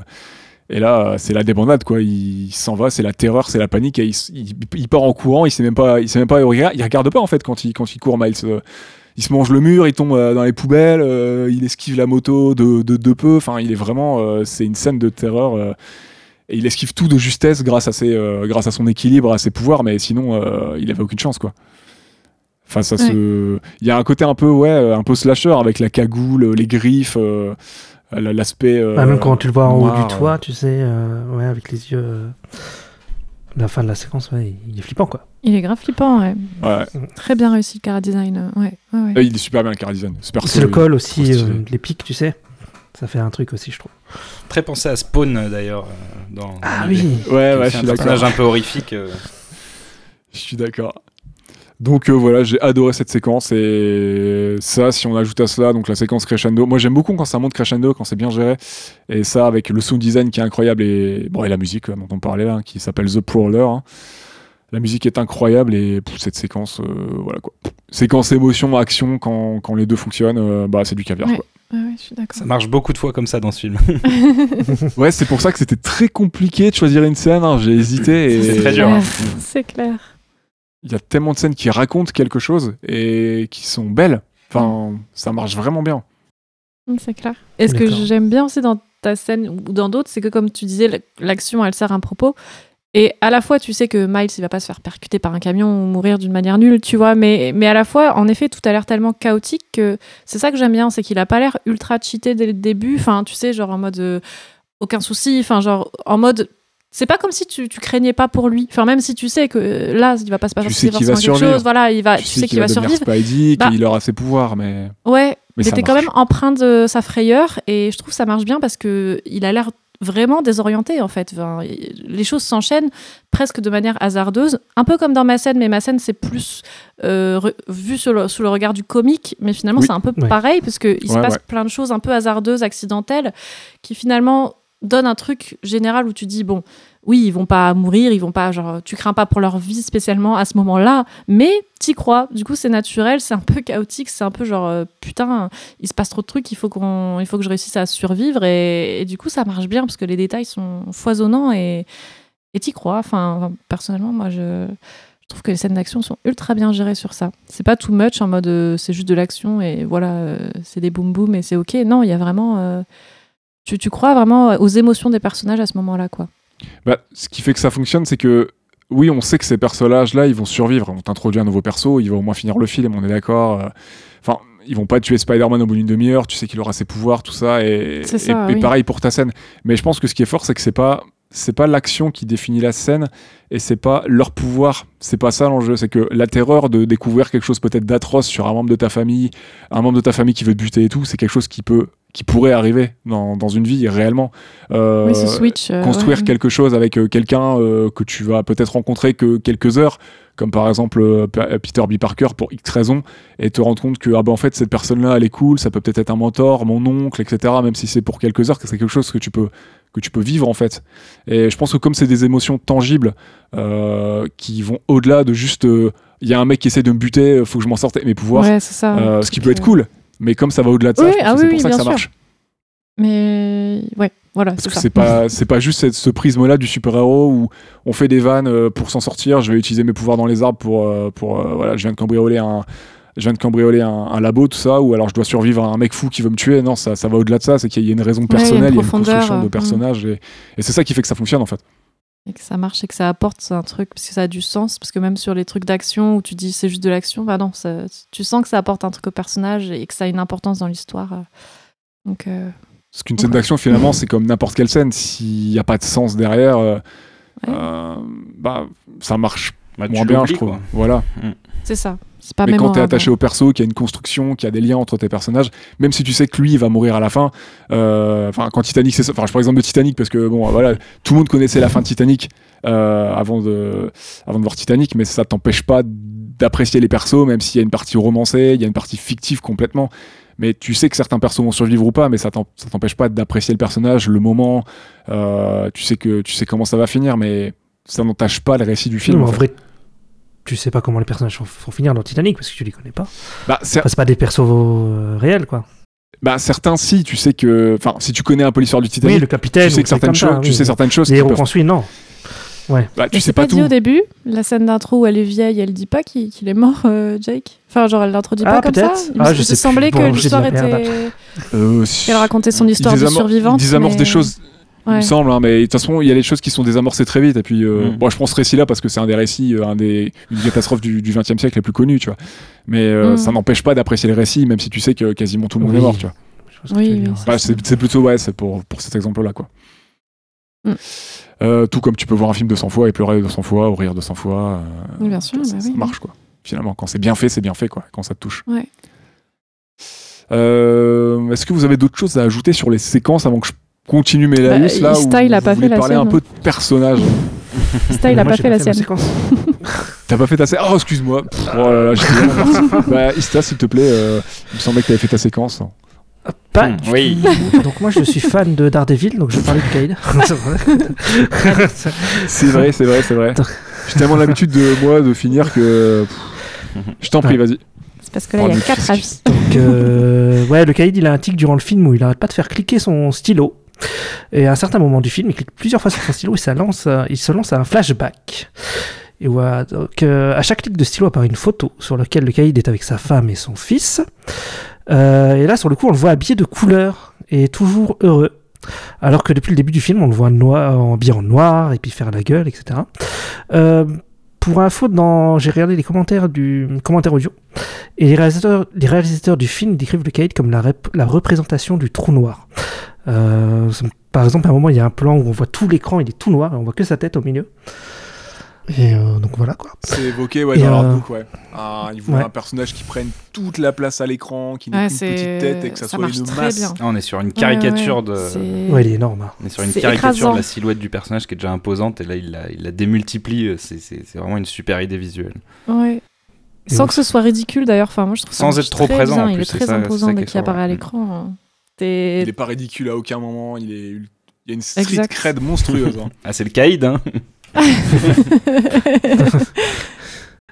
Et là, c'est la débandade, quoi. Il s'en va, c'est la terreur, c'est la panique. Il, part en courant, il sait même pas, il sait même pas, il regarde, pas en fait quand il, quand il court, Miles. Euh, il se mange le mur, il tombe euh, dans les poubelles, euh, il esquive la moto de, de, peu. Enfin, il est vraiment. c'est une scène de terreur. et il esquive tout de justesse grâce à, ses, grâce à son équilibre, à ses pouvoirs, mais sinon, il avait aucune chance, quoi. Face à ce. Il y a un côté un peu, ouais, euh, un peu slasher avec la cagoule, les griffes, euh, la- l'aspect. euh, Ah, même quand tu le vois en haut du toit, tu sais, euh, ouais, avec les yeux. euh, La fin de la séquence, ouais, il est flippant quoi. Il est grave flippant, ouais. Ouais. Très bien réussi le cara design. euh, Ouais, ouais, ouais. Euh, il est super bien, le cara design. C'est le col aussi, euh, les pics, tu sais. Ça fait un truc aussi, je trouve. Très pensé à Spawn euh, d'ailleurs. euh, dans, Ah dans oui Ouais, ouais, je c'est un personnage un peu horrifique. euh, Je suis d'accord. Donc euh, voilà, j'ai adoré cette séquence et ça, si on ajoute à cela, donc la séquence crescendo. Moi j'aime beaucoup quand ça monte crescendo, quand c'est bien géré. Et ça avec le sound design qui est incroyable et bon et la musique euh, dont on parlait là, qui s'appelle The Prowler. hein. La musique est incroyable et pff, cette séquence, euh, voilà quoi. Séquence émotion, action, quand, quand les deux fonctionnent, euh, bah c'est du caviar Ouais. quoi. Ouais, ouais, je suis d'accord. Ça marche beaucoup de fois comme ça dans ce film. Ouais, c'est pour ça que c'était très compliqué de choisir une scène. hein. J'ai hésité. et- C'est très dur, hein. C'est clair. Il y a tellement de scènes qui racontent quelque chose et qui sont belles. Enfin, ça marche vraiment bien. C'est clair. Et ce que j'aime bien aussi dans ta scène ou dans d'autres, c'est que comme tu disais, l'action, elle sert un propos. Et à la fois, tu sais que Miles, il va pas se faire percuter par un camion ou mourir d'une manière nulle, tu vois. Mais, mais à la fois, en effet, tout a l'air tellement chaotique que c'est ça que j'aime bien, c'est qu'il a pas l'air ultra cheaté dès le début. Enfin, tu sais, genre en mode euh, aucun souci. Enfin, genre en mode. C'est pas comme si tu, tu craignais pas pour lui. Enfin, même si tu sais que euh, là, il va pas se passer Tu sais qu'il va forcément quelque survivre. chose. Voilà, il va, tu, sais qu'il va, devenir survivre. Spidey, Bah, qu'il aura ses pouvoirs, mais, Ouais, mais il était quand même empreint de sa frayeur et je trouve que ça marche bien parce que il a l'air vraiment désorienté en fait. Enfin, les choses s'enchaînent presque de manière hasardeuse, un peu comme dans ma scène, mais ma scène c'est plus euh, vu sous le, sous le regard du comique, mais finalement Oui. c'est un peu Ouais. pareil parce qu'il se Ouais, passe ouais. plein de choses un peu hasardeuses, accidentelles, qui finalement donnent un truc général où tu dis bon, oui ils vont pas mourir, ils vont pas genre tu crains pas pour leur vie spécialement à ce moment-là, mais t'y crois. Du coup c'est naturel, c'est un peu chaotique, c'est un peu genre euh, putain il se passe trop de trucs, il faut, qu'on, il faut que je réussisse à survivre. Et, du coup, ça marche bien parce que les détails sont foisonnants et et t'y crois. Enfin, enfin, personnellement, moi, je, je trouve que les scènes d'action sont ultra bien gérées sur ça. C'est pas too much en mode euh, c'est juste de l'action et voilà, euh, c'est des boum boum et c'est ok. Non, il y a vraiment. Euh, tu, tu crois vraiment aux émotions des personnages à ce moment-là, quoi? Bah, ce qui fait que ça fonctionne, c'est que oui, on sait que ces personnages-là, ils vont survivre. On t'introduit un nouveau perso, il va au moins finir le film, on est d'accord. euh. Enfin, ils vont pas tuer Spider-Man au bout d'une demi-heure, tu sais qu'il aura ses pouvoirs, tout ça. Et, C'est ça, et, pareil pour ta scène. Mais je pense que ce qui est fort, c'est que c'est pas. C'est pas l'action qui définit la scène et c'est pas leur pouvoir. C'est pas ça l'enjeu. C'est que la terreur de découvrir quelque chose peut-être d'atroce sur un membre de ta famille, un membre de ta famille qui veut te buter et tout, c'est quelque chose qui peut, qui pourrait arriver dans, dans une vie réellement. Euh, oui, ce switch. euh, construire ouais. quelque chose avec euh, quelqu'un euh, que tu vas peut-être rencontrer que quelques heures, comme par exemple Peter B. Parker pour X raisons, et te rendre compte que ah ben, en fait cette personne-là elle est cool, ça peut peut-être être un mentor, mon oncle, etc. Même si c'est pour quelques heures, que c'est quelque chose que tu peux que tu peux vivre en fait. Et je pense que comme c'est des émotions tangibles qui vont au-delà de juste il y a un mec qui essaie de me buter, faut que je m'en sorte avec mes pouvoirs, Ouais, c'est ça. euh, ce qui peut être cool. Mais comme ça va au-delà de ça, Oui, ah c'est oui, pour oui, ça que ça sûr. marche. Mais ouais, voilà, Parce que c'est pas c'est pas juste cette- ce prisme-là du super-héros où on fait des vannes euh, pour s'en sortir. Je vais utiliser mes pouvoirs dans les arbres pour euh, pour euh, voilà, je viens de cambrioler un je viens de cambrioler un, un labo tout ça ou alors je dois survivre à un mec fou qui veut me tuer. Non, ça ça va au-delà de ça. C'est qu'il y a une raison il y a une personnelle, il y a une profondeur, construction de euh, personnage et, et c'est ça qui fait que ça fonctionne en fait. Et que ça marche et que ça apporte un truc, parce que ça a du sens. Parce que même sur les trucs d'action où tu dis c'est juste de l'action, bah non, ça- tu sens que ça apporte un truc au personnage et que ça a une importance dans l'histoire. Donc, euh, Parce qu'une scène d'action finalement c'est comme n'importe quelle scène. S'il n'y a pas de sens derrière, euh, Ouais. euh, bah ça marche Bah, moins bien, je trouve. quoi. Voilà. c'est ça. C'est pas Mais quand t'es attaché au perso, qu'il y a une construction, qu'il y a des liens entre tes personnages, même si tu sais que lui il va mourir à la fin, euh, enfin quand Titanic, c'est ça. Enfin, je prends l'exemple de Titanic parce que bon, voilà, tout le monde connaissait la fin de Titanic euh, avant de avant de voir Titanic, mais ça t'empêche pas d'apprécier les persos, même s'il y a une partie romancée, il y a une partie fictive complètement. Mais tu sais que certains persos vont survivre ou pas, mais ça t'empêche pas d'apprécier le personnage, le moment. euh, tu sais que tu sais comment ça va finir, mais ça n'entache pas le récit du film. Non, mais en en fait. vrai, tu sais pas comment les personnages vont, finir dans Titanic parce que tu les connais pas. Bah, c'est- Enfin, c'est pas des persos euh, réels, quoi. Bah certains si, tu sais que, enfin si tu connais un peu l'histoire du Titanic, Oui, le capitaine. tu sais que certaines ça, choses, tu oui. sais certaines choses Les héros qu'on suit, non. bah tu Mais sais pas pas dit tout. au début, la scène d'intro où elle est vieille, elle dit pas qu'il est mort, euh, Jake? Enfin, genre, elle l'introduit Ah, pas comme ça? Il Ah, je sais plus. semblait Bon, que l'histoire merde. était. Euh, qu'elle racontait son histoire de survivante. Ils désamorcent des choses, il me semble, hein, mais de toute façon il y a des choses qui sont désamorcées très vite. Et puis, euh, Mm. bon, je prends ce récit-là parce que c'est un des récits, euh, un des une catastrophe du du XXe siècle les plus connues, tu vois. Mais euh, Mm. ça n'empêche pas d'apprécier le récit, même si tu sais que quasiment tout le monde Oui. est mort, tu vois. Oui, Bah, c'est plutôt ouais, c'est pour pour cet exemple-là, quoi. Mm. Euh, tout comme tu peux voir un film 200 fois et pleurer 200 fois ou rire 200 fois. euh, Oui, bien sûr, ça, bah ça oui. marche quoi. Finalement, quand c'est bien fait, c'est bien fait quoi. Quand ça te touche. Ouais. Euh, Est-ce que vous avez d'autres choses à ajouter sur les séquences avant que je continue mes Bah, là Ista, ou il a vous pas fait la parler un peu de personnage il a pas fait la sienne. séquence. T'as pas fait ta séquence Oh excuse-moi. Pff, oh là là, j'étais vraiment parti. bah Ista, s'il te plaît, euh, il me semblait que t'avais fait ta séquence. Pas Hmm, du oui. tout. Donc moi, je suis fan de Daredevil, donc je vais parler de Kyle. C'est vrai. C'est vrai, c'est vrai. J'ai tellement l'habitude de moi de finir que. je t'en prie, vas-y. C'est parce que là, il y a Parle-nous de quatre physique. avis. Donc, euh, ouais, le Kaïd, il a un tic durant le film où il arrête pas de faire cliquer son stylo. Et à un certain moment du film, il clique plusieurs fois sur son stylo et ça lance, euh, il se lance à un flashback. Et voilà, donc, euh, à chaque clic de stylo apparaît une photo sur laquelle le Kaïd est avec sa femme et son fils. Euh, et là, sur le coup, on le voit habillé de couleur et toujours heureux. Alors que depuis le début du film, on le voit noir, en en noir et puis faire la gueule, etc. Pour info, j'ai regardé les commentaires du commentaire audio. Et les réalisateurs, du film décrivent le Kaïd comme la représentation du trou noir. Euh, par exemple, à un moment, il y a un plan où on voit tout l'écran, il est tout noir, et on voit que sa tête au milieu. Et euh, donc voilà quoi. C'est évoqué ouais, Et dans euh, l'artbook, ouais. Ah, il voulait ouais. un personnage qui prenne toute la place à l'écran, qui n'ait Ouais, qu'une petite tête et que ça, ça soit une très masse. bien. Ah, on est sur une caricature Ouais, de. ouais, c'est- Ouais, il est énorme. hein. On est sur une caricature écrasant. de la silhouette du personnage qui est déjà imposante et là il la, il la démultiplie. euh, C'est vraiment une super idée visuelle. Ouais. Et Sans que ce soit ridicule d'ailleurs. Enfin, moi, je trouve ça Sans être trop très présent, bien. en Il plus, est c'est très imposant ça dès qui est qu'il apparaît à l'écran. Il est pas ridicule à aucun moment. Il est, il y a une street Exact. cred monstrueuse. hein. Ah, c'est le Kaïd, hein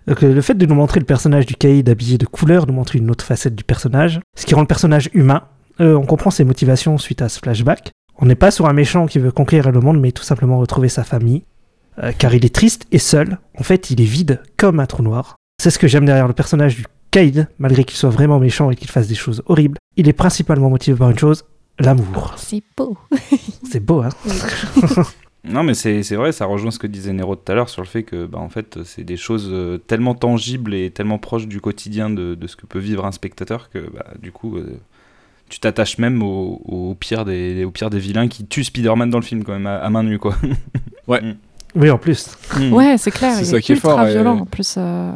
Donc, euh, le fait de nous montrer le personnage du Kaïd habillé de couleur nous montre une autre facette du personnage, ce qui rend le personnage humain. Euh, on comprend ses motivations suite à ce flashback. On n'est pas sur un méchant qui veut conquérir le monde, mais tout simplement retrouver sa famille. Euh, car il est triste et seul. En fait, il est vide comme un trou noir. C'est ce que j'aime derrière le personnage du Kaïd, malgré qu'il soit vraiment méchant et qu'il fasse des choses horribles. Il est principalement motivé par une chose, l'amour. C'est beau. C'est beau, hein Non, mais c'est c'est vrai, ça rejoint ce que disait Nero tout à l'heure sur le fait que, bah, en fait, c'est des choses euh, tellement tangibles et tellement proches du quotidien de, de ce que peut vivre un spectateur que, bah, du coup, euh, tu t'attaches même au, au pire des, au pire des vilains qui tuent Spider-Man dans le film, quand même, à, à main nue, quoi. Oui, en plus. Mm. Ouais, c'est clair. C'est il ça est qui est ultra fort, et- violent en plus. euh,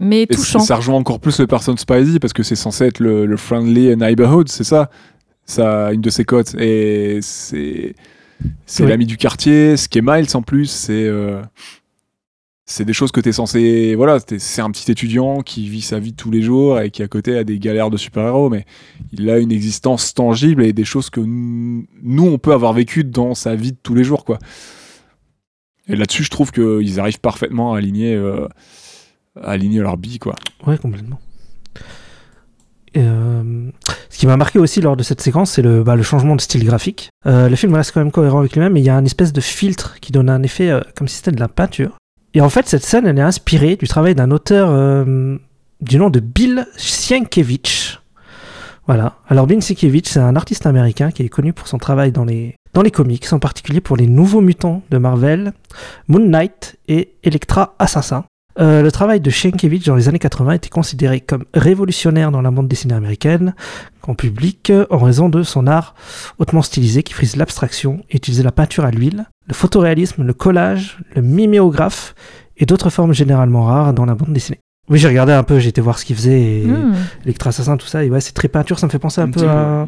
Mais Et touchant. ça rejoint encore plus le personnage Spidey parce que c'est censé être le, le friendly neighborhood, c'est ça? Sa, une de ses cotes. Et c'est c'est Oui. l'ami du quartier. Ce qui est Miles en plus, c'est euh, c'est des choses que tu es censé. Voilà, t'es- c'est un petit étudiant qui vit sa vie tous les jours et qui à côté a des galères de super-héros, mais il a une existence tangible et des choses que nous, on peut avoir vécues dans sa vie de tous les jours. quoi. Et là-dessus, je trouve qu'ils arrivent parfaitement à aligner, euh, aligner leur bille. Quoi. Ouais, complètement. Euh, ce qui m'a marqué aussi lors de cette séquence, c'est le, bah, changement de style graphique. Euh, le film reste quand même cohérent avec lui-même, mais il y a un espèce de filtre qui donne un effet euh, comme si c'était de la peinture. Et en fait, cette scène, elle est inspirée du travail d'un auteur du nom de Bill Sienkiewicz. Voilà. Alors, Bill Sienkiewicz, c'est un artiste américain qui est connu pour son travail dans les, dans les comics, en particulier pour les nouveaux mutants de Marvel, Moon Knight et Elektra Assassin. Euh, le travail de Sienkiewicz dans les années 80 était considéré comme révolutionnaire dans la bande dessinée américaine, en public, en raison de son art hautement stylisé qui frise l'abstraction et utilisait la peinture à l'huile, le photoréalisme, le collage, le miméographe et d'autres formes généralement rares dans la bande dessinée. Oui, j'ai regardé un peu, j'ai été voir ce qu'il faisait, et Hmm. Electra Assassin, tout ça, et ouais, c'est très peinture, ça me fait penser un, peu à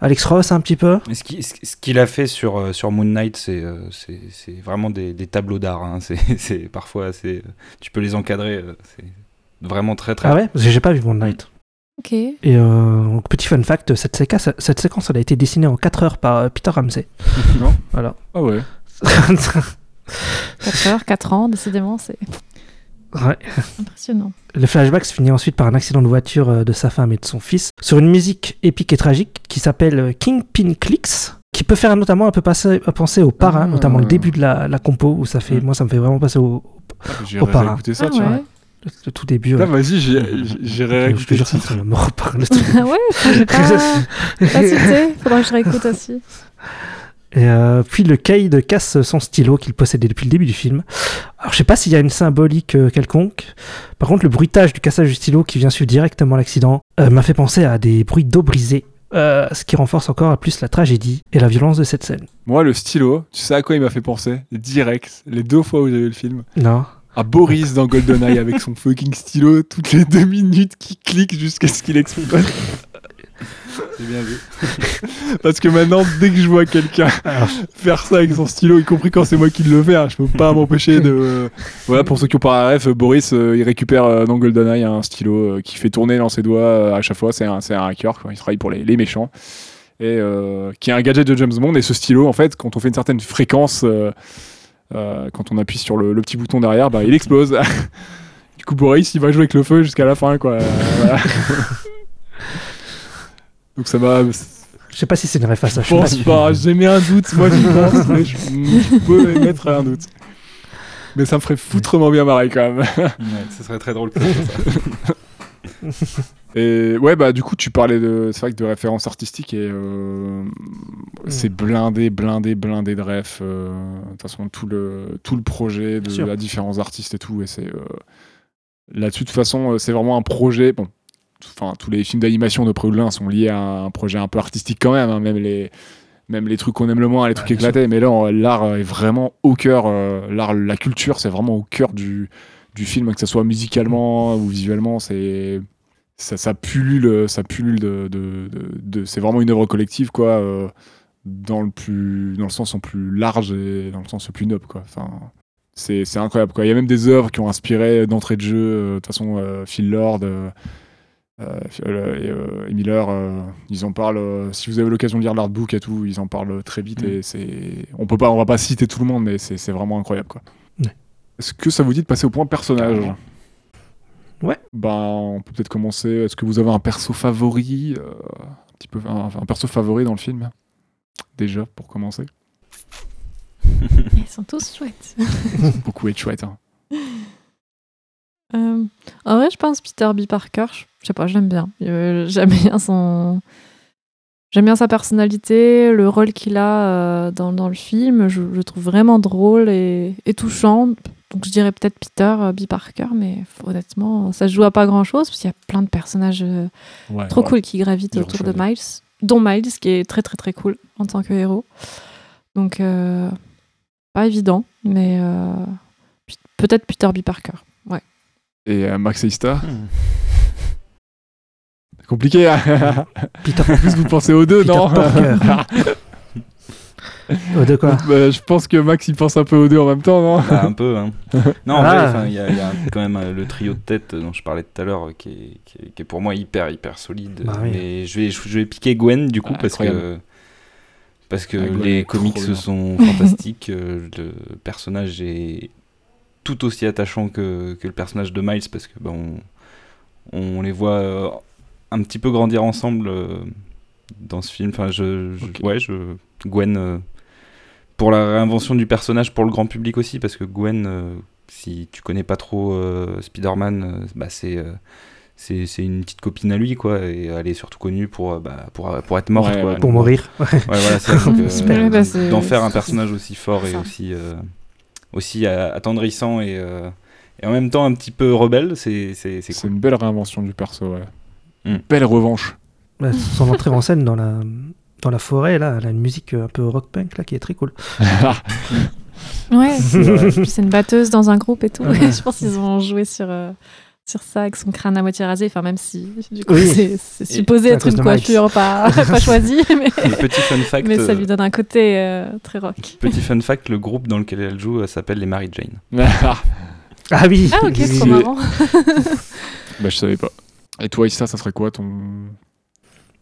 Alex Ross, un petit peu. Mais Ce qui- ce ce qu'il a fait sur, euh, sur Moon Knight, c'est euh, c'est- c'est vraiment des, des tableaux d'art. hein. C'est c'est parfois assez. euh, Tu peux les encadrer. C'est vraiment très très. Ah ouais Parce que j'ai pas vu Moon Knight. Ok. Et euh, donc, petit fun fact, cette séquence, cette séquence, elle a été dessinée en 4 heures par Peter Ramsey. Non Voilà. Ah ouais. 4 heures, 4 ans, décidément, c'est Ouais. impressionnant. Le flashback se finit ensuite par un accident de voiture euh, de sa femme et de son fils sur une musique épique et tragique qui s'appelle euh, Kingpin Clicks qui peut faire notamment un peu passer, à penser au parrain, Ah. notamment le début de la, la compo où ça fait, moi ça me fait vraiment passer au, J'irai Au parrain. écouter ça, Ah tiens. ouais. le, le tout début. Là, ouais. vas-y, j'irai Je te écouter jure, ça me reparle. Ah ouais, j'ai pas, pas cité. Faudra que je réécoute aussi. Et euh, puis le Cade casse son stylo qu'il possédait depuis le début du film. Alors je sais pas s'il y a une symbolique euh, quelconque. Par contre, le bruitage du cassage du stylo qui vient suivre directement l'accident euh, m'a fait penser à des bruits d'eau brisée. ce qui renforce encore à plus la tragédie et la violence de cette scène. Moi, le stylo, tu sais à quoi il m'a fait penser? Direct, les deux fois où j'ai vu le film. Non À Boris dans GoldenEye avec son fucking stylo, toutes les deux minutes qui clique jusqu'à ce qu'il explose. C'est bien vu. Parce que maintenant, dès que je vois quelqu'un faire ça avec son stylo, y compris quand c'est moi qui le fais, hein, je peux pas m'empêcher de. Voilà, pour ceux qui ont pas la ref, Boris, euh, il récupère euh, dans GoldenEye un stylo euh, qui fait tourner dans ses doigts euh, à chaque fois. C'est un, c'est un hacker, quoi. il travaille pour les, les méchants. Et euh, qui est un gadget de James Bond. Et ce stylo, en fait, quand on fait une certaine fréquence, euh, euh, quand on appuie sur le, le petit bouton derrière, bah, il explose. du coup, Boris, il va jouer avec le feu jusqu'à la fin, quoi. Euh, voilà. Donc ça m'a. Je sais pas si c'est une ref à ça. Je pense pas, j'ai mis un doute, moi j'y pense, mais je, je peux mettre un doute. Mais ça me ferait foutrement bien marrer quand même. Ouais, ce serait très drôle. que ça. Et ouais, bah du coup, tu parlais de, c'est vrai que de références artistiques et euh, c'est blindé, blindé, blindé de ref. euh, De toute façon, tout le, tout le projet de la différents artistes et tout. Et c'est euh, là-dessus, de toute façon, c'est vraiment un projet. Bon, enfin, tous les films d'animation de près ou de loin sont liés à un projet un peu artistique quand même. hein, même les, même les trucs qu'on aime le moins, les trucs éclatés. Mais là, l'art est vraiment au cœur. euh, l'art, la culture, c'est vraiment au cœur du, du film, que ce soit musicalement ou visuellement. C'est ça, ça pullule, ça pullule de, de, de- de- c'est vraiment une œuvre collective quoi, euh, dans le plus, dans le sens le plus large et dans le sens le plus noble quoi. Enfin, c'est, incroyable quoi. Il y a même des œuvres qui ont inspiré d'entrée de jeu. euh, De toute façon, euh, Phil Lord. Euh, euh, et, euh, et Miller, euh, ils en parlent. euh, si vous avez l'occasion de lire l'artbook et tout, ils en parlent très vite Mm. et c'est. On peut pas, on va pas citer tout le monde, mais c'est, c'est vraiment incroyable quoi. Ouais. Est-ce que ça vous dit de passer au point personnage? Ouais. Ben, on peut peut-être commencer. Est-ce que vous avez un perso favori, euh, un petit peu, un, un perso favori dans le film? Déjà, pour commencer. Ils sont tous chouettes. Beaucoup être chouette. hein. Euh, en vrai, je pense Peter B. Parker. Je, je sais pas, je l'aime bien. Euh, J'aime bien son. J'aime bien sa personnalité, le rôle qu'il a euh, dans, dans le film. Je, le trouve vraiment drôle et, et touchant. Donc je dirais peut-être Peter euh, B. Parker, mais honnêtement, ça se joue à pas grand chose parce qu'il y a plein de personnages euh, Ouais, trop ouais. cool qui gravitent autour de. Miles, dont Miles qui est très très très cool en tant que héros. Donc euh, pas évident, mais euh, pe- peut-être Peter B. Parker. Ouais. Et euh, Max Eista Hmm. C'est compliqué. hein. Peter, en plus, vous pensez aux deux, Peter non Parker. Oh, de quoi Bah, Je pense que Max, il pense un peu aux deux en même temps, non Bah, un peu, hein. Non, en Ah. il y, a il y a quand même euh, le trio de tête dont je parlais tout à l'heure euh, qui est, qui, est, qui est pour moi hyper, hyper solide. Bah oui. Mais je vais, je vais piquer Gwen du coup Ah, parce que, parce que Ah, Gwen les comics sont fantastiques. euh, le personnage est tout aussi attachant que, que le personnage de Miles parce que bah, on, on les voit euh, un petit peu grandir ensemble euh, dans ce film. Enfin, je, ouais, je, Gwen. euh, pour la réinvention du personnage pour le grand public aussi, parce que Gwen, euh, si tu connais pas trop euh, Spider-Man, euh, bah c'est euh, c'est c'est une petite copine à lui, quoi, et elle est surtout connue pour, bah, pour, pour être morte, Ouais, quoi. Pour mourir. Ouais, voilà, euh, bah, d'en faire un personnage aussi fort et aussi, euh, aussi attendrissant et, euh, et en même temps un petit peu rebelle, c'est c'est c'est cool. une belle réinvention du perso, ouais. Mm. Belle revanche. Ouais, son entrée en scène dans la, dans la forêt, là, elle a une musique un peu rock punk là, qui est très cool. Ouais, vrai. Puis c'est une batteuse dans un groupe et tout. Ouais. je pense qu'ils ont joué sur, euh, sur ça avec son crâne à moitié rasé. Enfin, même si du coup, Oui. c'est c'est supposé être une coiffure pas, pas choisie, mais, Et petit fun fact, mais ça euh, lui donne un côté euh, très rock. petit fun fact, le groupe dans lequel elle joue euh, s'appelle les Mary Jane. Ah oui Ah, ok, oui. marrant. bah, je savais pas. Et toi, Issa, ça serait quoi ton.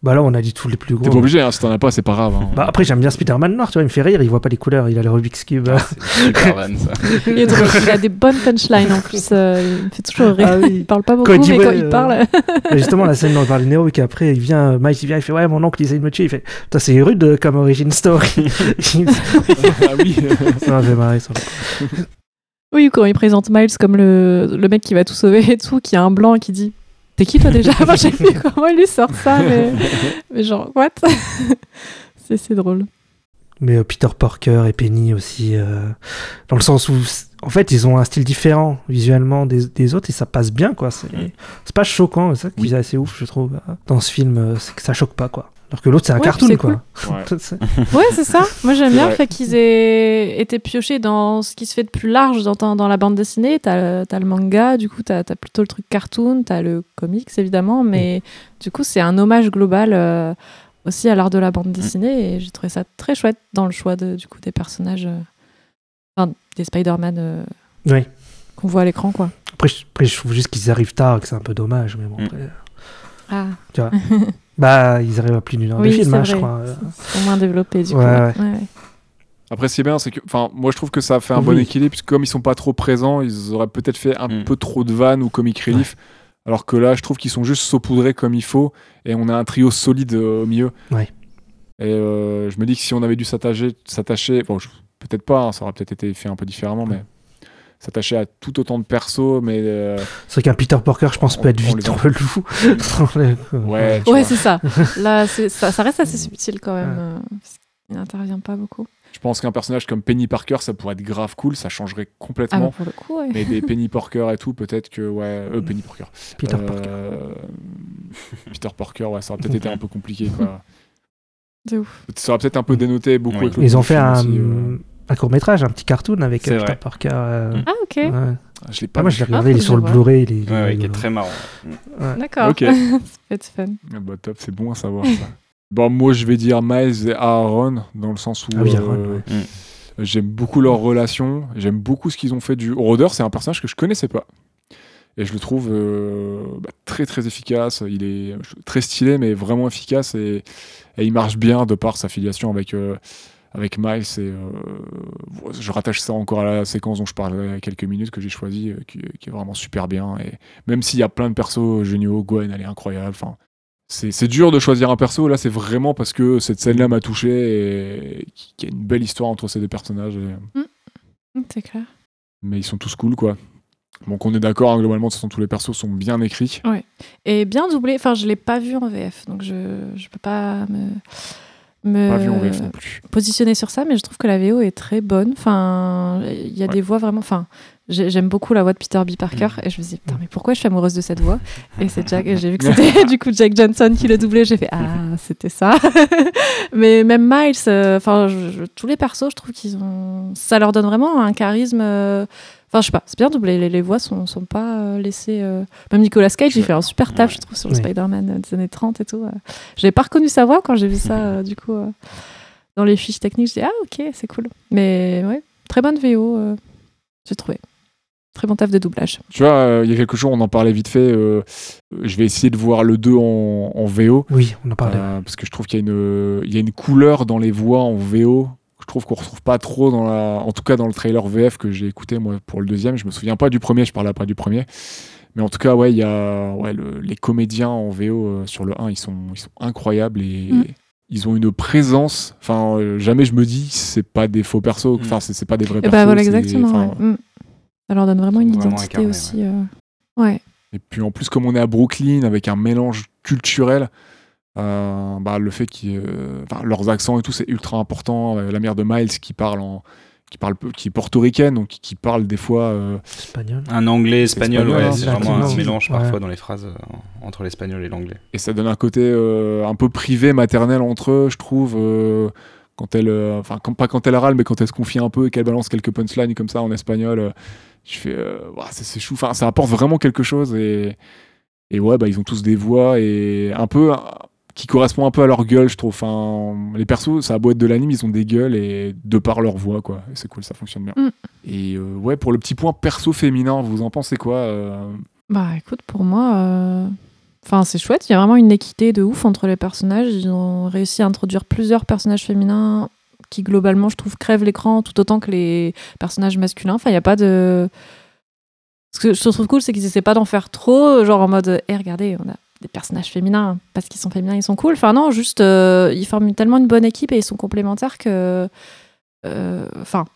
Bah là, on a dit tous les plus gros. T'es pas obligé, hein, si t'en as pas, c'est pas grave. hein. Bah après, j'aime bien Spider-Man noir, tu vois, il me fait rire, il voit pas les couleurs, il a le Rubik's Cube. Ah, c'est super van, ça. Il, est drôle. Il a des bonnes punchlines en plus. euh, il me fait toujours rire. Ah oui. Il parle pas beaucoup, Quand il dit, mais quand il euh, parle. Et justement, la scène dont on parlait de Nero, et qu'après, il vient, Miles, il vient, il fait Ouais, mon oncle, il essaie de me tuer. Il fait Putain, c'est rude euh, comme origin story. ah oui. ça m'a fait marrer, ça. Oui, quand il présente Miles comme le, le mec qui va tout sauver et tout, qui a un blanc et qui dit T'es qui toi déjà? Je sais plus comment il lui sort ça, mais, mais genre, what? C'est c'est drôle. Mais euh, Peter Parker et Penny aussi, euh, dans le sens où, en fait, ils ont un style différent visuellement des, des autres et ça passe bien, quoi. C'est c'est pas choquant, c'est ça qui est assez ouf, je trouve, dans ce film, euh, c'est que ça choque pas, quoi. Alors que l'autre, c'est un Ouais, cartoon, quoi. Ouais. C'est- Ouais, c'est ça. Moi, j'aime bien vrai. le fait qu'ils aient été piochés dans ce qui se fait de plus large dans, dans la bande dessinée. T'as le- t'as le manga, du coup, t'as as plutôt le truc cartoon, t'as le comics, évidemment, mais du coup, c'est un hommage global euh, aussi à l'art de la bande dessinée et j'ai trouvé ça très chouette dans le choix de, du coup, des personnages, euh, enfin, des Spider-Man euh, Oui. qu'on voit à l'écran, quoi. Après, je, après, je trouve juste qu'ils arrivent tard, que c'est un peu dommage, mais bon, Mm. après. Ah, Bah, ils arrivent à plus d'une heure oui, de film, c'est hein, je crois. C'est moins développé, du Ouais, coup. ouais. Ouais, ouais. Après, ce qui est bien, c'est que, enfin, moi, je trouve que ça fait un Oui. bon équilibre, puisque comme ils sont pas trop présents, ils auraient peut-être fait un Mm. peu trop de vannes ou comic relief. Alors que là, je trouve qu'ils sont juste saupoudrés comme il faut, et on a un trio solide euh, au milieu. Ouais. Et euh, je me dis que si on avait dû s'attacher, s'attacher, bon, je- peut-être pas, hein, ça aurait peut-être été fait un peu différemment, mais s'attacher à tout autant de persos, mais euh, C'est vrai qu'un Peter Parker, je pense, On- peut être vite relou. ouais, Ouais, c'est ça. Là, ça. Ça reste assez subtil quand même. euh, parce qu'il n'intervient pas beaucoup. je pense qu'un personnage comme Penny Parker, ça pourrait être grave cool, ça changerait Ah, bah, complètement. pour le coup, ouais. mais des Penny Parker et tout, peut-être que ouais, euh, Penny Parker. Peter Euh, Parker. Peter Parker, ouais, ça aurait peut-être été un peu compliqué, quoi. De ouf. Ça aurait peut-être un peu dénoté beaucoup Oui. Ils ont fait un, aussi, euh. Un court métrage, un petit cartoon avec euh, Peter vrai. Parker. euh. Ah, ok. ouais. Je l'ai Ah, pas moi, vu. je l'ai regardé, faut il est sur le. Blu-ray. Il est, il est Ouais, ouais, qui est rigolo. très marrant. Ouais. D'accord. Ok. ça peut être fun. Ah bah top, c'est bon à savoir ça. Bon, moi je vais dire Miles et Aaron, dans le sens où Ah oui, euh, Aaron, ouais. Mm. j'aime beaucoup leur relation, j'aime beaucoup ce qu'ils ont fait du Rôdeur, c'est un personnage que je connaissais pas. Et je le trouve euh, bah, très très efficace, il est très stylé mais vraiment efficace et, et il marche bien de par sa filiation avec, euh, avec Miles. Et, euh, je rattache ça encore à la séquence dont je parlais il y a quelques minutes que j'ai choisi, euh, qui, qui est vraiment super bien. Et même s'il y a plein de persos géniaux, Gwen elle est incroyable. Enfin, c'est dur de choisir un perso. Là, c'est vraiment parce que cette scène-là m'a touché et qu'il y a une belle histoire entre ces deux personnages. et- Mm, C'est clair. Mais ils sont tous cool, quoi. Donc on est d'accord, hein, globalement, de toute façon, tous les persos sont bien écrits. Et bien doublé. Enfin, je l'ai pas vu en VF, donc je je peux pas me me positionner sur ça, mais je trouve que la VO est très bonne. Enfin, il y a Ouais. des voix vraiment. Enfin, j'ai- j'aime beaucoup la voix de Peter B. Parker et je me dis putain mais pourquoi je suis amoureuse de cette voix? Et c'est Jack j'ai vu que c'était du coup Jack Johnson qui le doublait j'ai fait ah c'était ça mais même Miles euh, enfin tous les persos je trouve qu'ils ont ça leur donne vraiment un charisme euh, enfin je sais pas c'est bien doublé les, les voix sont, sont pas euh, laissées euh, même Nicolas Cage il fait un super taf Ouais. je trouve sur le Oui. Spider-Man euh, des années 30 et tout euh. j'avais pas reconnu sa voix quand j'ai vu ça euh, du coup euh, dans les fiches techniques je dis ah ok c'est cool mais ouais très bonne VO euh, j'ai trouvé très bon taf de doublage Tu vois, euh, il y a quelques jours, on en parlait vite fait. euh, je vais essayer de voir le 2 en, en VO. Oui, on en parlait. euh, parce que je trouve qu'il y, a une- il y a une couleur dans les voix en VO. Trouve qu'on retrouve pas trop dans la, en tout cas dans le trailer VF que j'ai écouté moi pour le deuxième. Je me souviens pas du premier, je parle après du premier. Mais en tout cas, ouais, il y a ouais, le- les comédiens en VO euh, sur le 1, ils sont, ils sont incroyables et Mm. ils ont une présence. Enfin, euh, jamais je me dis c'est pas des faux persos. Enfin, c'est c'est pas des vrais et persos. bah voilà exactement ouais. Mm. ça leur donne vraiment une Vraiment identité incarné, aussi euh. ouais Et puis en plus, comme on est à Brooklyn avec un mélange culturel, euh, bah, le fait qu'ils, euh, enfin, leurs accents et tout, c'est ultra important. Euh, la mère de Miles qui parle en, qui parle, qui est portoricaine, donc qui, qui parle des fois. euh, Espagnol. Un anglais espagnol, Espagnol, ouais, c'est vraiment un mélange Ouais. parfois dans les phrases euh, entre l'espagnol et l'anglais. et ça donne un côté euh, un peu privé, maternel entre eux, je trouve. euh, quand elle, enfin, pas quand elle râle, mais quand elle se confie un peu et qu'elle balance quelques punchlines comme ça en espagnol, euh, je fais, euh, c'est c'est chou. Enfin, ça apporte vraiment quelque chose et, et ouais, bah, ils ont tous des voix et un peu euh, qui correspond un peu à leur gueule, je trouve. Enfin, les persos, ça a beau être de l'anime, ils ont des gueules et de par leur voix, quoi. C'est cool, ça fonctionne bien. Mm. Et euh, ouais, pour le petit point perso féminin, vous en pensez quoi euh, Bah écoute, pour moi, euh, enfin c'est chouette. Il y a vraiment une équité de ouf entre les personnages. Ils ont réussi à introduire plusieurs personnages féminins qui globalement, je trouve, crèvent l'écran tout autant que les personnages masculins. Enfin, il n'y a pas de. Ce que je trouve cool, c'est qu'ils essaient pas d'en faire trop, genre en mode, hé, regardez, on a des personnages féminins parce qu'ils sont féminins, ils sont cool. Enfin non, juste, euh, ils forment tellement une bonne équipe et ils sont complémentaires que, euh, enfin,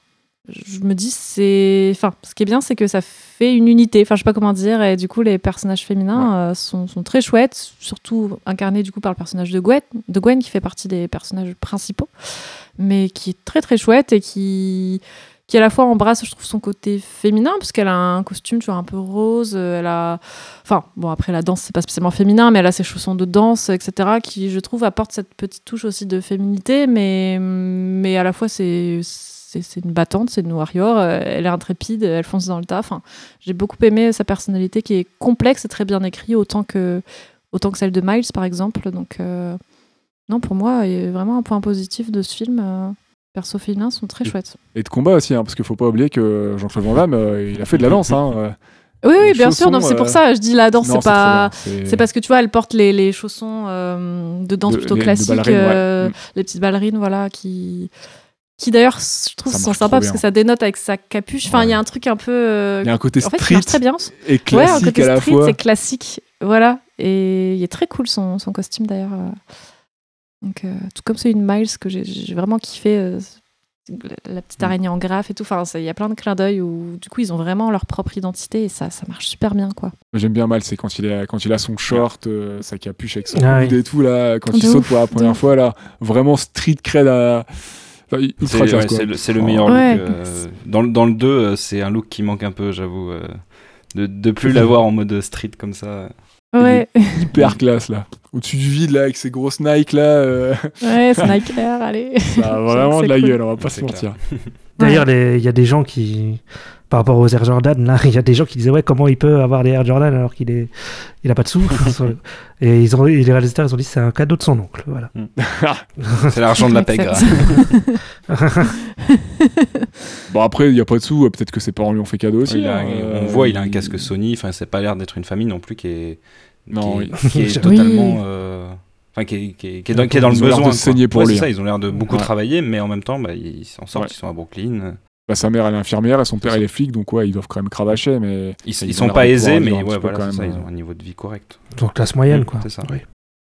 je me dis c'est enfin ce qui est bien c'est que ça fait une unité. Enfin je sais pas comment dire. Et du coup les personnages féminins euh, sont, sont très chouettes surtout incarnés du coup par le personnage de Gwen de Gwen qui fait partie des personnages principaux mais qui est très très chouette et qui qui à la fois embrasse je trouve son côté féminin parce qu'elle a un costume tu vois un peu rose euh, elle a enfin bon après la danse c'est pas spécialement féminin mais elle a ses chaussons de danse etc qui je trouve apporte cette petite touche aussi de féminité mais mais à la fois c'est une battante, c'est une warrior, euh, elle est intrépide, elle fonce dans le tas. Enfin, j'ai beaucoup aimé sa personnalité qui est complexe et très bien écrite, autant que, autant que celle de Miles, par exemple. Donc, euh, non, pour moi, il y a vraiment un point positif de ce film. Persos féminins sont très chouettes. Et de combat aussi, hein, parce qu'il faut pas oublier que Jean-Claude Van Damme, euh, il a fait de la danse. Hein, euh. Oui, bien sûr. C'est pour euh, ça, je dis la danse, c'est pas. c'est- parce que tu vois, elle porte les, les chaussons de danse De- plutôt les- classiques, ouais. Mm. les petites ballerines, voilà, qui, qui d'ailleurs, je trouve, Ça sont sympas parce que ça dénote avec sa capuche. Enfin, il y a un truc un peu. euh, Il y a un côté en fait, il street très bien. et Ouais, un classique côté à la street, fois. c'est classique. Voilà. Et il est très cool son, son costume d'ailleurs. Euh. Donc, euh, tout comme c'est une Miles que j'ai vraiment kiffé. euh, la, petite Mm. araignée en graphe et tout. Enfin, il y a plein de clins d'œil où du coup ils ont vraiment leur propre identité et ça, ça marche super bien quoi. J'aime bien mal, c'est quand il, a, quand il a son short, euh, sa capuche avec son Ah oui. et tout, là, quand De il saute pour la première fois, là, vraiment street cred à. Enfin, C'est ouais, quoi. c'est le, le Oh. meilleur Ouais. look. euh, dans, le- dans le 2, euh, c'est un look qui manque un peu, j'avoue. euh, de, de plus l'avoir en mode street comme ça. Ouais, Hyper classe, là. Au-dessus du vide, là, avec ses grosses Nike, là. euh, ouais, Sniper, allez. ça a vraiment de la cool. gueule, on va pas se mentir. D'ailleurs, il y a des gens qui, par rapport aux Air Jordan, là, il y a des gens qui disaient ouais comment il peut avoir des Air Jordan alors qu'il est, il a pas de sous? et ils ont, et les réalisateurs ils ont dit c'est un cadeau de son oncle, voilà. C'est l'argent de la grave. Bon, après, il n'y a pas de sous, peut-être que ses parents lui ont fait cadeau aussi. Il a- hein, on euh, voit, il a un casque Sony. Enfin, c'est pas l'air d'être une famille non plus qui est, Non, qui est, oui. qui est totalement. euh, Enfin, qui est, qui est- qui est dans, qui est dans le Ils ont l'air de besoin. quoi. saigner pour Ouais, lui, ça, hein. ils ont l'air de beaucoup Ouais. travailler, mais en même temps, bah, ils s'en sortent, Ouais. ils sont à Brooklyn. Bah, sa mère, elle est infirmière et son père, il est flic, donc ouais, ils doivent quand même cravacher, mais. Ils, Ils ils ont sont pas de aisés, mais ouais, voilà, ça, ils ont un niveau de vie correct. Donc classe moyenne Mm, quoi. C'est ça. Oui.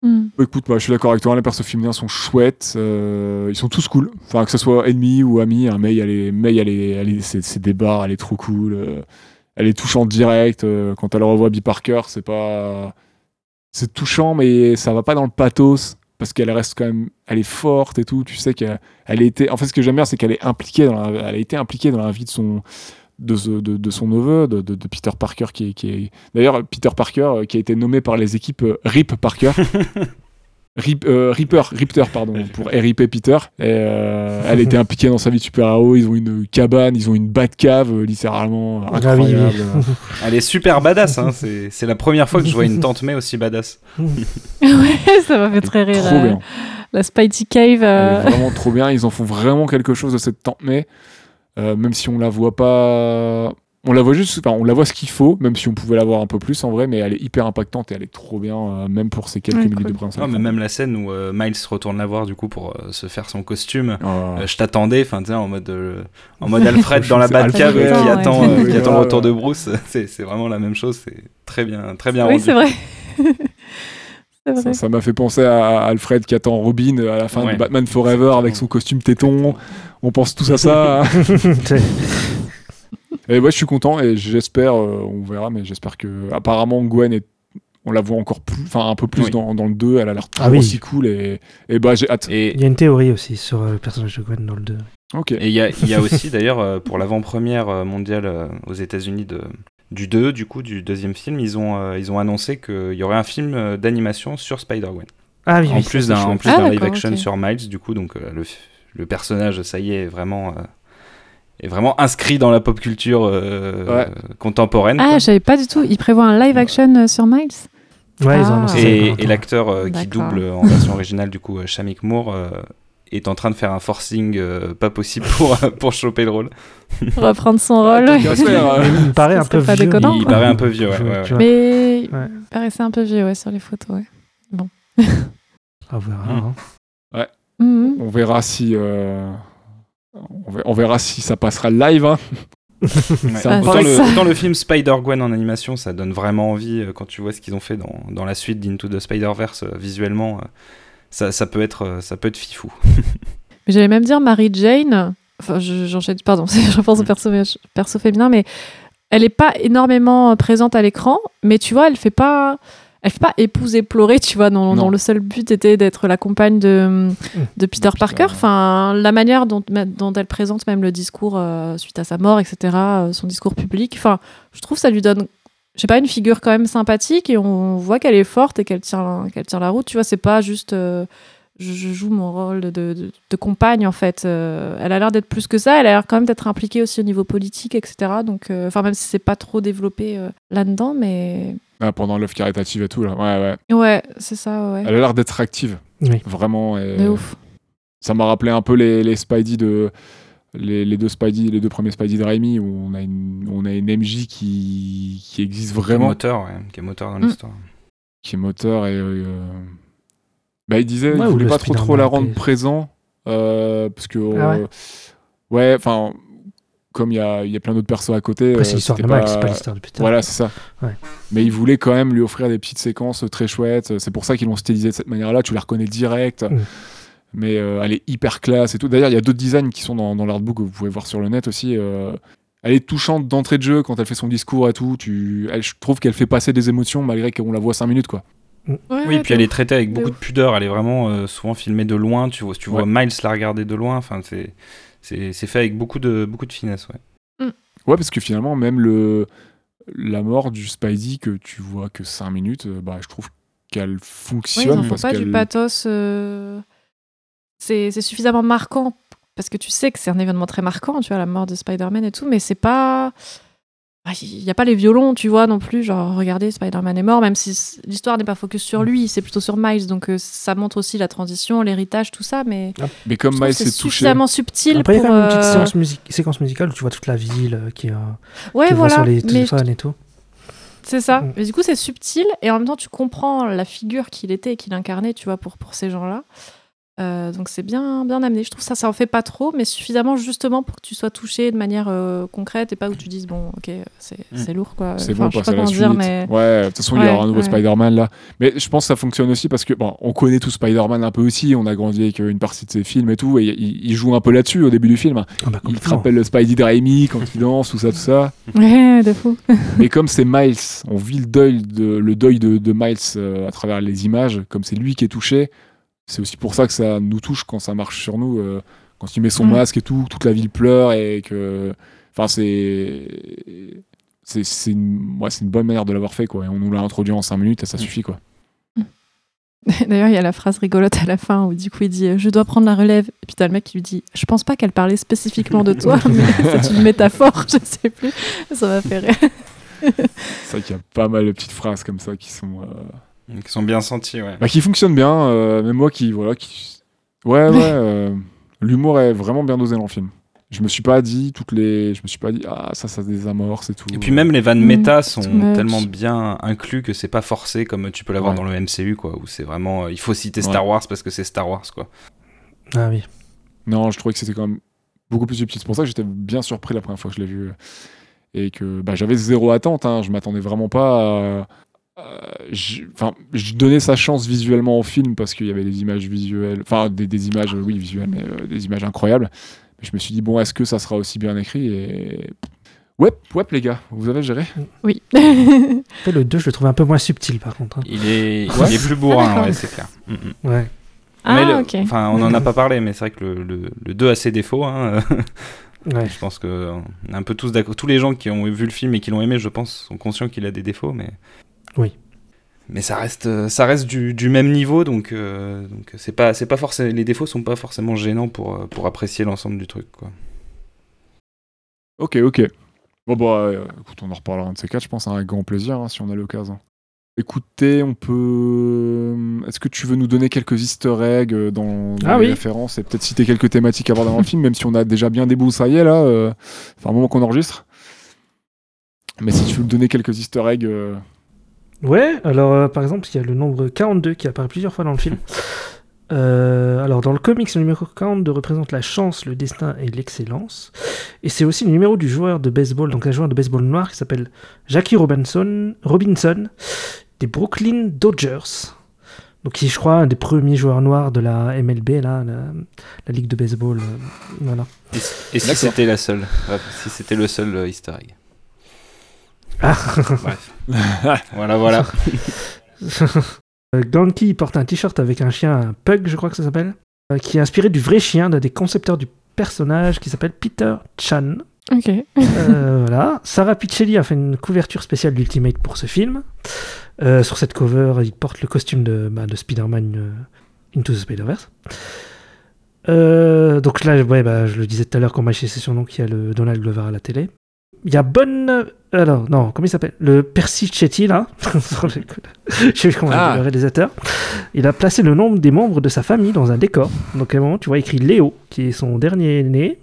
Mm. Écoute, moi, je suis d'accord avec toi, les persos féminins sont chouettes, euh, ils sont tous cool. Enfin, que ce soit ennemi ou ami, hein, May, elle est, May, elle est, elle est, c'est, c'est des barres, elle est trop cool. euh, elle est touchante direct. euh, quand elle revoit B. Parker, c'est pas. C'est touchant, mais ça va pas dans le pathos. Parce qu'elle reste quand même. Elle est forte et tout. Tu sais qu'elle été. En fait, ce que j'aime bien, c'est qu'elle est impliquée dans la- elle a été impliquée dans la vie de son, son neveu, de, Peter Parker, qui est, qui est- d'ailleurs Peter Parker euh, qui a été nommé par les équipes euh, Rip Parker. Rip, euh, Ripper, Ripter, pardon, pour RIP Peter. Et, euh, elle était impliquée dans sa vie de super-héros. Ils ont une cabane, ils ont une Batcave, euh, littéralement Ah incroyable. Elle est super badass, hein. c'est la première fois que je vois une tante May aussi badass. ouais, ça m'a fait très rire. Trop bien. La Spidey Cave. Elle euh, est vraiment trop bien. Ils en font vraiment quelque chose de cette tante May. Euh, même si on la voit pas. On la voit juste, enfin, on la voit ce qu'il faut, même si on pouvait la voir un peu plus en vrai, mais elle est hyper impactante et elle est trop bien, euh, même pour ces quelques Ouais, minutes cool. de présence. Non, mais même la scène où euh, Miles retourne la voir du coup pour euh, se faire son costume. Oh. Euh, je t'attendais, enfin, tu sais, en mode, euh, en mode Alfred dans la Batcave qui ouais. attend, euh, qui Ouais, attend le retour de Bruce. C'est c'est vraiment la même chose. C'est très bien, très bien Oui, rendu. c'est vrai. c'est Ça- vrai. Ça m'a fait penser à Alfred qui attend Robin à la fin Ouais. de Batman Forever avec son costume téton. On pense tous à ça. Et ouais, je suis content et j'espère, euh, on verra, mais j'espère que apparemment Gwen est. On la voit encore plus, enfin un peu plus Oui. dans, dans le 2, elle a l'air trop Ah oui. aussi cool et, et bah j'ai hâte. Et Il y a une théorie aussi sur euh, le personnage de Gwen dans le 2. Ok. et il y, a- il y a aussi d'ailleurs euh, pour l'avant-première mondiale aux États-Unis de du 2, du coup, du deuxième film, ils ont, ils ont annoncé qu'il y aurait un film d'animation sur Spider-Gwen. Ah oui, en oui, plus d'un en plus Ah, d'un live action sur Miles, du coup, donc euh, le, le personnage, ça y est, est vraiment, euh, est vraiment inscrit dans la pop culture euh, Ouais. contemporaine. Ah, quoi. je savais pas du tout. Ils prévoient un live action euh, sur Miles? Ouais, ils ont Ah. annoncé ça il y a Et, l'acteur euh, qui double en version originale, du coup, euh, Shamik Moore, euh, est en train de faire un forcing euh, pas possible pour, pour choper le rôle. reprendre son rôle. faire, euh, Il me paraît un peu vieux. déconnant, il paraît un peu vieux, ouais. Ouais, ouais. Mais il Ouais. paraissait un peu vieux ouais, sur les photos. Ouais. On verra. Mm. hein. Mhm. On verra si. On ver- on verra si ça passera live. hein. Ouais. Ah, autant, c'est le, autant le film Spider-Gwen en animation, ça donne vraiment envie euh, quand tu vois ce qu'ils ont fait dans, dans la suite d'Into the Spider-Verse euh, visuellement. euh, ça, ça, peut être, euh, ça peut être fifou. Mais J'allais même dire Mary Jane. Enfin, je- j'enchaîne, pardon, je pense au perso, perso féminin, mais elle est pas énormément présente à l'écran, mais tu vois, elle fait pas. Elle fait pas épouser pleurer, tu vois, dont, le seul but était d'être la compagne de, de Peter Peter, Parker. Enfin, la manière dont, dont elle présente même le discours euh, suite à sa mort, etc., euh, son discours public. Enfin, je trouve que ça lui donne, je sais pas, une figure quand même sympathique et on voit qu'elle est forte et qu'elle tient, qu'elle tient la route. Tu vois, c'est pas juste euh, je, je joue mon rôle de, de- de compagne en fait. Elle a l'air d'être plus que ça. Elle a l'air quand même d'être impliquée aussi au niveau politique, etc. Donc, enfin, même si c'est pas trop développé là-dedans, mais Ah, pendant l'œuvre caritative et tout, là. Ouais, ouais. ouais, c'est ça, ouais. Elle a l'air d'être active. Oui. Vraiment. et De ouf. Ça m'a rappelé un peu les, les Spidey de. Les, les deux Spidey, les deux premiers Spidey de Raimi, où on a une, on a une MJ qui, qui existe Qui est vraiment, moteur, ouais, qui est moteur dans Mm. l'histoire. qui est moteur et. euh, bah, il disait, Ouais, il ou voulait pas trop, trop la rendre présent, euh, parce que. Ah euh, ouais, enfin, comme il y a, il y a plein d'autres persos à côté. Euh, c'est l'histoire de pas- c'est pas l'histoire de Peter. Voilà, c'est ça. Ouais. Mais il voulait quand même lui offrir des petites séquences très chouettes. C'est pour ça qu'ils l'ont stylisé de cette manière-là. Tu la reconnais direct. Mm. Mais euh, elle est hyper classe et tout. D'ailleurs, il y a d'autres designs qui sont dans, dans l'artbook que vous pouvez voir sur le net aussi. euh, elle est touchante d'entrée de jeu quand elle fait son discours et tout. Tu, elle- je trouve qu'elle fait passer des émotions malgré qu'on la voit 5 minutes. Quoi. Oui, puis elle est traitée avec beaucoup de pudeur. Elle est vraiment euh, souvent filmée de loin. Tu vois, tu vois Ouais. Miles la regarder de loin. Enfin, c'est c'est c'est fait avec beaucoup de beaucoup de finesse. Ouais. Ouais, parce que finalement, même le, la mort du Spidey que tu vois que 5 minutes, euh, bah, je trouve qu'elle ils fonctionne. en font parce pas du pathos. euh, C'est c'est suffisamment marquant parce que tu sais que c'est un événement très marquant, tu vois, la mort de Spider-Man et tout, mais c'est pas. Ah, Il n'y a pas les violons, tu vois, non plus. Genre, regardez, Spider-Man est mort, même si l'histoire n'est pas focus sur lui, c'est plutôt sur Miles. Donc, euh, ça montre aussi la transition, l'héritage, tout ça. Mais Mais comme Miles c'est est touché. suffisamment subtil Après, il y a pour. quand même une petite euh, séquence, musicale où tu vois toute la ville euh, qui, euh, Ouais, qui voit voilà. sur les mais téléphones et tout. C'est ça. Mm. Mais du coup, c'est subtil et en même temps, tu comprends la figure qu'il était et qu'il incarnait, tu vois, pour, pour ces gens-là. Euh, donc c'est bien, bien amené. Je trouve ça, ça en fait pas trop, mais suffisamment justement pour que tu sois touché de manière euh, concrète et pas où tu dises bon, ok, c'est Mm. c'est lourd quoi. C'est Enfin, bon, je sais pas comment suite. dire, mais Ouais, de toute façon, il y aura un nouveau ouais. Spider-Man là. Mais je pense que ça fonctionne aussi parce que, bon, on connaît tout Spider-Man un peu aussi. On a grandi avec euh, une partie de ses films et tout. Et il, il joue un peu là-dessus au début du film. Ah bah, Il te rappelle le Spidey de Raimi quand il danse, tout ça, tout ça. ouais, de fou. Mais comme c'est Miles, on vit le deuil de, le deuil de, de Miles euh, à travers les images. Comme c'est lui qui est touché, c'est aussi pour ça que ça nous touche quand ça marche sur nous. euh, quand il met son Mm. masque et tout, toute la ville pleure et que. Enfin, c'est. C'est une, ouais, une bonne manière de l'avoir fait, quoi. Et on nous l'a introduit en 5 minutes et ça suffit, quoi. D'ailleurs, il y a la phrase rigolote à la fin où du coup il dit euh, Je dois prendre la relève. Et puis t'as le mec qui lui dit Je pense pas qu'elle parlait spécifiquement de toi, mais c'est une métaphore, je sais plus. Ça m'a fait rire. C'est vrai qu'il y a pas mal de petites phrases comme ça qui sont. euh, Qui sont bien sentis, ouais. bah, qui fonctionnent bien. euh, même moi qui. Voilà, qui... Ouais, ouais. euh, L'humour est vraiment bien dosé dans le film. Je me suis pas dit toutes les. Je me suis pas dit Ah, ça, ça désamorce et tout. Et puis même les vannes Mm, méta sont tellement bien inclus que c'est pas forcé comme tu peux l'avoir Ouais. dans le MCU, quoi, où c'est vraiment. euh, il faut citer Ouais. Star Wars parce que c'est Star Wars, quoi. Ah oui. Non, je trouvais que c'était quand même beaucoup plus subtil. C'est pour ça que j'étais bien surpris la première fois que je l'ai vu. Et que bah, j'avais zéro attente. Hein. Je m'attendais vraiment pas à. À- je- Enfin, je donnais sa chance visuellement au film parce qu'il y avait des images visuelles. Enfin, des, des images, oui, visuelles, mais euh, des images incroyables. Mais je me suis dit, bon, est-ce que ça sera aussi bien écrit Et. Ouais, ouais, les gars, vous avez géré Oui. Après, le 2, je le trouve un peu moins subtil par contre. hein. Il est, Ouais. il est plus bourrin, d'accord. ouais, c'est clair. Mm, mm. Ouais. ah, le- ok. Enfin, on en a pas parlé, mais c'est vrai que le, le, le 2 a ses défauts. hein. Ouais. je pense que euh, on est un peu tous d'accord. Tous les gens qui ont vu le film et qui l'ont aimé, je pense, sont conscients qu'il a des défauts, mais. Oui. Mais ça reste, euh, ça reste du, du même niveau, donc euh, donc c'est pas, c'est pas forcément, les défauts sont pas forcément gênants pour euh, pour apprécier l'ensemble du truc, quoi. Ok, ok. Bon, bah, euh, écoute, on en reparlera un de ces quatre, je pense, hein, avec grand plaisir, hein, si on a l'occasion. Écoutez, on peut. Est-ce que tu veux nous donner quelques easter eggs euh, dans, dans Ah les oui. références et peut-être citer quelques thématiques abordées dans le film, même si on a déjà bien débroussaillé là, euh, enfin un moment qu'on enregistre. Mais si tu veux me donner quelques easter eggs. euh, Ouais, alors euh, par exemple, il y a le nombre 42 qui apparaît plusieurs fois dans le film. Euh, alors dans le comics, le numéro 42 représente la chance, le destin et l'excellence. Et c'est aussi le numéro du joueur de baseball, donc un joueur de baseball noir qui s'appelle Jackie Robinson, Robinson des Brooklyn Dodgers. Donc qui est, je crois, un des premiers joueurs noirs de la MLB, là, la, la ligue de baseball. euh, voilà. Et, et si c'était la seule, si c'était le seul euh, Easter egg. Ah. Bref. voilà, voilà. Euh, Ganki porte un t-shirt avec un chien, un pug, je crois que ça s'appelle, euh, qui est inspiré du vrai chien d'un des concepteurs du personnage qui s'appelle Peter Chan. Ok. Euh, voilà. Sarah Pichelli a fait une couverture spéciale d'Ultimate pour ce film. Euh, sur cette cover, il porte le costume de, bah, de Spider-Man euh, Into the Spider-Verse. Euh, donc là, ouais, bah, je le disais tout à l'heure, quand chez ses surnoms, qu'il y a le Donald Glover à la télé. Il y a Bonne. Alors, non, comment il s'appelle? Le Percy Chetty, là. je sais plus comment il Ah. le réalisateur. Il a placé le nombre des membres de sa famille dans un décor. Donc, à un moment, tu vois écrit Léo, qui est son dernier né,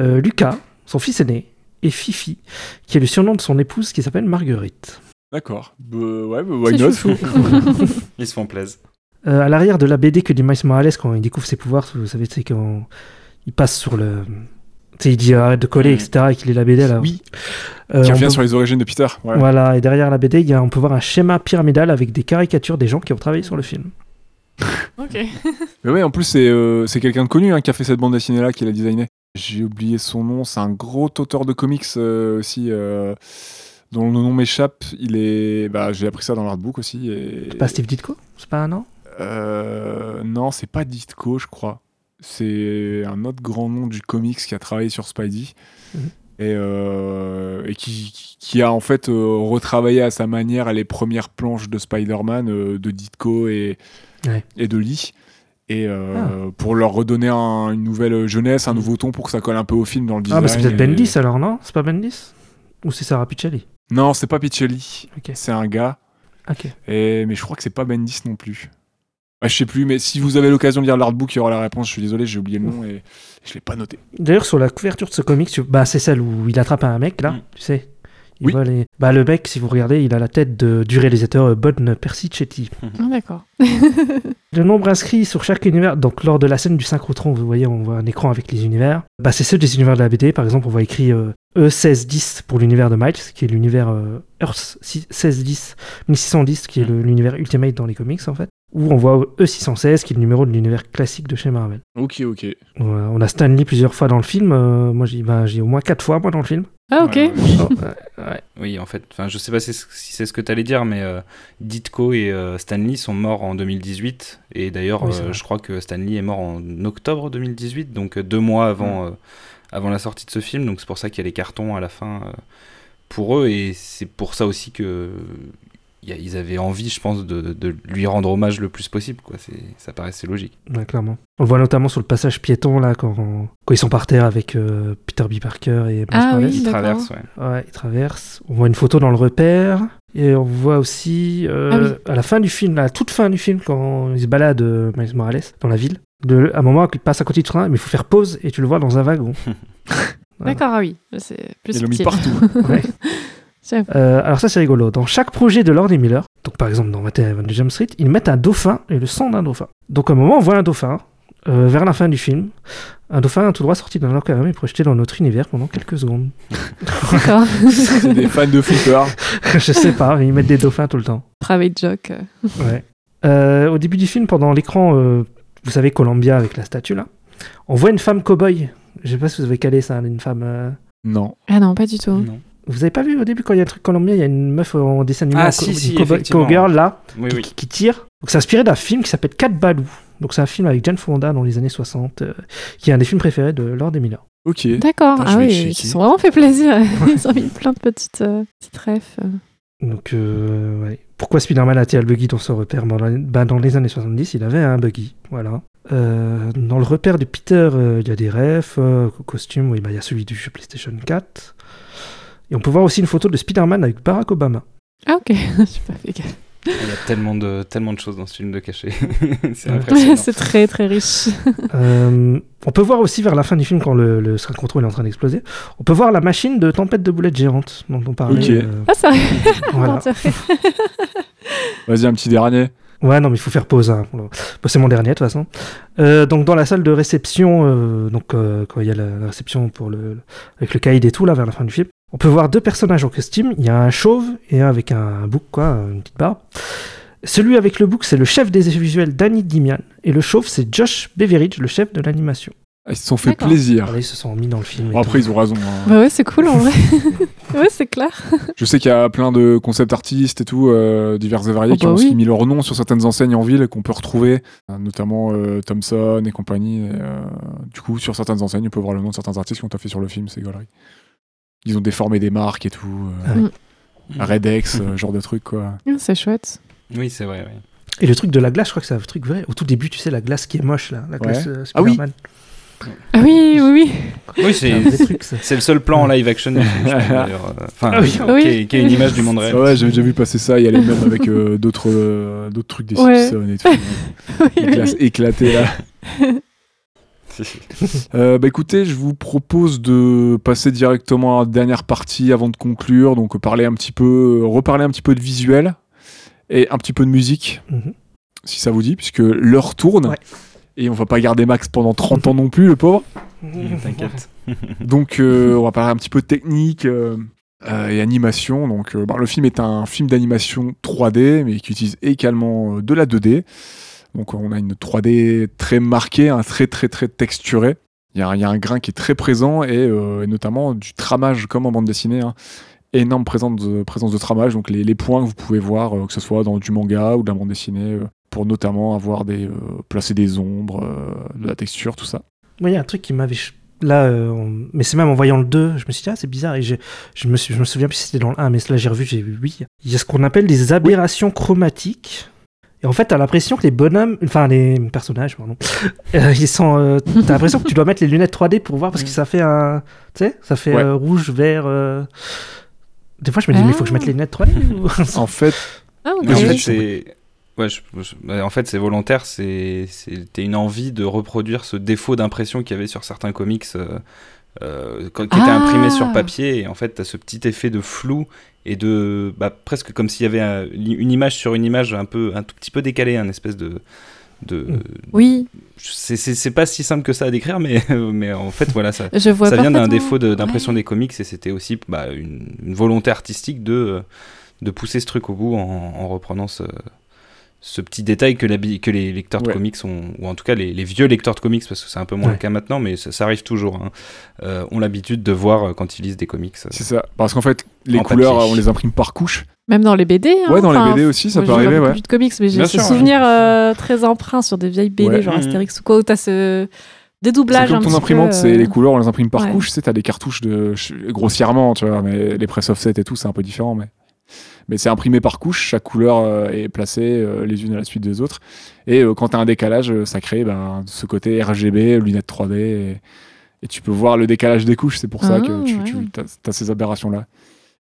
euh, Lucas, son fils aîné, et Fifi, qui est le surnom de son épouse qui s'appelle Marguerite. D'accord. Bah, ouais, bah, why not? Ils se font plaisir. Euh, à l'arrière de la BD que dit Miles Morales quand il découvre ses pouvoirs, vous savez, c'est quand il passe sur le. Tu sais, il dit arrête de coller, Mhm. etc. et qu'il est la BD là. Oui. Euh, Qui revient peut- sur les origines de Peter. ouais. Voilà, et derrière la BD, il y a, on peut voir un schéma pyramidal avec des caricatures des gens qui ont travaillé sur le film. ok. Mais ouais, en plus, c'est euh, c'est quelqu'un de connu hein, qui a fait cette bande dessinée-là, qui l'a designé. J'ai oublié son nom, c'est un gros auteur de comics euh, aussi, euh, dont le nom m'échappe. Il est. Bah, J'ai appris ça dans l'artbook aussi. Et... C'est pas Steve Ditko? C'est pas un nom Euh, non, c'est pas Ditko, je crois. C'est un autre grand nom du comics qui a travaillé sur Spidey. Mhm. Et, euh, et qui, qui a en fait euh, retravaillé à sa manière les premières planches de Spider-Man euh, de Ditko et, Ouais. et de Lee. Et euh, pour leur redonner un- une nouvelle jeunesse, un nouveau ton pour que ça colle un peu au film dans le design. Ah, bah c'est peut-être et- Bendis alors, non? C'est pas Bendis? Ou c'est Sarah Pichelli? Non, c'est pas Pichelli. Ok. C'est un gars. Ok. Et, mais je crois que c'est pas Bendis non plus. Bah, je sais plus, mais si vous avez l'occasion de lire l'artbook, il y aura la réponse. Je suis désolé, j'ai oublié le nom et je l'ai pas noté. D'ailleurs, sur la couverture de ce comic, tu- bah, c'est celle où il attrape un mec, là, Mm. tu sais. Il Oui. Bah, le mec, si vous regardez, il a la tête de, du réalisateur euh, Bon Persichetti. Ah, d'accord. Le nombre inscrit sur chaque univers, donc lors de la scène du synchrotron, vous voyez, on voit un écran avec les univers. Bah, c'est ceux des univers de la BD. Par exemple, on voit écrit euh, E1610 pour l'univers de Miles, qui est l'univers euh, Earth 1610, 1610, qui est le- l'univers Ultimate dans les comics, en fait. Ou on voit E616, qui est le numéro de l'univers classique de chez Marvel. Ok, ok. Voilà, on a Stanley plusieurs fois dans le film. euh, moi, j'ai bah, j'ai au moins quatre fois, moi, dans le film. Ah, ok. Ouais, ouais. Oh, ouais. Oui, en fait, enfin, je sais pas si c'est si c'est ce que tu allais dire, mais euh, Ditko et euh, Stanley sont morts en 2018. Et d'ailleurs, Oui, euh, je crois que Stanley est mort en octobre 2018, donc deux mois avant, euh, avant la sortie de ce film, donc c'est pour ça qu'il y a les cartons à la fin euh, pour eux, et c'est pour ça aussi que y a- ils avaient envie, je pense, de, de lui rendre hommage le plus possible. Quoi. C'est, ça paraissait logique. Ouais, clairement. On le voit notamment sur le passage piéton, là, quand, quand ils sont par terre avec euh, Peter B. Parker et Miles Ah Morales. oui. Ils traversent, ouais. Ouais, ils traversent. On voit une photo dans le repère. Et on voit aussi, euh, à la fin du film, à la toute fin du film, quand ils se baladent, euh, Miles Morales, dans la ville, de, à un moment, il passe à côté du train, mais il faut faire pause et tu le vois dans un wagon. Voilà. D'accord, ah oui. C'est plus Ils l'ont mis partout. Ouais. Euh, alors ça c'est rigolo. Dans chaque projet de Lord et Miller, donc par exemple dans 21 Jump Street, ils mettent un dauphin et le sang d'un dauphin. Donc à un moment on voit un dauphin euh, vers la fin du film, un dauphin tout droit sorti d'un aquarium et projeté dans notre univers pendant quelques secondes. D'accord. C'est des fans de flipper. Je sais pas, ils mettent des dauphins tout le temps. Private joke. euh. Ouais. Euh, au début du film, pendant l'écran, euh, vous savez Columbia avec la statue là, on voit une femme cow-boy. Je sais pas si vous avez calé ça, une femme. euh, Non. Ah non, pas du tout. Non. Vous avez pas vu au début quand il y a le truc Columbia, il y a une meuf en dessin animé, Ah, si, si, cowgirl là, Oui, qui, oui. qui tire. Donc c'est inspiré d'un film qui s'appelle Cat Balou. Donc c'est un film avec Jane Fonda dans les années 60, euh, qui est un des films préférés de Lord et Miller. Ok. D'accord. Ah oui, checker. ils se sont vraiment fait plaisir. ils ont mis plein de petites, euh, petites refs. Donc euh, ouais. Pourquoi Spider-Man a-t-il le buggy dans son repère? Dans, les- bah, dans les années 70, il avait un buggy. Voilà. Euh, dans le repère de Peter, euh, il y a des refs. euh, costume, oui, bah, il y a celui du jeu PlayStation 4. Et on peut voir aussi une photo de Spider-Man avec Barack Obama. Ah ok, je suis pas fait gaffe. Il y a tellement de, tellement de choses dans ce film de caché. c'est impressionnant. C'est très très riche. Euh, on peut voir aussi vers la fin du film, quand le, le Screen Control est en train d'exploser, on peut voir la machine de tempête de boulettes géantes dont on parlait. Ok. euh, Ah ça voilà. Vas-y, un petit dernier. Ouais, non, mais il faut faire pause. hein. Bon, C'est mon dernier, de toute façon. Euh, donc, dans la salle de réception, euh, donc, euh, quand il y a la, la réception pour le, avec le caïd et tout, là, vers la fin du film, on peut voir deux personnages en costume. Il y a un chauve et un avec un bouc, quoi, une petite barbe. Celui avec le bouc, c'est le chef des effets visuels, Danny Dimian. Et le chauve, c'est Josh Beveridge, le chef de l'animation. Ah, Ils se sont fait plaisir. Ils se sont mis dans le film. Bon, après, tout. ils ont raison. hein. Bah ouais, c'est cool en vrai. ouais, c'est clair. Je sais qu'il y a plein de concept artistes et tout, euh, divers et variés, Oh qui bah ont oui. aussi mis leur nom sur certaines enseignes en ville qu'on peut retrouver, euh, notamment euh, Thomson et compagnie. et, euh, du coup, sur certaines enseignes, on peut voir le nom de certains artistes qui ont taffé sur le film, c'est galeries. Ils ont déformé des marques et tout. euh, Ah ouais. Redex, euh, genre de truc, quoi. Ah, C'est chouette. Oui, c'est vrai. oui. Et le truc de la glace, je crois que c'est un truc vrai. Au tout début, tu sais, la glace qui est moche, là. La glace euh, Ah oui. Ah oui, oui, oui. Oui, C'est le seul plan en live action euh, Enfin, Ah oui. qui, Oui. est, qui est une image du monde réel. Ouais, j'avais déjà vu passer ça, il y a les mêmes avec euh, d'autres euh, d'autres trucs des Ouais. Simpsons et tout. oui, Les oui, glaces oui. éclatées, là. Euh, bah écoutez, je vous propose de passer directement à la dernière partie avant de conclure. Donc parler un petit peu, reparler un petit peu de visuel et un petit peu de musique, Mhm. si ça vous dit, puisque l'heure tourne. Ouais. Et on va pas garder Max pendant 30 ans non plus, le pauvre. Mmh, T'inquiète. Donc euh, on va parler un petit peu de technique euh, euh, et animation. Donc euh, bah, le film est un film d'animation 3D, mais qui utilise également euh, de la 2D. Donc on a une 3D très marquée, un très très très texturé. Il y, a un- il y a un grain qui est très présent et, euh, et notamment du tramage comme en bande dessinée. hein. Énorme présence de, présence de tramage, donc les, les points que vous pouvez voir, euh, que ce soit dans du manga ou de la bande dessinée, euh, pour notamment avoir des, placer des ombres, de la texture, tout ça. Moi, il y a un truc qui m'avait. Là, euh, mais c'est même en voyant le 2, je me suis dit, ah, c'est bizarre. Et je, je, me suis... je me souviens plus si c'était dans le 1, mais là, j'ai revu, j'ai vu, oui. Il y a ce qu'on appelle des aberrations chromatiques. Et en fait, t'as l'impression que les bonhommes, enfin, les personnages, pardon, euh, ils sont. euh, t'as l'impression que tu dois mettre les lunettes 3D pour voir parce que ça fait un. Tu sais, ça fait Ouais. euh, rouge, vert. euh. Des fois, je me dis, mais il faut que je mette les lunettes 3D ou... En fait, Ah, en Oui. fait, c'est. Ouais, je- je- bah, en fait, c'est volontaire. c'est- C'était une envie de reproduire ce défaut d'impression qu'il y avait sur certains comics euh, euh, qui étaient Ah. imprimés sur papier. Et en fait, tu as ce petit effet de flou et de. Bah, presque comme s'il y avait un- une image sur une image un, peu, un tout petit peu décalée, un espèce de. de Mm. Oui, c'est- C'est c'est pas si simple que ça à décrire, mais, mais en fait, voilà, ça, je vois ça vient d'un défaut de- d'impression Ouais. des comics et c'était aussi bah, une, une volonté artistique de, de pousser ce truc au bout en, en reprenant ce, ce petit détail que, l'habi- que les lecteurs de Ouais. comics ont, ou en tout cas les, les vieux lecteurs de comics, parce que c'est un peu moins Ouais. le cas maintenant, mais ça, ça arrive toujours, hein, euh, ont l'habitude de voir euh, quand ils lisent des comics. euh. C'est ça. Parce qu'en fait, les En couleurs, papier. on les imprime par couche. Même dans les BD. hein, Ouais, dans les BD aussi, ça peut j'ai arriver, ouais. de comics, mais j'ai ce sûr, souvenir euh, très emprunt sur des vieilles BD, Ouais. genre Mhm. Astérix ou quoi, où t'as ce. C'est doublages un comme ton petit imprimante, peu, c'est euh, les couleurs, on les imprime par ouais. couche. Tu sais, t'as des cartouches de grossièrement, tu vois, mais les press offset et tout, c'est un peu différent, mais mais c'est imprimé par couche. Chaque couleur euh, est placée euh, les unes à la suite des autres. Et euh, quand t'as un décalage, euh, ça crée ben, ce côté RGB, lunettes 3D, et, et tu peux voir le décalage des couches. C'est pour ça Ah, que tu, ouais. tu as, ces aberrations là.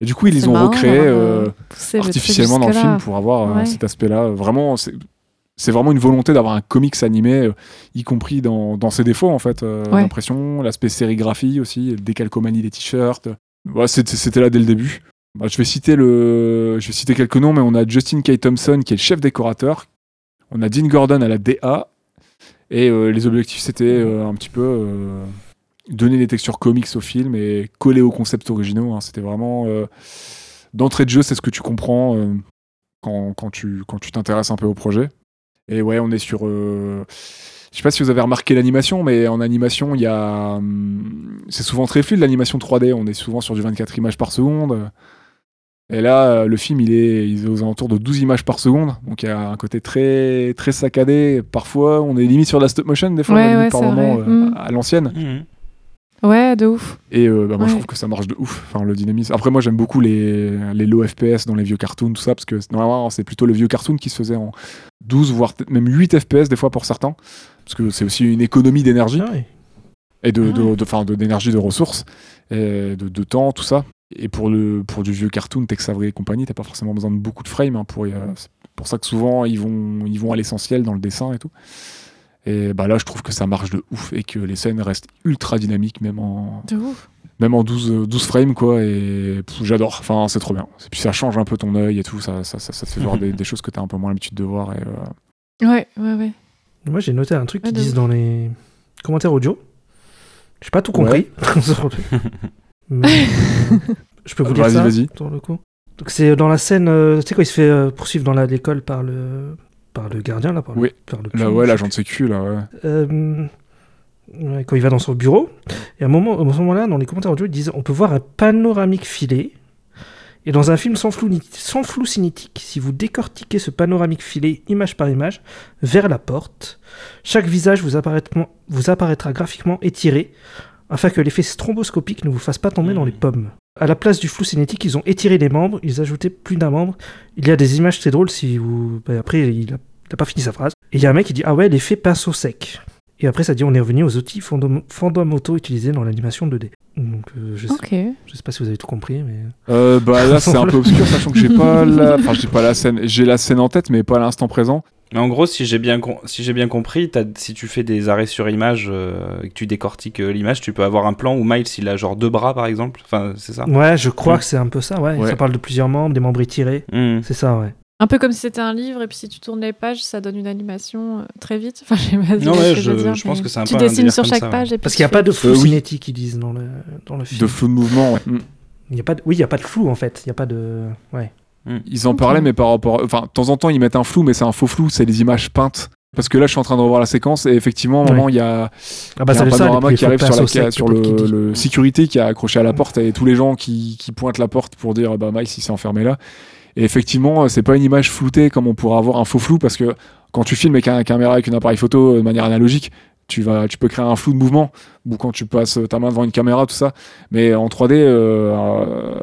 Et du coup, ils les ont recréés euh, euh, le artificiellement dans le film pour avoir euh, Ouais. cet aspect-là. Vraiment, c'est vraiment une volonté d'avoir un comics animé, y compris dans, dans ses défauts, en fait. Ouais. L'impression, l'aspect sérigraphie aussi, le décalcomanie des t-shirts. Ouais, c'était là dès le début. Bah, je, vais citer le... je vais citer quelques noms, mais on a Justin K. Thompson qui est le chef décorateur. On a Dean Gordon à la DA. Et euh, les objectifs, c'était euh, un petit peu donner des textures comics au film et coller aux concepts originaux. hein. C'était vraiment. euh, D'entrée de jeu, c'est ce que tu comprends euh, quand, quand tu quand tu t'intéresses un peu au projet. Et ouais, on est sur. euh, je sais pas si vous avez remarqué l'animation, mais en animation, il y a. hum, C'est souvent très fluide l'animation 3D. On est souvent sur du 24 images par seconde. Et là, euh, le film, il est, il est aux alentours de 12 images par seconde. Donc il y a un côté très, très saccadé. Parfois, on est limite sur de la stop motion, des fois, Ouais, par moment vrai. euh, Mm. à l'ancienne. Mhm. Ouais, de ouf. Et euh, bah, moi, je trouve que ça marche de ouf. Enfin, le dynamisme. Après, moi, j'aime beaucoup les, les low FPS dans les vieux cartoons, tout ça, parce que normalement, c'est plutôt le vieux cartoon qui se faisait en 12, voire même 8 FPS des fois pour certains. Parce que c'est aussi une économie d'énergie Ah ouais. et de, Ah de, de- enfin, de- d'énergie, de ressources, et de, de temps, tout ça. Et pour, le, pour du vieux cartoon, Tex Avery et compagnie, t'as pas forcément besoin de beaucoup de frames. hein, pour, euh, c'est pour ça que souvent, ils vont, ils vont à l'essentiel dans le dessin et tout. Et bah là, je trouve que ça marche de ouf et que les scènes restent ultra dynamiques, même en, De ouf. même en 12, euh, 12 frames, quoi. Et j'adore. Enfin, c'est trop bien. Et puis ça change un peu ton œil et tout. Ça, ça, ça, ça te fait voir des, des choses que t'as un peu moins l'habitude de voir. Et, euh, Ouais, ouais, ouais. Moi, j'ai noté un truc Ouais, qu'ils disent ouf. dans les commentaires audio. J'ai pas tout compris. Mais, euh, je peux vous dire Vas-y, ça vas-y. pour le coup. Donc c'est dans la scène, euh, tu sais quand il se fait euh, poursuivre dans la- l'école par le par le gardien là, par le, Oui. par le là, cul, ouais, l'agent de sécu, là, ouais. Euh, ouais, quand il va dans son bureau, et à un moment, à ce moment-là, dans les commentaires audio, ils disent on peut voir un panoramique filé. Et dans un film sans flou, sans flou cinétique, si vous décortiquez ce panoramique filé image par image vers la porte, chaque visage vous, apparaîtra- vous apparaîtra graphiquement étiré afin que l'effet stromboscopique ne vous fasse pas tomber dans les pommes. À la place du flou cinétique, ils ont étiré les membres, ils ajoutaient plus d'un membre. Il y a des images, c'est drôle si vous. bah, après, il a, il a pas fini sa phrase. Et il y a un mec qui dit Ah ouais, l'effet pinceau sec. Et après, ça dit On est revenu aux outils fondam- fondamentaux utilisés dans l'animation 2D. Donc, euh, je, sais, Ok. je sais pas si vous avez tout compris, mais. Euh, bah là, c'est un peu obscur, sachant que j'ai pas la. Enfin, j'ai pas la scène. J'ai la scène en tête, mais pas à l'instant présent. Mais en gros, si j'ai bien, com- si j'ai bien compris, si tu fais des arrêts sur image euh, et que tu décortiques euh, l'image, tu peux avoir un plan où Miles il a genre deux bras par exemple. Enfin, c'est ça. Ouais, je crois Mm. que c'est un peu ça, ouais. Ouais. Ça parle de plusieurs membres, des membres étirés. Mhm. C'est ça, ouais. Un peu comme si c'était un livre, et puis si tu tournes les pages, ça donne une animation euh, très vite. Enfin, je sais pas Non, ce ouais, que je- veux dire, je pense que c'est un Tu peu un dessines délire sur chaque ça, ouais. page. Et puis Parce tu qu'il n'y a fais- pas de flou Euh, oui. cinétique, ils disent dans le, dans le film. De flou de mouvement, ouais. Mm. Il y a pas de... Oui, il n'y a pas de flou en fait. Il n'y a pas de. Ouais. Ils en parlaient, mais par rapport. Enfin, de temps en temps, ils mettent un flou, mais c'est un faux flou, c'est des images peintes. Parce que là, je suis en train de revoir la séquence, et effectivement, à un moment, il y a, Ah bah y a un ça, panorama les qui arrive sur, la, le, sécurité qui a accroché à la porte, et tous les gens qui, qui pointent la porte pour dire bah Miles il s'est enfermé là. Et effectivement, c'est pas une image floutée comme on pourrait avoir un faux flou, parce que quand tu filmes avec un caméra avec un appareil photo euh, de manière analogique, tu, vas, tu peux créer un flou de mouvement, ou quand tu passes ta main devant une caméra, tout ça. Mais en 3D euh, euh,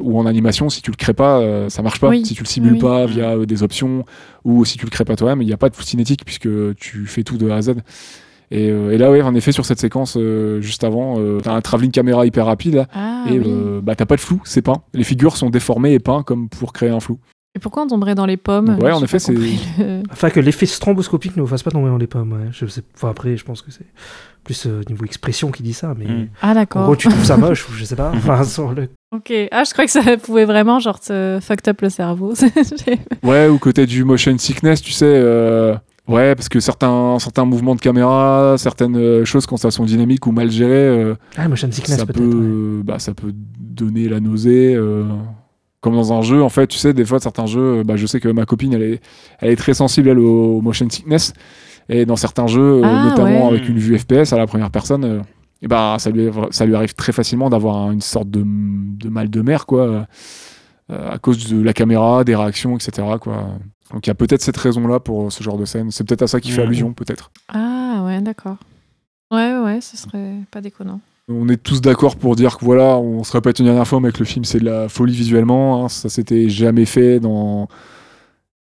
ou en animation, si tu le crées pas, euh, ça marche pas. Oui. Si tu le simules Oui. pas via des options, ou si tu le crées pas toi-même, il n'y a pas de flou cinétique puisque tu fais tout de A à Z. Et, et là, ouais, en effet, sur cette séquence, juste avant, euh, t'as un travelling caméra hyper rapide, là, Ah, et oui. bah, t'as pas de flou, c'est peint. Les figures sont déformées et peintes comme pour créer un flou. Et pourquoi on tomberait dans les pommes Ouais, en effet, c'est- le- Afin que l'effet stromboscopique ne vous fasse pas tomber dans les pommes. Ouais. Je sais... enfin, après, je pense que c'est plus euh, niveau expression qui dit ça. Mais Mm. Ah, en d'accord. gros, tu trouves ça moche ou je sais pas. Enfin, sur le... Ok. Ah, je crois que ça pouvait vraiment, genre, te fucked up le cerveau. Ouais, ou côté du motion sickness, tu sais. euh, Ouais, parce que certains, certains mouvements de caméra, certaines euh, choses, quand ça sont dynamiques ou mal gérées, euh, Ah, motion sickness ça, peut, ouais. euh, bah, ça peut donner la nausée. Comme dans un jeu, en fait, tu sais, des fois, certains jeux, euh, bah, je sais que ma copine, elle est, elle est très sensible, elle, au motion sickness. Et dans certains jeux, euh, Ah, notamment ouais. avec une vue FPS à la première personne, euh, et bah, ça, lui, ça lui arrive très facilement d'avoir un- une sorte de, de mal de mer, quoi, euh, à cause de la caméra, des réactions, etc. Quoi. Donc il y a peut-être cette raison-là pour ce genre de scène. C'est peut-être à ça qui fait allusion, peut-être. Ah, ouais, d'accord. Ouais, ouais, ce serait pas déconnant. On est tous d'accord pour dire que voilà, on se répète une dernière fois, mais que le film c'est de la folie visuellement. hein. ça s'était jamais fait dans.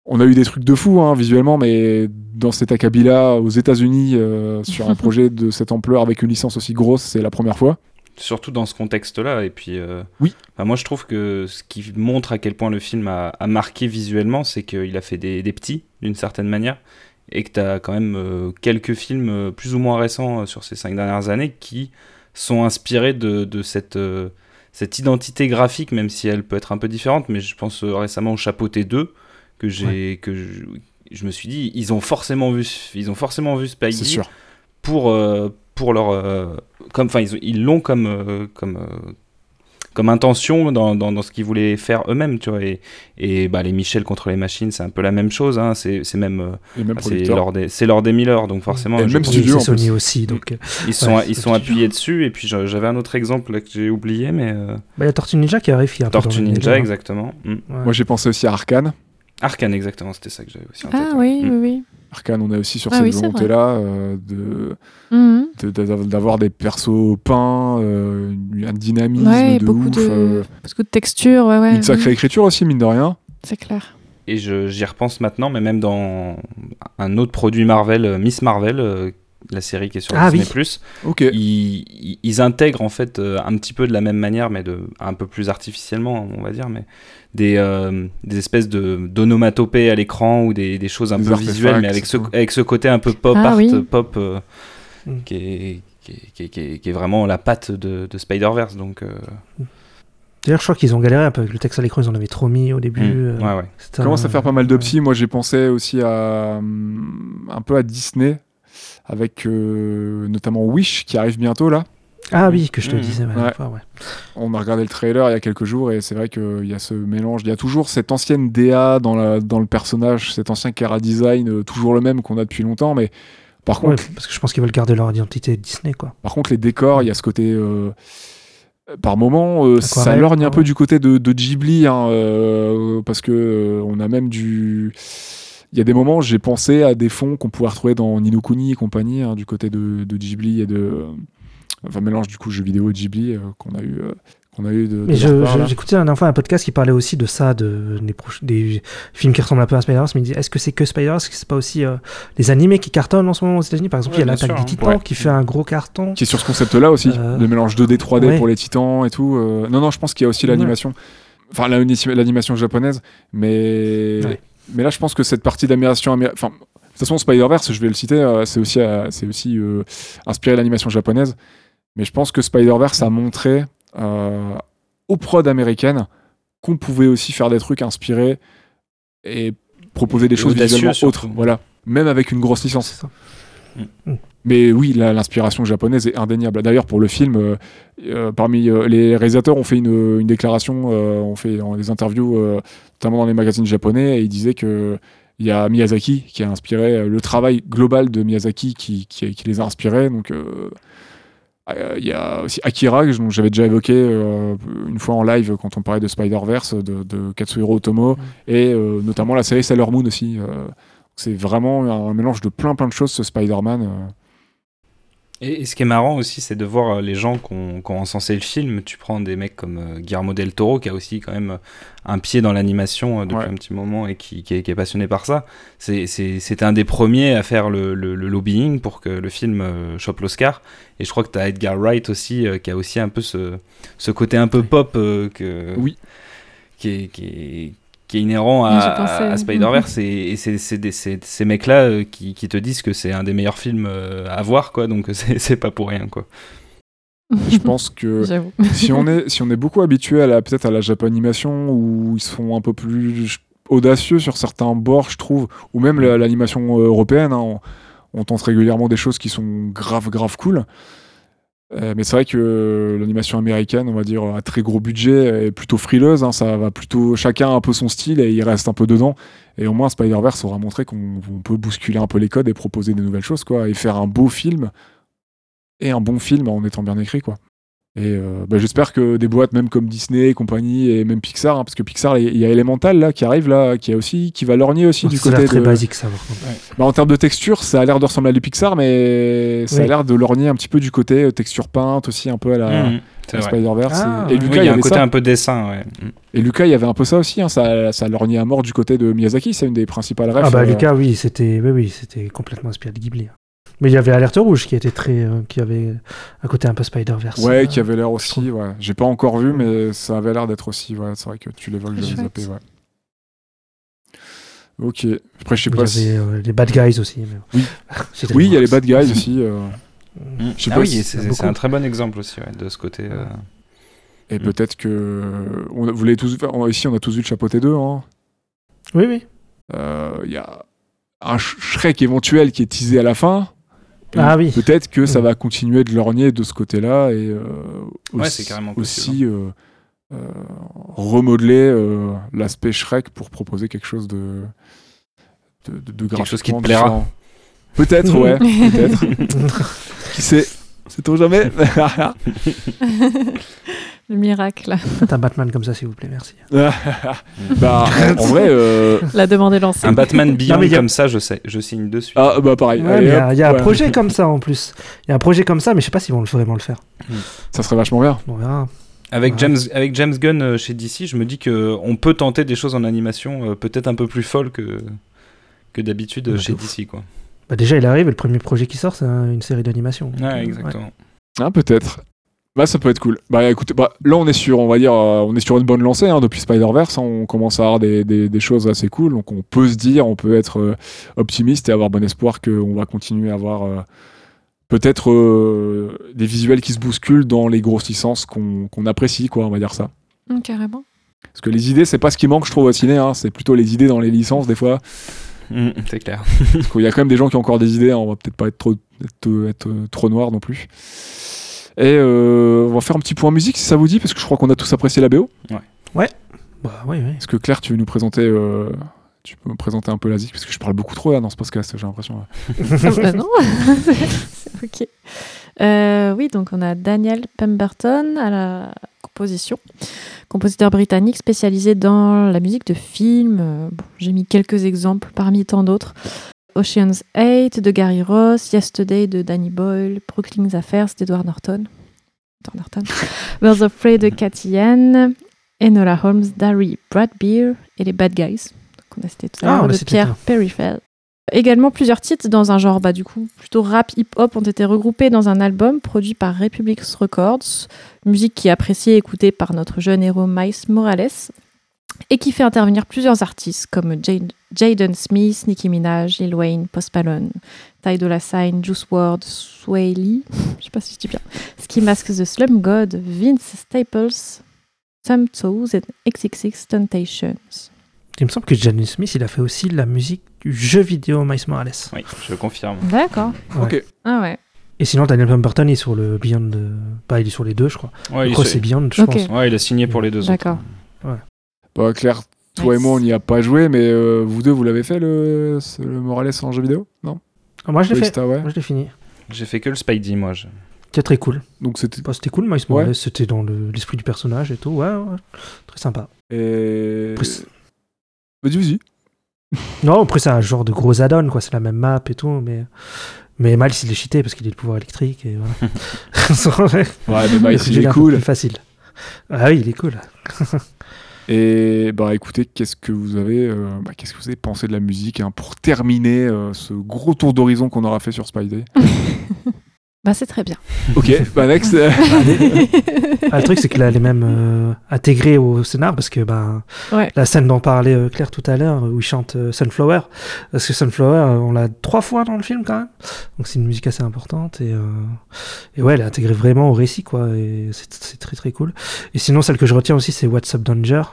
On a eu des trucs de fou hein, visuellement, mais dans cet acabit-là, aux États-Unis, euh, sur un projet de cette ampleur avec une licence aussi grosse, c'est la première fois. Surtout dans ce contexte-là. Et puis, euh, Oui. enfin, moi, je trouve que ce qui montre à quel point le film a, a marqué visuellement, c'est qu'il a fait des, des petits, d'une certaine manière. Et que tu as quand même euh, quelques films euh, plus ou moins récents euh, sur ces cinq dernières années qui sont inspirés de, de cette, euh, cette identité graphique, même si elle peut être un peu différente. Mais je pense euh, récemment au Chapeauté 2, que j'ai. que je, je me suis dit, ils ont forcément vu, ce- ils ont forcément vu Spidey pour, euh, pour leur. comme, enfin, ils ont- ils l'ont comme, comme, comme intention dans, dans, dans ce qu'ils voulaient faire eux-mêmes, tu vois. Et, et bah, les Michel contre les machines, c'est un peu la même chose, hein. C'est c'est même. euh, Et bah, c'est producteur. lors des, c'est lors des Miller, donc forcément. Et même studio, Sony plus. aussi. Donc, euh, ils sont, Ouais, ils sont appuyés dessus. Et puis j'a- j'avais un autre exemple là, que j'ai oublié, mais. euh, bah, il y a Tortue Ninja qui arrive. Tortue Ninja, délire, exactement. Mm. hein. Ouais. Moi j'ai pensé aussi à Arkane. Arkane, exactement, c'était ça que j'avais aussi en tête. Ah ouais. oui, oui, oui. Arkane, on a aussi sur Ah cette oui, volonté-là euh, de, Mhm. de- d'avoir des persos peints, euh, un dynamisme Ouais, de beaucoup ouf, de, euh, beaucoup de textures, ouais, ouais. une sacrée Mhm. écriture aussi, mine de rien. C'est clair. Et je- j'y repense maintenant, mais même dans un autre produit Marvel, euh, Miss Marvel, euh, la série qui est sur Ah Disney+, oui. Ok. ils, ils- ils intègrent en fait euh, un petit peu de la même manière, mais de, un peu plus artificiellement, on va dire, mais des, euh, des espèces de d'onomatopées à l'écran ou des, des choses un Des peu visuelles, mais avec ce, avec ce côté un peu pop Ah art, oui. pop, euh, Mm. qui, est, qui, est, qui est- qui vraiment la patte de, de Spider-Verse. Donc, euh, D'ailleurs, je crois qu'ils ont galéré un peu avec le texte à l'écran. Ils en avaient trop mis au début. mm, euh, ouais, ouais. c'était Ça commence un- à faire pas mal de psy. Moi, j'ai pensé aussi à hum, un peu à Disney, avec euh, notamment Wish qui arrive bientôt là. Ah oui, que je te Mhm. disais. la Ouais. dernière fois, ouais. On a regardé le trailer il y a quelques jours et c'est vrai qu'il y a ce mélange. Il y a toujours cette ancienne DA dans, la, dans le personnage, cet ancien Cara Design, euh, toujours le même qu'on a depuis longtemps. Mais par Ouais, contre, parce que je pense qu'ils veulent garder leur identité Disney, quoi. par contre les décors, il y a ce côté. euh, par moment, euh, ça lorgne un ouais. peu du côté de, de Ghibli, hein, euh, parce que euh, on a même du. Il y a des moments, où j'ai pensé à des fonds qu'on pouvait retrouver dans Nino Kuni et compagnie, hein, du côté de, de Ghibli et de. Enfin, mélange du coup jeux vidéo et Ghibli euh, qu'on a eu. euh, qu'on a eu de, de j'écoutais la dernière fois un podcast qui parlait aussi de ça, de, des, films qui ressemblent un peu à Spider-Verse, mais il disait est-ce que c'est que Spider-Verse? Est-ce que c'est pas aussi euh, les animés qui cartonnent en ce moment aux États-Unis? Par exemple, Ouais, il y a l'attaque des hein. titans Ouais. qui fait un gros carton. qui est sur ce concept-là aussi, Euh, le mélange 2D 3D ouais. pour les titans et tout. euh, Non, non, je pense qu'il y a aussi Ouais. l'animation, enfin l'ani- l'animation japonaise, mais Ouais. Mais là je pense que cette partie d'animation, améri- enfin de toute façon Spider-Verse, je vais le citer, euh, c'est aussi euh, c'est aussi euh, inspiré de l'animation japonaise, mais je pense que Spider-Verse a montré euh, aux prods américaines qu'on pouvait aussi faire des trucs inspirés et proposer des Et choses visuellement autres, voilà, même avec une grosse C'est licence. Mais oui, l'inspiration japonaise est indéniable. D'ailleurs, pour le film, euh, euh, parmi euh, les réalisateurs ont fait une, une déclaration, euh, ont fait des interviews, notamment dans les magazines japonais, et ils disaient que il y a Miyazaki qui a inspiré le travail global de Miyazaki qui, qui, qui les a inspirés. Donc, il y a aussi Akira, dont j'avais déjà évoqué euh, une fois en live quand on parlait de Spider-Verse, de, de Katsuhiro Otomo, et euh, notamment la série Sailor Moon aussi. euh. c'est vraiment un mélange de plein plein de choses, ce Spider-Man. Et, et ce qui est marrant aussi, c'est de voir euh, les gens qui ont, qui ont encensé le film. Tu prends des mecs comme euh, Guillermo del Toro, qui a aussi quand même euh, un pied dans l'animation depuis Ouais. un petit moment et qui, qui est, qui est passionné par ça. C'est- c'est- C'était un des premiers à faire le, le- le lobbying pour que le film chope l'Oscar. Et je crois que tu as Edgar Wright aussi, qui a aussi un peu ce, ce côté un peu pop que, Oui. qui, est, qui, est, qui est inhérent à, Spider-Verse. Et, et c'est ces mecs-là euh, qui, qui te disent que c'est un des meilleurs films euh, à voir, quoi. Donc c'est c'est pas pour rien, quoi. Je pense que si on est si on est beaucoup habitué à la peut-être à la japanimation où ils sont un peu plus audacieux sur certains bords, je trouve, ou même la- l'animation euh, européenne, hein, on, on tente régulièrement des choses qui sont grave grave cool. Euh, mais c'est vrai que l'animation américaine, on va dire, à très gros budget, est plutôt frileuse. hein, ça va plutôt chacun a un peu son style et il reste un peu dedans. Et au moins, Spider-Verse aura montré qu'on on peut bousculer un peu les codes et proposer des nouvelles choses, quoi, et faire un beau film et un bon film en étant bien écrit, quoi. Et euh, bah, j'espère que des boîtes même comme Disney et compagnie et même Pixar, hein, parce que Pixar, il y a Elemental là qui arrive là, qui a aussi, qui va lorgner aussi du Ça a côté l'air très de. basique ça. Bah, en termes de texture, ça a l'air de ressembler à du Pixar, mais ça a l'air de lorgner un petit peu du côté euh, texture peinte aussi un peu à la, c'est la vrai. Spider-Verse. Ah, et. Oui, Lucas, il y a un avait côté ça. un peu dessin, ouais. Mm. Et Lucas, il y avait un peu ça aussi. hein, ça, ça lorgnait à mort du côté de Miyazaki. C'est une des principales refs. Ah bah euh, Lucas, oui, c'était oui, oui, c'était complètement inspiré de Ghibli. Mais il y avait Alerte Rouge qui était très, euh, qui avait un côté un peu Spider-Verse. Ouais, euh, qui avait l'air aussi. Ouais. J'ai pas encore vu, mais ça avait l'air d'être aussi. Ouais, c'est vrai que tu l'évoques, Très j'avais chouette. zappé. Ouais. Ok. Après, je sais Il y pas avait euh, les Bad Guys aussi. mais- Oui. Il y a les bad guys aussi. euh, Mm. Je sais Ah pas oui, si- c'est c'est un très bon exemple aussi ouais, de ce côté. euh, Et Mm. peut-être que. On, vous l'avez tous on- Ici, on a tous vu le chapeauté 2. Hein. Oui, oui. Euh, Il y a un Sh- Shrek éventuel qui est teasé à la fin. Ah oui. Peut-être que ça va continuer de lorgner de ce côté-là et euh, aussi, carrément euh, euh, remodeler euh, l'aspect Shrek pour proposer quelque chose de de, de, de Quelque chose qui te plaira. Peut-être, ouais, peut-être. qui sait? Sait-on jamais Le miracle. Faites un Batman comme ça, s'il vous plaît, merci. Bah, en, vrai, euh, La demande est lancée. Un Batman Beyond a- comme ça, je sais, je signe dessus. ah bah pareil. Ouais, il y a, hop, il y a ouais. un projet comme ça en plus. Il y a un projet comme ça, mais je sais pas s'ils vont le- vraiment le faire. Ça serait vachement bien. On verra. Avec, Ouais. James, avec James Gunn euh, chez DC, je me dis que on peut tenter des choses en animation euh, peut-être un peu plus folles que, que d'habitude euh, chez ouf. DC. Quoi. Bah déjà, il arrive et le premier projet qui sort, c'est un- une série d'animation. Ouais, exactement. Ah, peut-être. Bah, ça peut être cool. Bah, écoutez, bah, là, on est sur, on va dire, euh, on est sur une bonne lancée hein, depuis Spider-Verse. hein, on commence à avoir des, des- des choses assez cool. Donc, on peut se dire, on peut être euh, optimiste et avoir bon espoir qu'on va continuer à avoir euh, peut-être euh, des visuels qui se bousculent dans les grosses licences qu'on qu'on apprécie, quoi, on va dire ça. Mm, carrément. Parce que les idées, c'est pas ce qui manque, je trouve, au ciné. hein, c'est plutôt les idées dans les licences, des fois. Mm, c'est clair. Parce qu'il y a quand même des gens qui ont encore des idées. hein, on va peut-être pas être trop, être, être, trop noir non plus. Et euh, on va faire un petit point musique si ça vous dit, parce que je crois qu'on a tous apprécié la BO. Bah oui, oui. Est-ce que Claire, tu veux nous présenter, euh, tu peux me présenter un peu la zik parce que je parle beaucoup trop là dans ce podcast, j'ai l'impression. Ah bah non, c'est ok. Euh, oui, donc on a Daniel Pemberton à la composition, compositeur britannique spécialisé dans la musique de films. Euh, bon, J'ai mis quelques exemples parmi tant d'autres. Ocean's 8 de Gary Ross, Yesterday de Danny Boyle, Brooklyn's Affairs d'Edward Norton, Edward Norton, Birds of Prey de Cathy Yan, Enola Holmes d'Harry Bradbeer et les Bad Guys, qu'on a cité tout à Ah, l'heure, de Pierre. Perifel. Également, plusieurs titres dans un genre bah, du coup plutôt rap hip-hop ont été regroupés dans un album produit par Republic Records, musique qui est appréciée et écoutée par notre jeune héros Miles Morales, et qui fait intervenir plusieurs artistes comme Jade- Jaden Smith, Nicki Minaj, Lil Wayne, Post Malone, Ty Dolla Sign, Juice WRLD, Sway Lee, je Ski Mask the Slum God, Vince Staples, Tom Toes et XXX Tentations. Il me semble que Jaden Smith, il a fait aussi la musique du jeu vidéo Miles Morales. Oui, je confirme. D'accord. Ouais. Ok. Ah ouais. Et sinon, Daniel Pemberton, il est sur le Beyond. de- Bah, il est sur les deux, je crois. Ouais, c'est Beyond, je Ok. pense. ouais, il a signé pour les deux autres. D'accord. Bah, Claire, toi et moi, on n'y a pas joué, mais euh, vous deux, vous l'avez fait le, le Morales en jeu vidéo? Non? Ah, moi, je l'ai fait. ouais. Moi, je l'ai fini. J'ai fait que le Spidey, moi. je- C'était très cool. Donc c'était. Bah, c'était cool, Miles Ouais. Morales. C'était dans le- l'esprit du personnage et tout. Ouais, ouais. Très sympa. Et... Après, Vas-y, vas-y. Non, après, c'est un genre de gros add-on, quoi. C'est la même map et tout, mais. Mais Miles, il est cheaté parce qu'il a le pouvoir électrique et voilà. Ouais, mais jeu il est cool. plus facile. Ah oui, il est cool. Et bah écoutez, qu'est-ce que vous avez, euh, bah, qu'est-ce que vous avez pensé de la musique hein, pour terminer euh, ce gros tour d'horizon qu'on aura fait sur Spidey Bah c'est très bien. Ok, bah next. Ah, le truc, c'est qu'il a les mêmes euh, intégrés au scénar parce que ben, Ouais. la scène dont parlait euh, Claire tout à l'heure, où il chante euh, Sunflower, parce que Sunflower, on l'a trois fois dans le film quand même. Donc c'est une musique assez importante et, euh, et ouais, elle est intégrée vraiment au récit quoi. Et c'est c'est très très cool. Et sinon, celle que je retiens aussi, c'est What's Up Danger.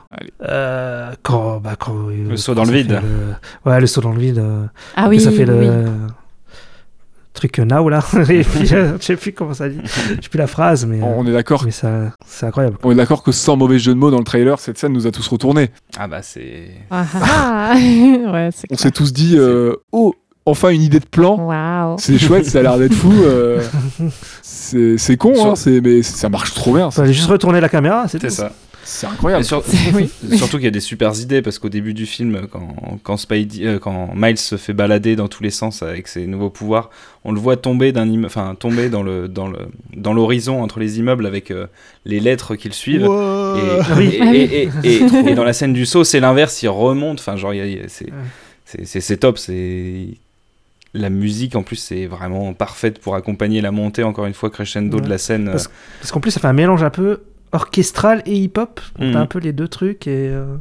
Euh, quand, bah, quand, euh, Le saut quand dans le vide. le- Ouais, le saut dans le vide. Ah oui, ça fait le oui. Truc now là. et puis, euh, je sais plus comment ça dit. Je sais plus la phrase, mais, euh, on est d'accord. mais ça, c'est incroyable. On est d'accord que sans mauvais jeu de mots dans le trailer, cette scène nous a tous retournés. Ah bah c'est. Ah, ah, ah. ouais, On clair. s'est tous dit, euh, oh, enfin une idée de plan. C'est chouette, ça a l'air d'être fou. euh, c'est c'est con, hein, c'est- mais ça marche trop bien. Fallait juste retourner la caméra, c'est C'est tout. ça. C'est incroyable. sur- Oui. Surtout qu'il y a des super idées parce qu'au début du film, quand, quand, Spidey, euh, quand Miles se fait balader dans tous les sens avec ses nouveaux pouvoirs, on le voit tomber d'un imme- enfin tomber dans le dans le dans l'horizon entre les immeubles avec euh, les lettres qui le suivent. Et, Oui. et, Ah oui. et- et- et- et dans la scène du saut, c'est l'inverse, il remonte. Enfin, genre, il y a- il y a- c'est c'est- c'est c'est top. C'est la musique en plus, c'est vraiment parfaite pour accompagner la montée encore une fois crescendo de la scène. Parce- Parce qu'en plus, ça fait un mélange un peu orchestral et hip-hop. Mhm. T'as un peu les deux trucs et. euh,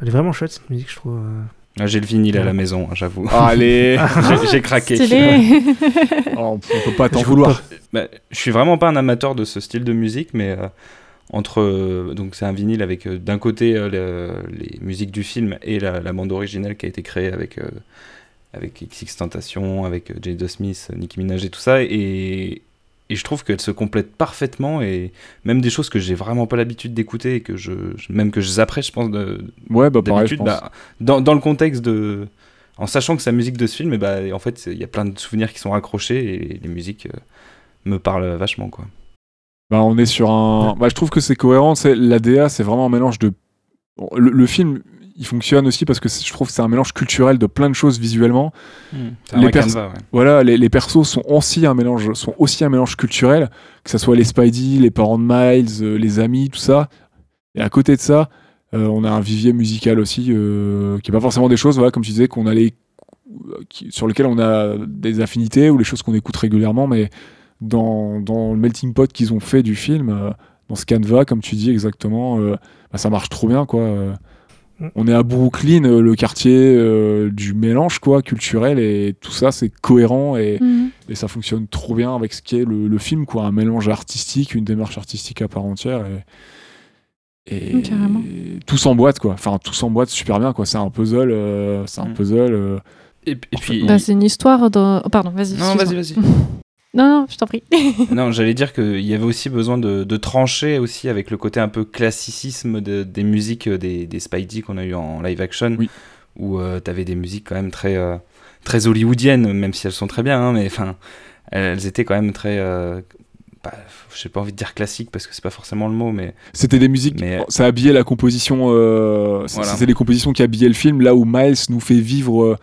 Elle est vraiment chouette cette musique, je trouve. euh. Ah, J'ai le vinyle à la maison, hein, j'avoue. Allez, J'ai- craqué. Stylé. Oh, on peut pas t'en vouloir. Bah, je suis vraiment pas un amateur de ce style de musique, mais euh, entre euh, donc c'est un vinyle avec euh, d'un côté euh, le- les musiques du film et la, la bande originale qui a été créée avec euh, avec XX Tentation, avec euh, Jada Smith, Nicki Minaj et tout ça, et, et je trouve qu'elle se complète parfaitement et même des choses que j'ai vraiment pas l'habitude d'écouter et que je même que je zapperais, je pense de, Ouais, bah pareil, je d'habitude, pense. bah, dans, dans le contexte de en sachant que c'est la musique de ce film, et bah, en fait, il y a plein de souvenirs qui sont raccrochés et les musiques euh, me parlent vachement. Quoi. Bah, on est sur un. Bah, je trouve que c'est cohérent. C'est l'ADA, c'est vraiment un mélange de. Le film, il fonctionne aussi parce que je trouve que c'est un mélange culturel de plein de choses visuellement. Un Les vrai pers- canevas, ouais. Voilà, les, les persos sont aussi un mélange, sont aussi un mélange culturel, que ce soit les Spidey, les parents de Miles, euh, les amis, tout ça. Et à côté de ça, euh, on a un vivier musical aussi, euh, qui est pas forcément des choses, voilà, comme tu disais, qu'on sur lesquelles on a des affinités ou les choses qu'on écoute régulièrement, mais dans, dans le melting pot qu'ils ont fait du film, dans ce canevas, comme tu dis exactement, bah, ça marche trop bien, quoi. Mm. On est à Brooklyn, euh, le quartier euh, du mélange, quoi, culturel, et tout ça, c'est cohérent et, et ça fonctionne trop bien avec ce qu'est le, le film, quoi, un mélange artistique, une démarche artistique à part entière. Et, et- Mm, et tout s'emboîte, quoi. Enfin, tout s'emboîte super bien, quoi. C'est un puzzle, euh, c'est un Mm. puzzle. euh, Et, et puis. Bah, c'est une histoire de. oh, pardon, vas-y. non, vas-y, vas-y. Non, non, je t'en prie. non, j'allais dire qu'il y avait aussi besoin de, de trancher aussi avec le côté un peu classicisme de- des musiques euh, des, des Spidey qu'on a eu en live action, Oui. où tu avais des musiques quand même très, euh, très hollywoodiennes, même si elles sont très bien, hein, mais enfin, elles, étaient quand même très. Euh, bah, j'ai pas envie de dire classique parce que c'est pas forcément le mot, mais C'était des musiques, Mais- ça habillait la composition, euh, c- Voilà. c'était les compositions qui habillaient le film, là où Miles nous fait vivre euh,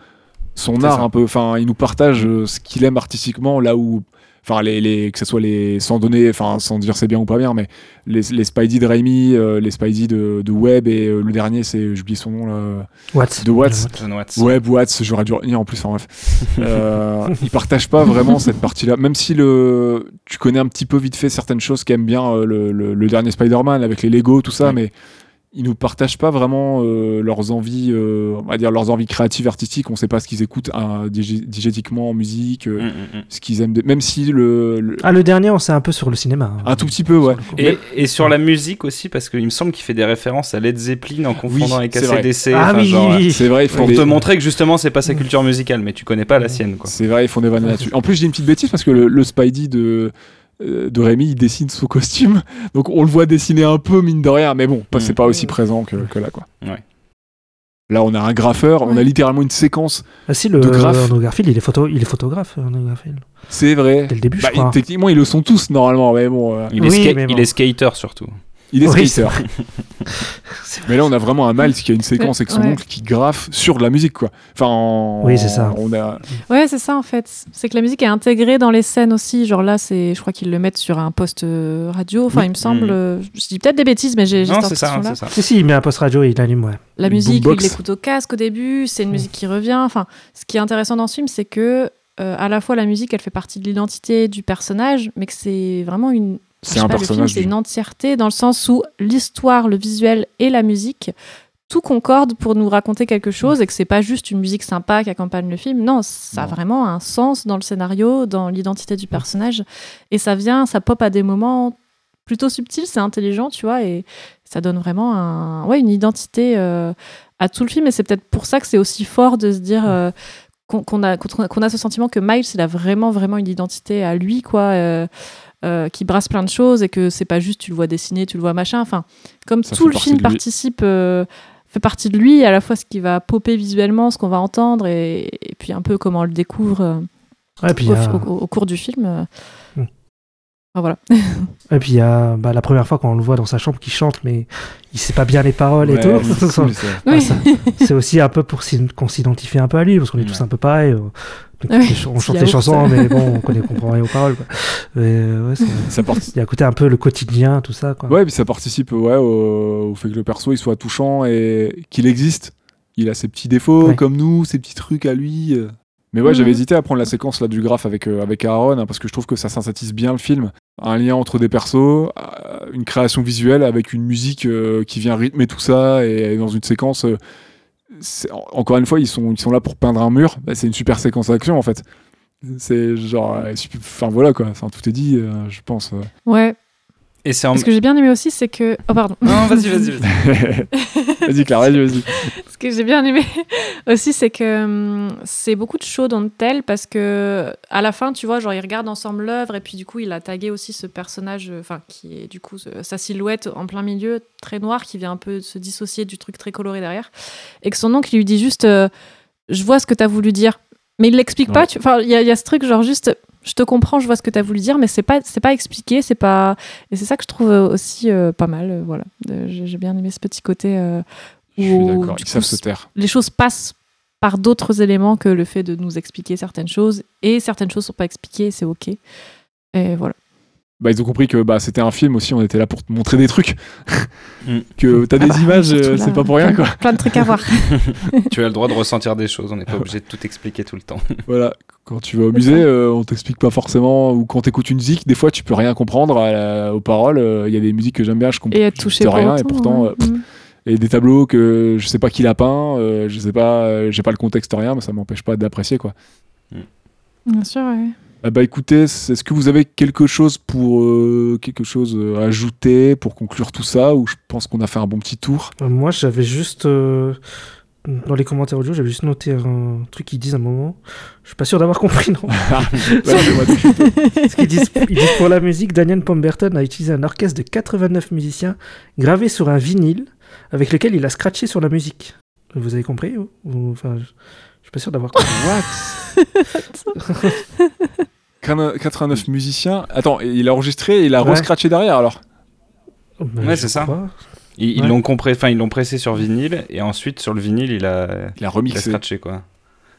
son art ça. un peu, enfin, il nous partage euh, ce qu'il aime artistiquement, là où, enfin, les, les, que ce soit les, sans donner, enfin, sans dire c'est bien ou pas bien, mais les, les Spidey de Raimi, euh, les Spidey de, de Webb et euh, le dernier, c'est, j'oublie son nom là, Watts. de Watts. John Watts. Webb, Watts, j'aurais dû retenir en plus, enfin bref. Euh, ils partagent pas vraiment cette partie-là, même si le, tu connais un petit peu vite fait certaines choses qu'aiment bien euh, le, le- le dernier Spider-Man avec les Lego, tout ça, Oui. mais ils nous partagent pas vraiment euh, leurs envies, euh, on va dire leurs envies créatives, artistiques. On sait pas ce qu'ils écoutent hein, digé- digétiquement en musique, euh, Mm, mm, mm. ce qu'ils aiment, de- même si le, le- Ah, le dernier, on sait un peu sur le cinéma. hein. un tout petit peu, ouais. Et, et sur la musique aussi, parce qu'il me semble qu'il fait des références à Led Zeppelin en confondant avec c'est vrai. ACDC. Ah enfin, oui, genre, oui, oui. C'est vrai, ils font Pour des- te montrer que justement c'est pas sa culture musicale, mais tu connais pas la sienne quoi. C'est vrai, ils font des vannes là-dessus. En plus, j'ai une petite bêtise parce que le, le Spidey de, de Rémi, il dessine son costume. Donc on le voit dessiner un peu, mine de rien. Mais bon, pas- Mm. c'est pas aussi présent que, que là, quoi. Ouais. Là, on a un graffeur, on a littéralement une séquence. Ah si, le de graphe. Andrew Garfield, il est, photo, il est photographe, Andrew Garfield. C'est vrai. Dès le début, Bah, je crois. techniquement, ils le sont tous normalement, mais bon, euh, Il, est Oui, ska- mais bon. il est skater surtout. Il est skater. Mais là, on a vraiment un Miles qui a une séquence avec son Ouais. oncle qui graffe sur de la musique, quoi. Enfin, en- Oui, c'est ça. On a... Ouais, c'est ça en fait. C'est que la musique est intégrée dans les scènes aussi. Genre là, c'est, je crois qu'ils le mettent sur un poste euh, radio. Enfin, Oui. il me semble. Mhm. euh, Je dis peut-être des bêtises, mais j'ai, Non, cette c'est ça, impression-là. c'est ça. Si, si, il met un post radio et il allume, ouais. La Une musique, il l'écoute au casque au début. C'est une musique qui revient. Enfin, ce qui est intéressant dans ce film, c'est que euh, à la fois la musique, elle fait partie de l'identité du personnage, mais que c'est vraiment une. C'est un pas, le film, personnage. c'est du- une entièreté dans le sens où l'histoire, le visuel et la musique tout concorde pour nous raconter quelque chose et que c'est pas juste une musique sympa qui accompagne le film. Non, ça a vraiment un sens dans le scénario, dans l'identité du personnage. Et ça vient, ça pop à des moments plutôt subtils, c'est intelligent, tu vois, et ça donne vraiment un, ouais, une identité euh, à tout le film. Et c'est peut-être pour ça que c'est aussi fort de se dire euh, qu'on a, qu'on a ce sentiment que Miles, il a vraiment, vraiment une identité à lui, quoi. euh, euh, qui brasse plein de choses et que c'est pas juste tu le vois dessiner, tu le vois machin. Enfin, comme Ça tout le film participe. euh, fait partie de lui, à la fois ce qui va popper visuellement, ce qu'on va entendre, et, et puis un peu comment on le découvre euh, Ouais, puis il au, y a- au- au cours du film. euh. Mm. Enfin, voilà. Et puis il y a bah, la première fois quand on le voit dans sa chambre qui chante, mais il sait pas bien les paroles et tout. c'est cool, ça. Ouais, Oui. ça- c'est aussi un peu pour qu'on s'identifie un peu à lui, parce qu'on est tous un peu pareils. Oui, on chante les chansons, mais bon, on connaît, comprend rien aux paroles. Quoi. Mais, euh, ouais, c'est- Ça part- il y a côté un peu le quotidien, tout ça. Quoi. Ouais, puis ça participe ouais, au, au fait que le perso il soit touchant et qu'il existe. Il a ses petits défauts Ouais. comme nous, ses petits trucs à lui. euh. Mais ouais, Mhm. j'avais hésité à prendre la séquence là du graphe avec, euh, avec Aaron hein, parce que je trouve que ça synthétise bien le film. Un lien entre des persos, euh, une création visuelle avec une musique euh, qui vient rythmer tout ça et dans une séquence. Encore une fois, ils sont, ils sont là pour peindre un mur. Bah, c'est une super séquence d'action en fait. C'est genre. euh, Enfin voilà quoi, enfin, tout est dit, euh, je pense. euh. Ouais. Et c'est en. Ce que j'ai bien aimé aussi, c'est que. Oh, pardon. Non, vas-y, vas-y, vas-y. vas-y, Claire, vas-y, vas-y. Ce que j'ai bien aimé aussi, c'est que hum, c'est beaucoup de show don't tell parce que à la fin, tu vois, genre ils regardent ensemble l'œuvre et puis du coup, il a tagué aussi ce personnage, euh, enfin qui est du coup sa silhouette en plein milieu, très noir, qui vient un peu se dissocier du truc très coloré derrière, et que son oncle il lui dit juste, euh, je vois ce que t'as voulu dire, mais il l'explique pas. Tu- Enfin, il y, a- il y a ce truc genre juste. Je te comprends, je vois ce que tu as voulu dire, mais c'est pas c'est pas expliqué, c'est pas et c'est ça que je trouve euh, aussi euh, pas mal. euh, voilà, j'ai bien aimé ce petit côté euh, Je suis où, d'accord, du ils coup, savent se taire. les choses passent par d'autres éléments que le fait de nous expliquer certaines choses et certaines choses sont pas expliquées c'est ok et voilà Bah, ils ont compris que bah, c'était un film aussi, on était là pour te montrer des trucs. Mm. que t'as Ah des bah, images, euh, c'est pas pour rien plein- quoi. plein de trucs à voir tu as le droit de ressentir des choses, on n'est pas obligé de tout expliquer tout le temps. Voilà, quand tu vas au musée, euh, on t'explique pas forcément, ou quand t'écoutes une musique, des fois tu peux rien comprendre à la- aux paroles. euh, Il y a des musiques que j'aime bien, je comprends et rien, et pourtant, ouais. euh, pff, Mm. et des tableaux que je sais pas qui l'a peint, euh, je sais pas, euh, j'ai pas le contexte rien, mais ça m'empêche pas d'apprécier quoi. bien sûr ouais. Ah bah écoutez, est-ce que vous avez quelque chose pour euh, quelque chose à ajouter pour conclure tout ça, ou je pense qu'on a fait un bon petit tour? Euh, Moi, j'avais juste. euh, dans les commentaires audio, j'avais juste noté un truc qu'ils disent à un moment. Je suis pas sûr d'avoir compris, non tout. Parce qu'ils disent, ils disent pour la musique, Daniel Pemberton a utilisé un orchestre de 89 musiciens gravé sur un vinyle avec lequel il a scratché sur la musique. Vous avez compris ou- ou- Enfin, je, je suis pas sûr d'avoir compris. Quin- 89 musiciens. Attends, il a enregistré et il a Ouais. rescratché derrière alors. Oh, ben, Ouais, je c'est ça. Ils ils Ouais. l'ont compré, enfin ils l'ont pressé sur vinyle et ensuite sur le vinyle il a, Il a il a remixé. scratché quoi.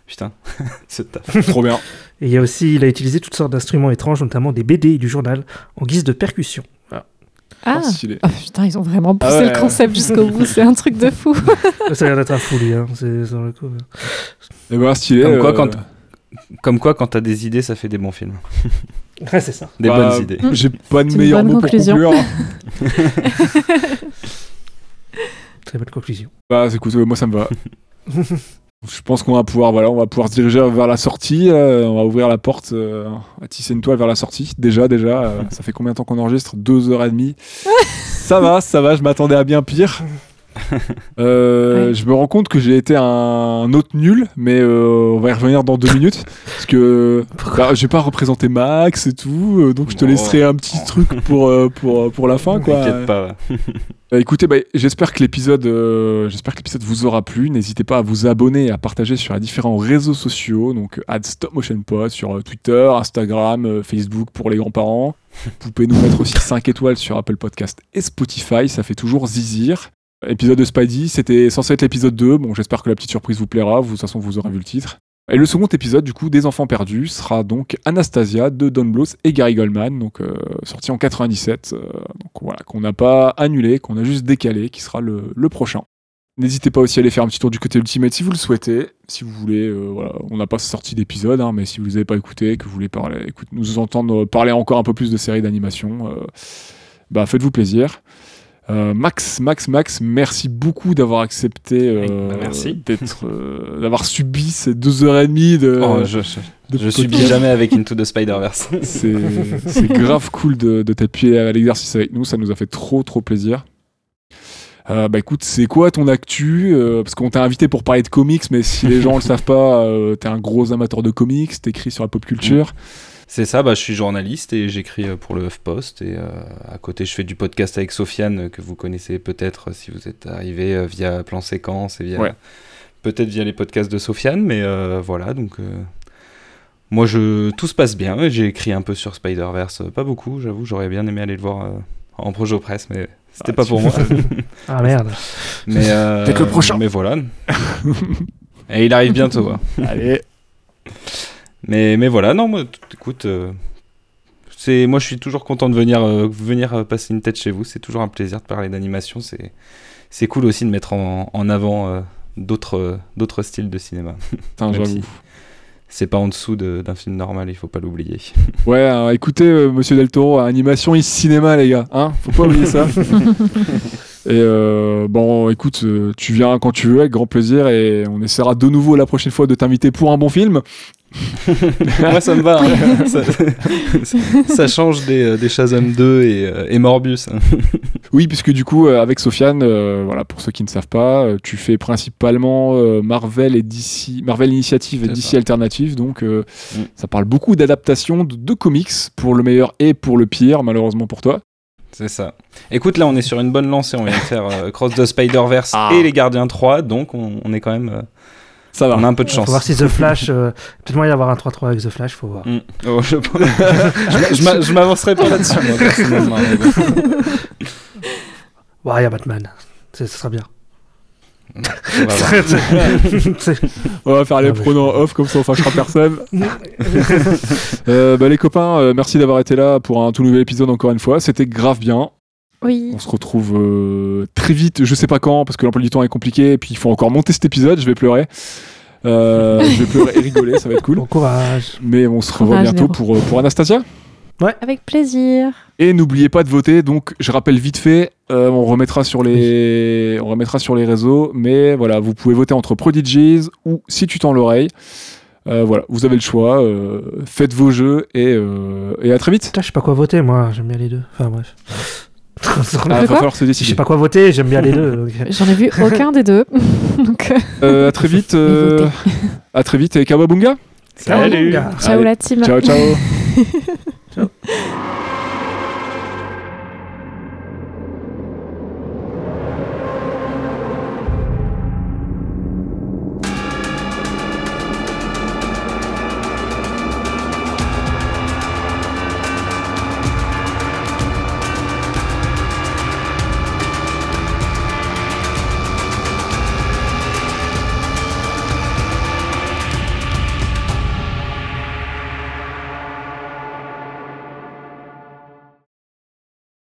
Putain, ce taf. Trop bien. Et il y a aussi, il a utilisé toutes sortes d'instruments étranges, notamment des BD et du journal, en guise de percussion. Ah Oh, stylé. Oh, putain ils ont vraiment poussé Ah ouais, le concept jusqu'au bout c'est un truc de fou Ça a l'air d'être un fou, lui. Hein. C'est sur le coup. hein. Et ben stylé. Comme quoi, euh, quand- Comme quoi quand t'as des idées ça fait des bons films, Ouais, c'est ça. des bah, bonnes idées. J'ai pas de meilleur mot pour conclusion. conclure. Très bonne conclusion. Bah écoute, euh, moi ça me va. Je pense qu'on va pouvoir, voilà, on va pouvoir se diriger vers la sortie. euh, on va ouvrir la porte euh, à tisser une toile vers la sortie. Déjà, déjà, euh, ça fait combien de temps qu'on enregistre? Deux heures et demie. ça va, ça va. Je m'attendais à bien pire. Euh, Ouais. Je me rends compte que j'ai été un autre nul, mais euh, on va y revenir dans deux minutes parce que bah, j'ai pas représenté Max et tout, euh, donc je te Oh. laisserai un petit truc pour euh, pour pour la fin, quoi. T'inquiète pas. ouais. Euh, écoutez, bah, j'espère que l'épisode, euh, j'espère que l'épisode vous aura plu. N'hésitez pas à vous abonner et à partager sur les différents réseaux sociaux, donc Stop Motion Pod sur Twitter, Instagram, euh, Facebook pour les grands-parents. Vous pouvez nous mettre aussi 5 étoiles sur Apple Podcast et Spotify, ça fait toujours zizir. Épisode de Spidey, c'était censé être l'épisode 2. Bon, j'espère que la petite surprise vous plaira. Vous, de toute façon, vous aurez vu le titre. Et le second épisode, du coup, des enfants perdus, sera donc Anastasia de Don Bluth et Gary Goldman, donc euh, sorti en 97. euh, donc voilà, qu'on n'a pas annulé, qu'on a juste décalé, qui sera le, prochain. N'hésitez pas aussi à aller faire un petit tour du côté Ultimate si vous le souhaitez. Si vous voulez, euh, voilà, on n'a pas sorti d'épisode, hein, mais si vous les avez pas écoutés, que vous voulez parler, écoute, nous entendre parler encore un peu plus de séries d'animation, bah faites-vous plaisir. Euh, Max, Max, Max, merci beaucoup d'avoir accepté euh, bah merci. d'être, euh, d'avoir subi ces deux heures et demie de. Oh, je, je, de je subis jamais avec Into the Spider-Verse. C'est c'est grave cool de, de t'appuyer à l'exercice avec nous, ça nous a fait trop trop plaisir. Bah écoute, c'est quoi ton actu Parce qu'on t'a invité pour parler de comics, mais si les gens le savent pas, t'es un gros amateur de comics, t'écris sur la pop culture. C'est ça, bah, je suis journaliste et j'écris euh, pour le HuffPost. Et euh, à côté, je fais du podcast avec Sofiane, euh, que vous connaissez peut-être si vous êtes arrivé euh, via Plan Séquence et via. Ouais. Peut-être via les podcasts de Sofiane, mais euh, voilà, donc. euh, moi, je, tout se passe bien. J'ai écrit un peu sur Spider-Verse, euh, pas beaucoup, j'avoue, j'aurais bien aimé aller le voir euh, en projet presse, mais c'était Ah, pas pour moi. Ah merde. mais, euh, Peut-être le prochain. Mais voilà. et il arrive bientôt. hein. Allez. Mais, mais voilà, non, moi, écoute, euh, c'est, moi je suis toujours content de venir, euh, venir euh, passer une tête chez vous. C'est toujours un plaisir de parler d'animation. C'est, c'est cool aussi de mettre en, en avant euh, d'autres, d'autres styles de cinéma. Putain, si c'est pas en dessous de- d'un film normal, il faut pas l'oublier. Ouais, alors, écoutez, Monsieur Del Toro, animation et cinéma, les gars. Hein Faut pas oublier ça. et euh, bon, écoute, tu viens quand tu veux, avec grand plaisir, et on essaiera de nouveau la prochaine fois de t'inviter pour un bon film. Moi ça me va. hein. ça, ça change des, euh, des Shazam 2 et, euh, et Morbius. hein. Oui, puisque du coup, euh, avec Sofiane, euh, voilà, pour ceux qui ne savent pas, tu fais principalement euh, Marvel et DC, Marvel Initiative et DC ça. Alternative, donc euh, Mm. ça parle beaucoup d'adaptations de, de comics pour le meilleur et pour le pire, malheureusement pour toi. C'est ça. Écoute, là, on est sur une bonne lancée. On vient de faire euh, Cross the Spider-Verse Ah. et Les Gardiens 3, donc on, on est quand même. euh, Ça va. on a un peu de Faut chance. voir si The Flash. euh, Peut-être moyen d'avoir un 3-3 avec The Flash, faut voir. Mm. Oh, je je- je m'a- je m'avancerai pas là-dessus, moi, personnellement. Ouais, il y a Batman. Ce sera bien. On va On faire les pronoms off, comme ça on fâchera personne. Euh, bah, les copains, euh, merci d'avoir été là pour un tout nouvel épisode encore une fois. C'était grave bien. Oui. On se retrouve euh, très vite, je sais pas quand, parce que l'emploi du temps est compliqué, et puis il faut encore monter cet épisode, je vais pleurer. Euh, je vais pleurer et rigoler, ça va être cool. Bon courage. Mais on se revoit bientôt pour, euh, pour Anastasia. Avec plaisir. Et n'oubliez pas de voter. Donc, je rappelle vite fait, euh, on remettra sur les, on remettra sur les réseaux. Mais voilà, vous pouvez voter entre Prodigies ou Si tu tends l'oreille. Euh, voilà, vous avez le choix. euh, faites vos jeux et, euh, et à très vite. Putain, je sais pas quoi voter, moi. J'aime bien les deux. Enfin, bref. Ah, va falloir se Je décider. sais pas quoi voter, j'aime bien les deux. J'en ai vu aucun des deux. Donc, euh, Euh, à très vite. euh, à très vite et Kawabunga. Salut Ciao, ciao Allez. la team. Ciao, ciao.